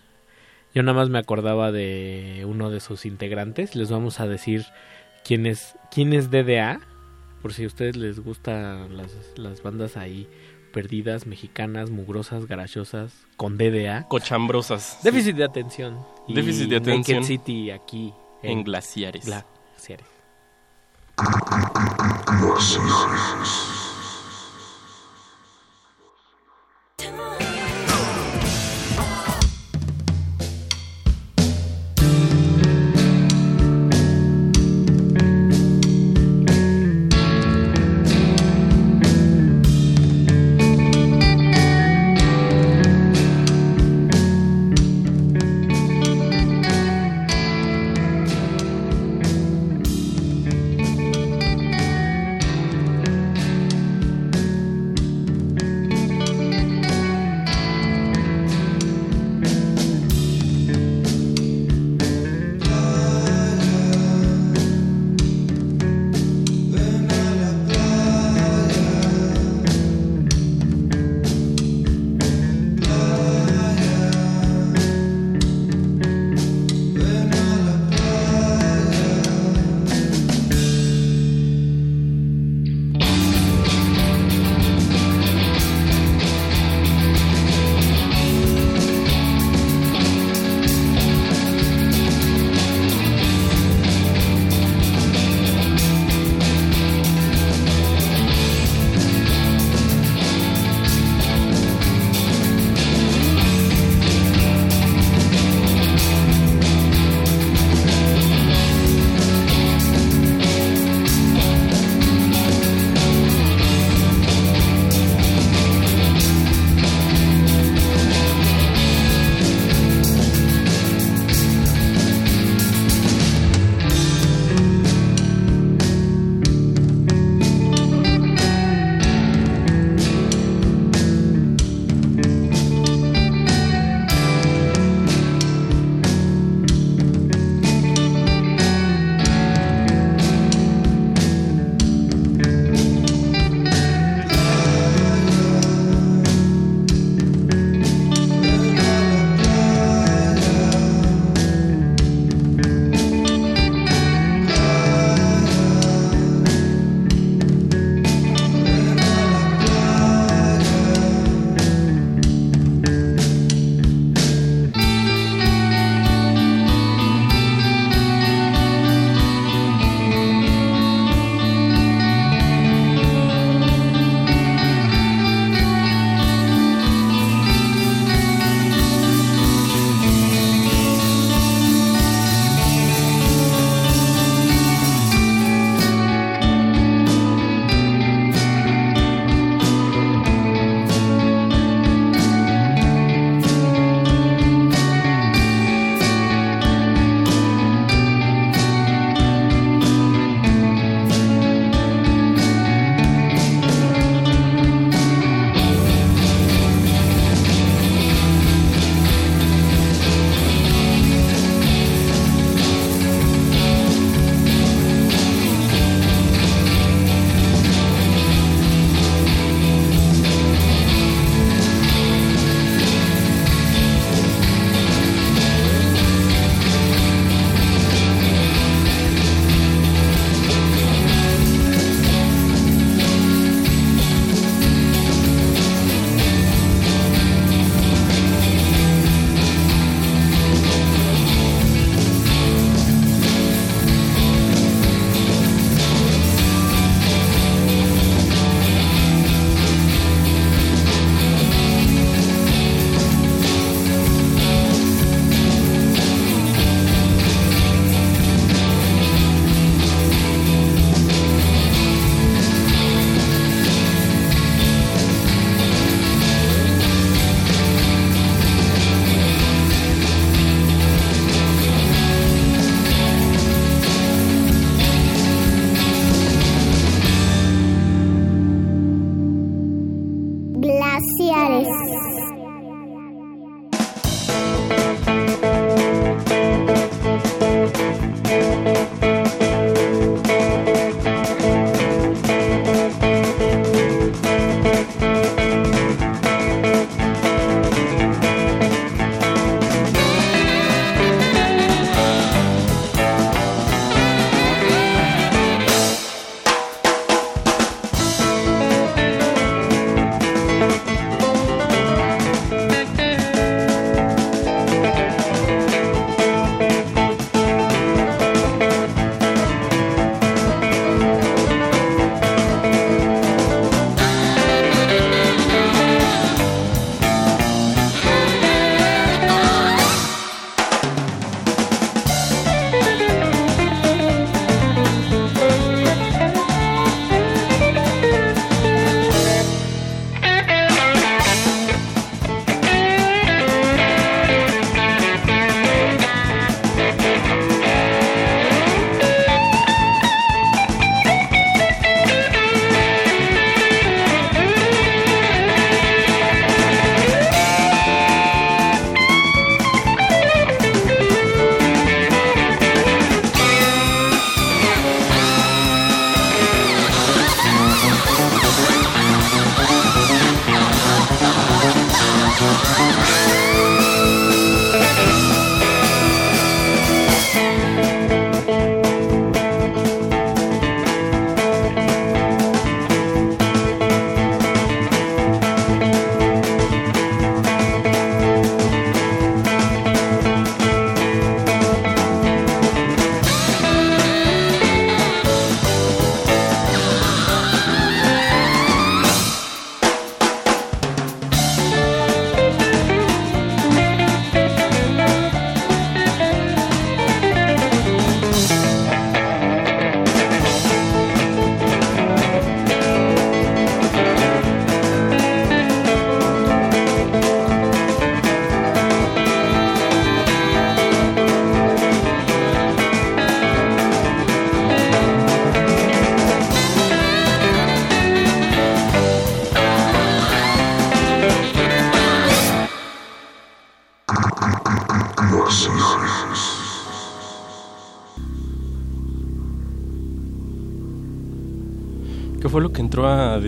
yo nada más me acordaba de uno de sus integrantes, les vamos a decir quién es, quién es DDA, por si a ustedes les gustan las, las bandas ahí perdidas, mexicanas, mugrosas, garachosas, con DDA. Cochambrosas. Déficit de atención. Y Déficit de atención. Naked City aquí. En glaciares. Glaciares. Thank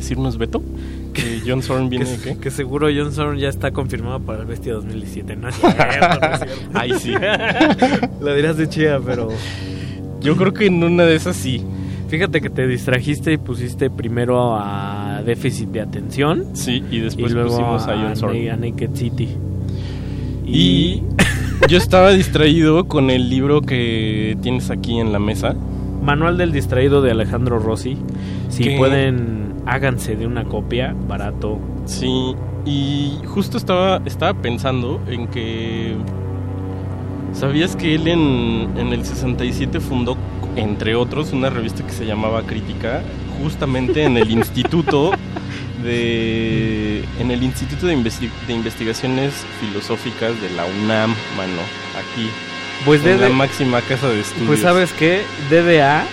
decirnos Beto? Que [laughs] John Zorn viene que, qué? que seguro John Zorn ya está confirmado para el Bestia 2017. No es cierto, no es cierto. [laughs] Ay, sí. [laughs] Lo dirás de chida, pero. Yo creo que en una de esas sí. Fíjate que te distrajiste y pusiste primero a Déficit de Atención. Sí, y después luego pusimos a John Zorn. a Naked City. Y yo estaba distraído con el libro que tienes aquí en la mesa. Manual del distraído de Alejandro Rossi. Si Que- pueden, háganse de una copia, barato. Sí, y justo estaba, estaba pensando en que... ¿Sabías que él en, en el 67 fundó, entre otros, una revista que se llamaba Crítica, justamente en el [laughs] Instituto de... en el Instituto de, Investi- de Investigaciones Filosóficas de la UNAM, mano, aquí. Pues en la máxima casa de estudios. Pues sabes qué, DDA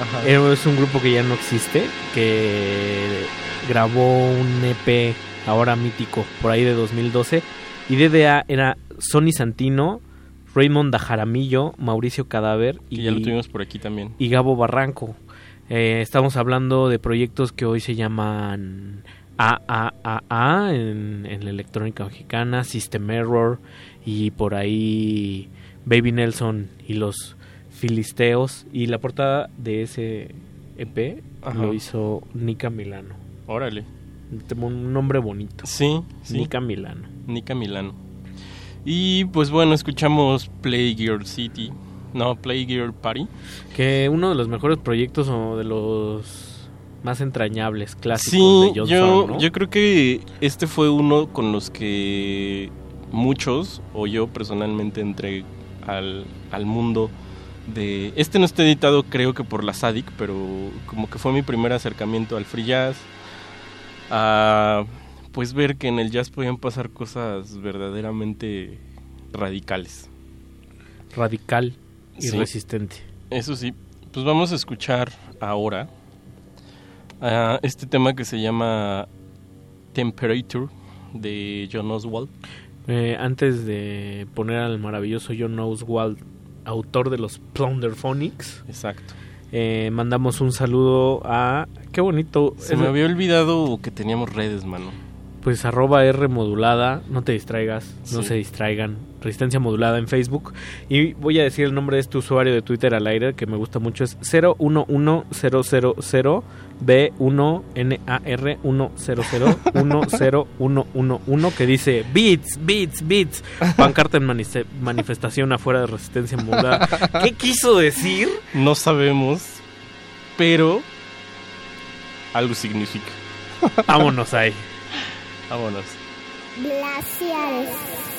Ajá. es un grupo que ya no existe, que grabó un EP ahora mítico por ahí de 2012 y DDA era Sonny Santino, Raymond Dajaramillo, Mauricio Cadáver y, ya lo tuvimos por aquí también. y Gabo Barranco. Eh, estamos hablando de proyectos que hoy se llaman AAAA en, en la electrónica mexicana, System Error y por ahí Baby Nelson y los Filisteos. Y la portada de ese EP Ajá. lo hizo Nika Milano. Órale. Un nombre bonito. Sí, sí. Nika Milano. Nika Milano. Y pues bueno, escuchamos Playgirl City. No, Playgirl Party. Que uno de los mejores proyectos o de los más entrañables, clásicos Sí, de John yo, Zorn, ¿no? yo creo que este fue uno con los que muchos, o yo personalmente, entré al, al mundo de... Este no está editado creo que por la SADIC, pero como que fue mi primer acercamiento al free jazz. A pues ver que en el jazz podían pasar cosas verdaderamente radicales. Radical y Sí. resistente. Eso sí, pues vamos a escuchar ahora a este tema que se llama Temperature de John Oswald. Eh, antes de poner al maravilloso John Oswald, autor de los Plunderphonics. Exacto. Eh, mandamos un saludo a... Qué bonito. Se me había olvidado que teníamos redes, mano. Pues arroba R modulada, no te distraigas, no Sí. se distraigan. Resistencia modulada en Facebook. Y voy a decir el nombre de este usuario de Twitter al aire que me gusta mucho. Es 011000B1NAR100101111 que dice Beats, Beats, Beats. Pancarta en manifestación afuera de Resistencia modulada. ¿Qué quiso decir? No sabemos, pero algo significa. Vámonos ahí. Vámonos. Glaciares.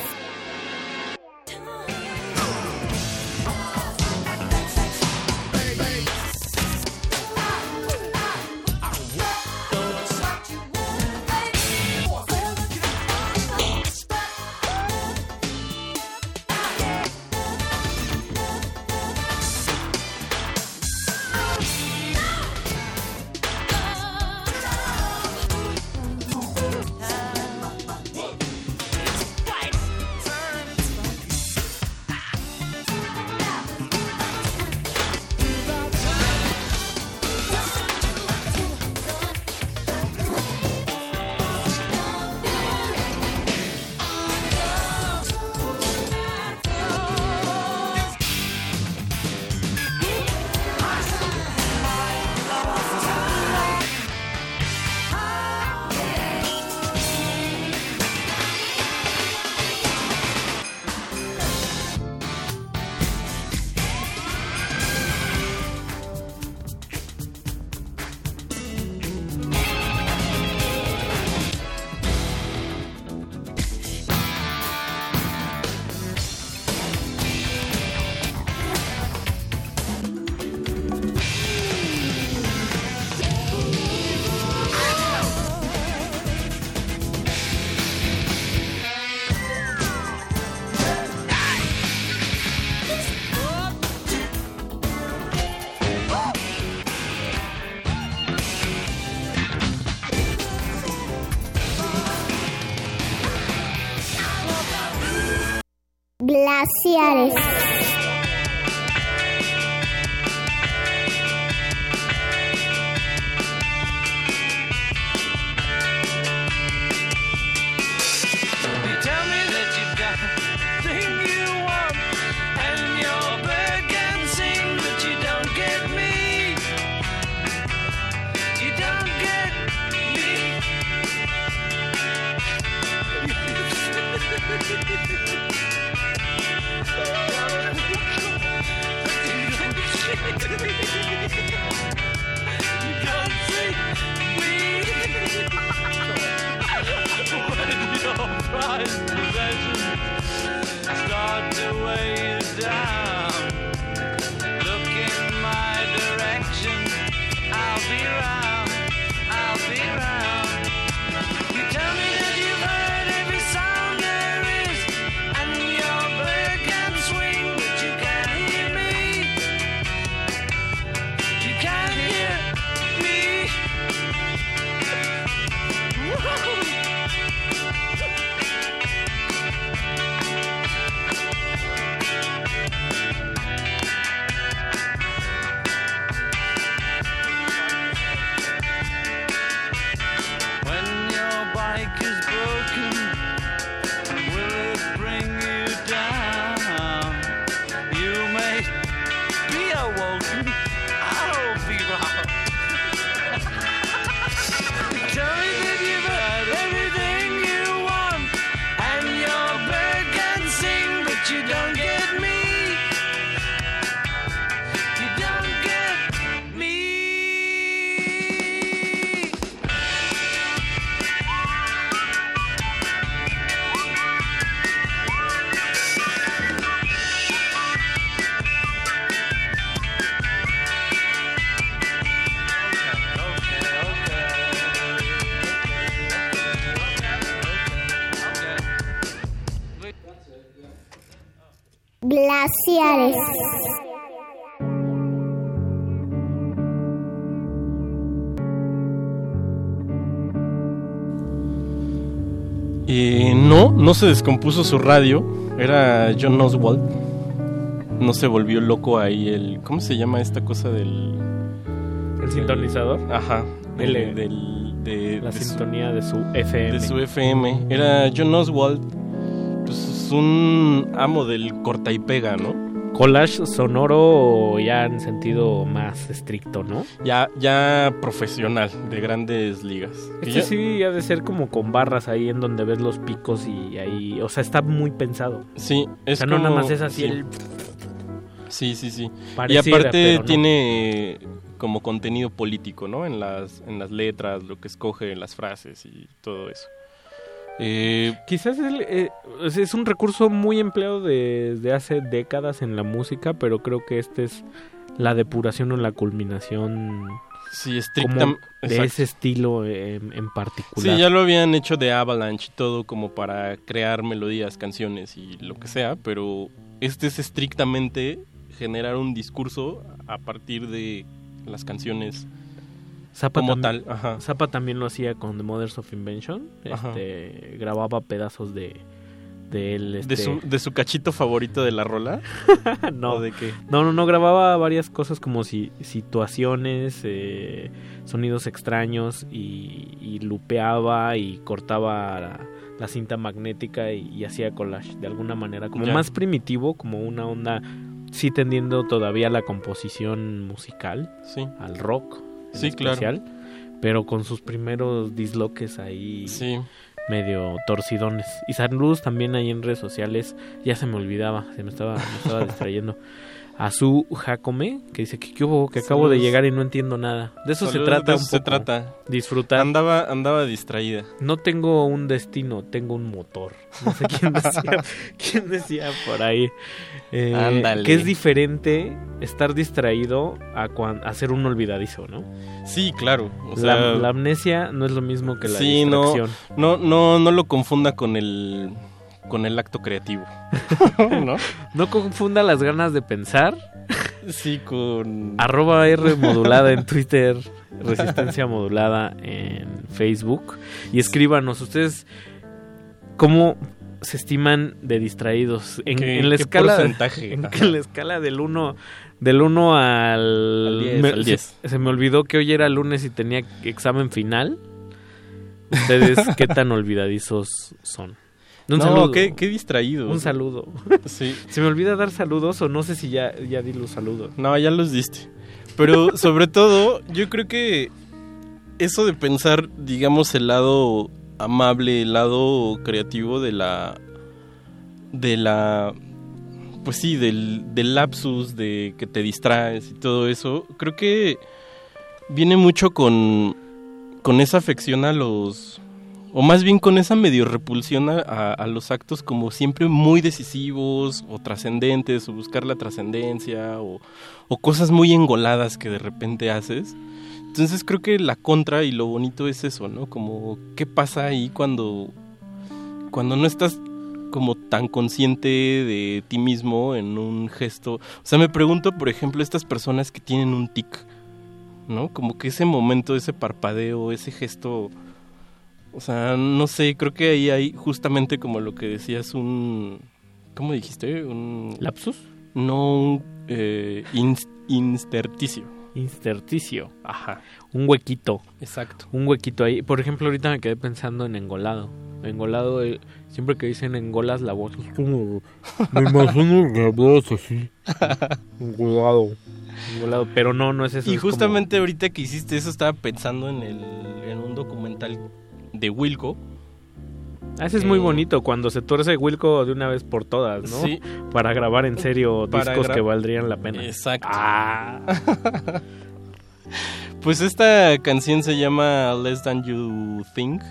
Glaciares. No, se descompuso su radio. Era John Oswald. No se volvió loco ahí el... ¿Cómo se llama esta cosa del... ¿El sintonizador? Ajá. El- del- del- de, La de su- sintonía de su FM. de su FM. Era John Oswald. Pues es un amo del corta y pega, ¿no? Collage sonoro ya en sentido más estricto, ¿no? Ya, ya profesional, de grandes ligas. Este ya- sí ha de ser como con barras ahí en donde ves los picos y ahí, o sea, está muy pensado. Sí, es o sea, no nada más es así sí. el... Sí, sí, sí. Pareciera, y aparte no. tiene como contenido político, ¿no? En las, en las letras, lo que escoge, las frases y todo eso. Eh, Quizás el, eh, es- un recurso muy empleado desde hace décadas en la música, pero creo que este es la depuración o la culminación sí, como estrictam- de ese estilo en, en particular. Sí, ya lo habían hecho de Avalanche y todo como para crear melodías, canciones y lo que sea, pero este es estrictamente generar un discurso a partir de las canciones Zappa como también, tal. Ajá. Zappa también lo hacía con The Mothers of Invention. Este, grababa pedazos de, de él. ¿De, este- su, ¿De su cachito favorito de la rola? [laughs] no, ¿O de qué? no, no, no, grababa varias cosas como si, situaciones, eh, sonidos extraños y, y lupeaba y cortaba la, la cinta magnética y, y hacía collage de alguna manera, como Ya. más primitivo, como una onda, sí tendiendo todavía la composición musical, Sí. al rock, Sí, claro. pero con sus primeros disloques ahí Sí. medio torcidones. Y saludos también ahí en redes sociales. Ya se me olvidaba, se me estaba, me estaba [laughs] distrayendo. A su Jacome, que dice que, ¿qué hubo? que acabo de llegar y no entiendo nada. De eso se trata de un eso se poco. trata. Disfrutar. Andaba, andaba distraída. No tengo un destino, tengo un motor. No sé quién decía, [laughs] quién decía por ahí. Eh, Ándale. Que es diferente estar distraído a, cuan- a ser un olvidadizo, ¿no? Sí, claro. O la, sea, la amnesia no es lo mismo que la sí, no, distracción. no, no, no lo confunda con el, con el acto creativo. [laughs] ¿No? No confunda las ganas de pensar Sí, con... Arroba R modulada en Twitter, Resistencia modulada en Facebook. Y escríbanos, ustedes, ¿cómo se estiman de distraídos? En, ¿Qué- en la qué escala, porcentaje? En, la escala del 1 del 1 al... Al 10, me- al se- 10. Se, me olvidó que hoy era lunes y tenía examen final. ¿Ustedes qué tan olvidadizos son? Un no, saludo. qué, qué distraído. Un saludo. [laughs] Sí. Se me olvida dar saludos o no sé si ya, ya di los saludos. No, ya los diste. Pero [laughs] sobre todo, yo creo que eso de pensar, digamos, el lado amable, el lado creativo de la. de la. Pues sí, del, del lapsus, de que te distraes y todo eso, creo que viene mucho con, con esa afección a los. O más bien con esa medio repulsión a, a- los actos como siempre muy decisivos o trascendentes o buscar la trascendencia o, o cosas muy engoladas que de repente haces. Entonces creo que la contra y lo bonito es eso, ¿no? Como qué pasa ahí cuando, cuando no estás como tan consciente de ti mismo en un gesto. O sea, me pregunto, por ejemplo, estas personas que tienen un tic, ¿no? Como que ese momento, ese parpadeo, ese gesto... O sea, no sé, creo que ahí hay justamente como lo que decías, un... ¿Cómo dijiste? Un... ¿Lapsus? No, un eh, ins- intersticio. Intersticio. Ajá. Un huequito. Exacto. Un huequito ahí. Por ejemplo, ahorita me quedé pensando en engolado. Engolado, eh, siempre que dicen engolas la voz es como... Me imagino la voz así. [laughs] Engolado. Engolado. Pero no, no es eso. Y es como- justamente ahorita que hiciste eso estaba pensando en, el, en un documental de Wilco. Ah, ese es muy bonito, cuando se tuerce Wilco de una vez por todas, ¿no? Sí. Para grabar en serio discos que valdrían la pena. Exacto. Ah. [laughs] Pues esta canción se llama Less Than You Think.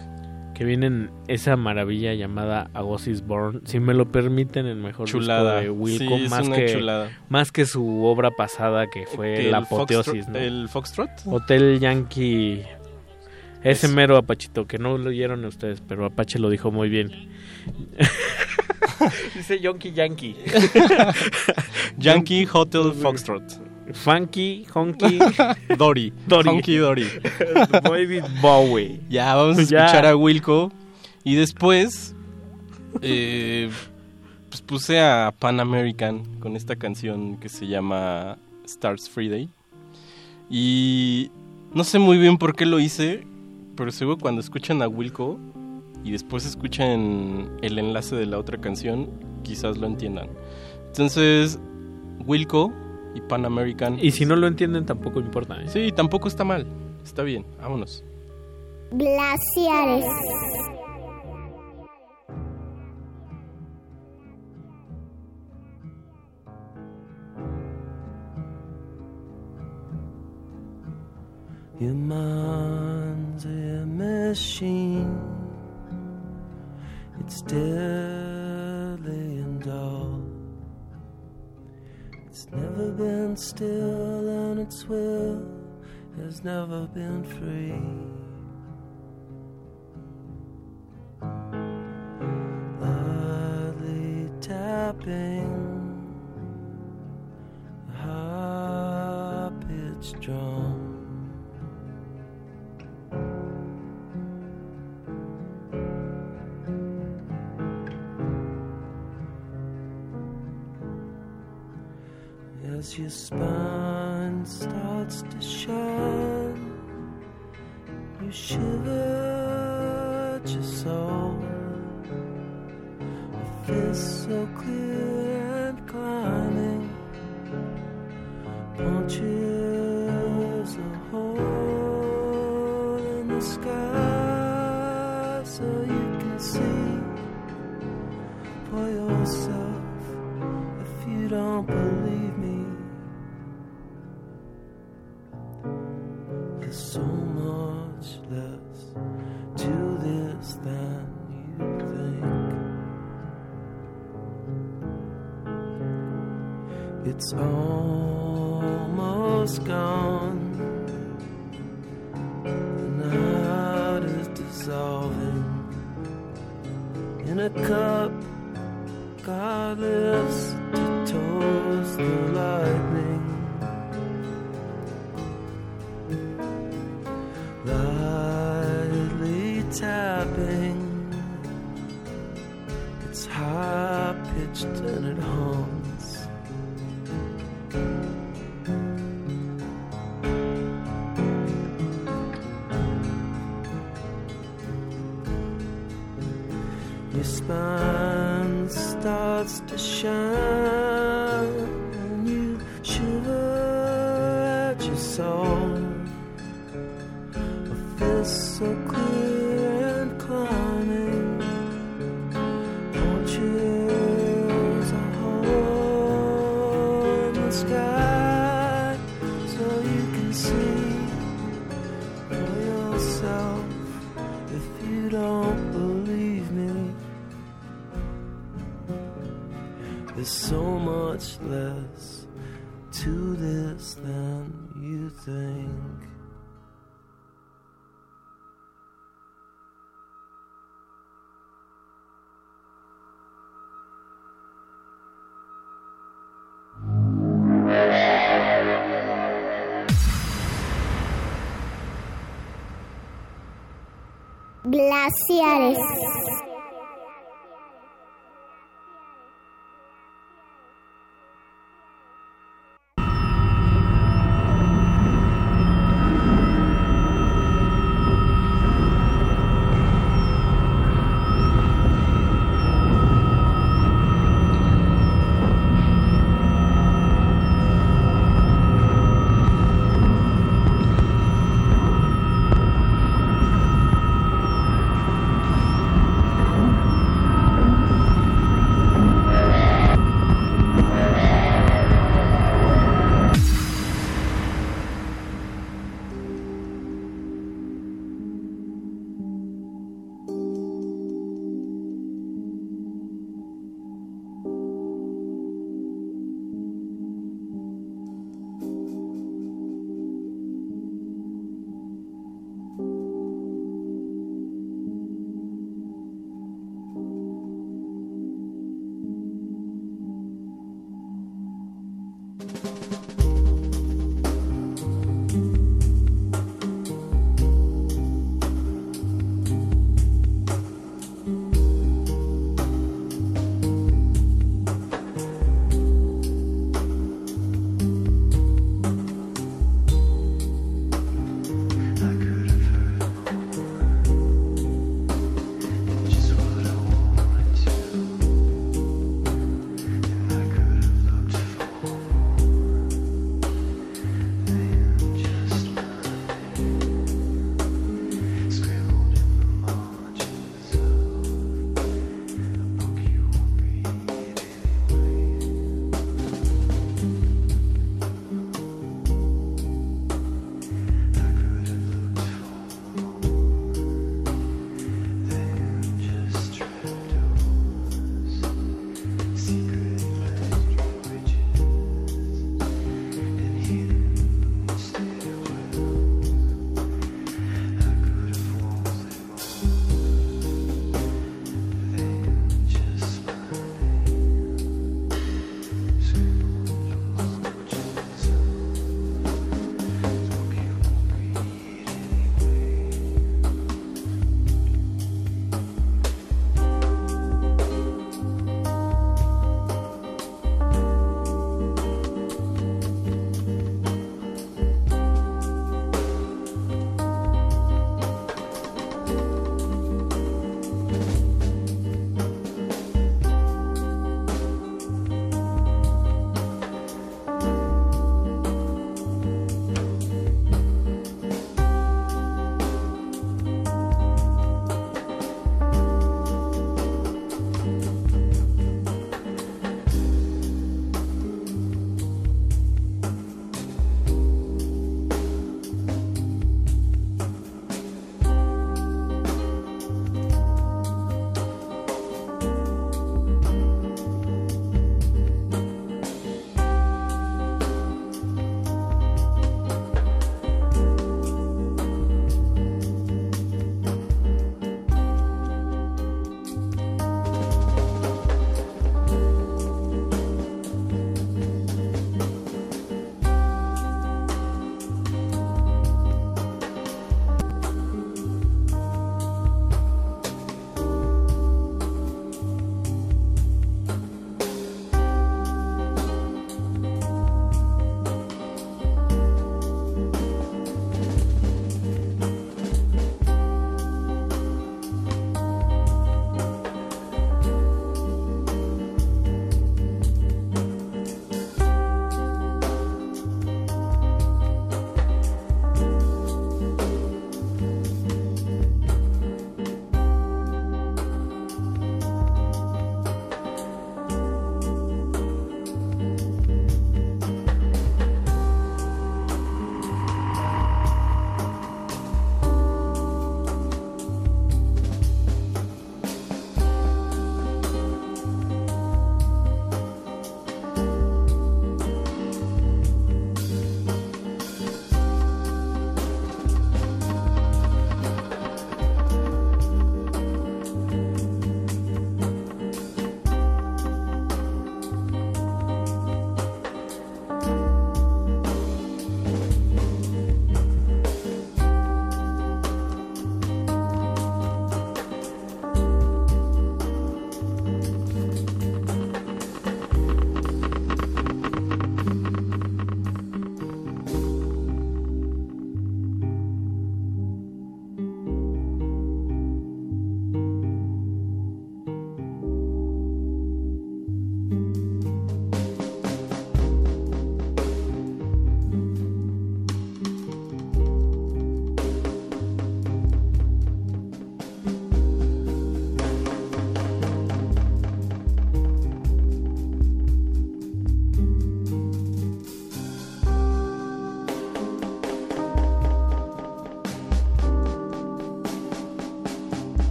Que vienen esa maravilla llamada Agosis Born, si me lo permiten, el mejor Chulada. disco de Wilco, Sí, más que chulada. más que su obra pasada que fue Que la apoteosis, ¿no? el Foxtrot. Hotel Yankee ese Es- mero Apachito que no lo oyeron ustedes, pero Apache lo dijo muy bien. [laughs] Dice Yonky Yankee. [laughs] Yankee Hotel Foxtrot. Funky, honky, [laughs] Dory. Dory. Honky Dory. David Bowie. Ya, vamos a Ya. escuchar a Wilco. Y después, eh, pues puse a Pan American con esta canción que se llama Stars Friday. Y no sé muy bien por qué lo hice, pero seguro cuando escuchan a Wilco y después escuchan el enlace de la otra canción, quizás lo entiendan. Entonces, Wilco y Pan American. Y si no lo entienden, tampoco importa. ¿eh? Sí, tampoco está mal. Está bien, vámonos. Glaciares. Your mind's a machine. It's deadly and dull. It's never been still, and its will has never been free. Tapping high pitched drum. As your spine starts to shine, you shiver at your soul. A fist so clear and climbing punches a hole in the sky so you can see for yourself if you don't believe So much less to this than you think. It's almost gone. The night is dissolving in a cup. God lives to toast the lightning. Tapping, it's high pitched and it haunts. Your spine starts to shine,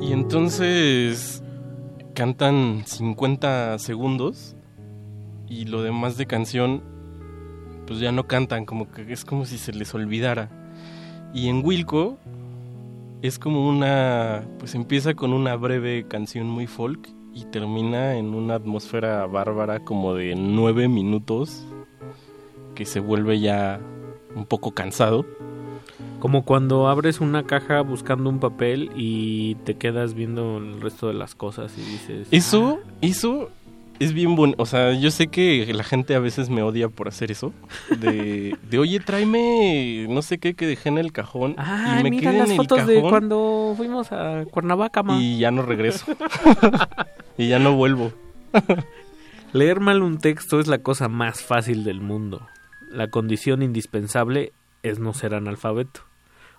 Y entonces cantan 50 segundos y lo demás de canción pues ya no cantan, como que es como si se les olvidara. Y en Wilco es como una, pues empieza con una breve canción muy folk y termina en una atmósfera bárbara como de nueve minutos que se vuelve ya un poco cansado. Como cuando abres una caja buscando un papel y te quedas viendo el resto de las cosas y dices... Eso, eso es bien bueno. O sea, yo sé que la gente a veces me odia por hacer eso. De, de oye, tráeme no sé qué que dejé en el cajón. Ah, y me mira quedé las en el fotos de cuando fuimos a Cuernavaca, ma. y ya no regreso. [laughs] y ya no vuelvo. [laughs] Leer mal un texto es la cosa más fácil del mundo. La condición indispensable es no ser analfabeto.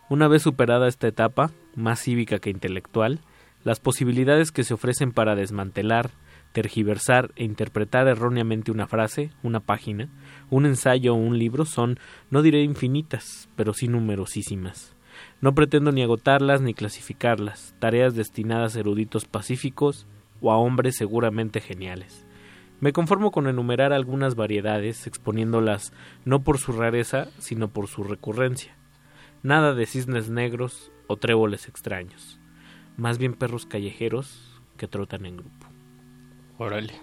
Una vez superada esta etapa, más cívica que intelectual, las posibilidades que se ofrecen para desmantelar, tergiversar e interpretar erróneamente una frase, una página, un ensayo o un libro son, no diré infinitas, pero sí numerosísimas. No pretendo ni agotarlas ni clasificarlas, tareas destinadas a eruditos pacíficos o a hombres seguramente geniales. Me conformo con enumerar algunas variedades, exponiéndolas no por su rareza, sino por su recurrencia. Nada de cisnes negros o tréboles extraños, más bien perros callejeros que trotan en grupo. Órale.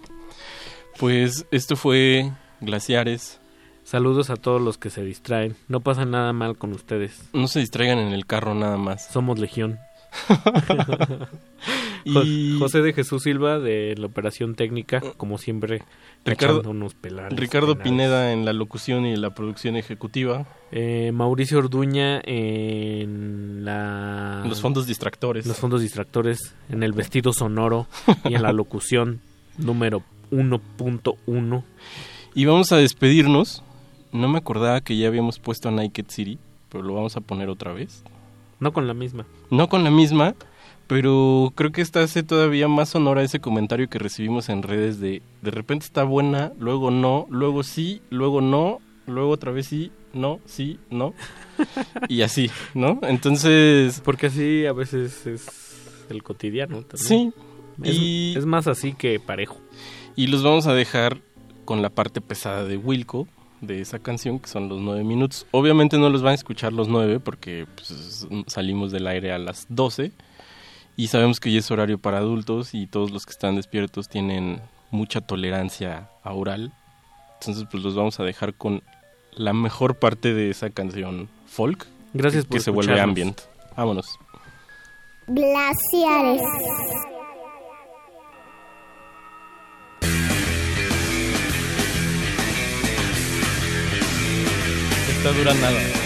Pues esto fue Glaciares. Saludos a todos los que se distraen. No pasa nada mal con ustedes. No se distraigan en el carro nada más. Somos Legión. [laughs] Y- José de Jesús Silva de la operación técnica, como siempre, Ricardo, echándonos pelares, Ricardo. Pineda en la locución y la producción ejecutiva. Eh, Mauricio Orduña en la... Los fondos distractores. Los fondos distractores, en el vestido sonoro y en la [laughs] locución número 1.1. Y vamos a despedirnos. No me acordaba que ya habíamos puesto a Naked City, pero lo vamos a poner otra vez. No con la misma. No con la misma, pero creo que esta hace todavía más honor a ese comentario que recibimos en redes de de repente está buena, luego no, luego sí, luego no, luego otra vez sí, no, sí, no. [laughs] y así, ¿no? Entonces... Porque así a veces es el cotidiano también. Sí. Es, y, es más así que parejo. y los vamos a dejar con la parte pesada de Wilco, de esa canción, que son los nueve minutos. Obviamente no los van a escuchar los nueve porque pues, salimos del aire a las 12 y sabemos que ya es horario para adultos y todos los que están despiertos tienen mucha tolerancia a oral. Entonces pues los vamos a dejar con la mejor parte de esa canción folk. Gracias que, por que se vuelve ambient. Vámonos. Glaciares. Esta dura nada.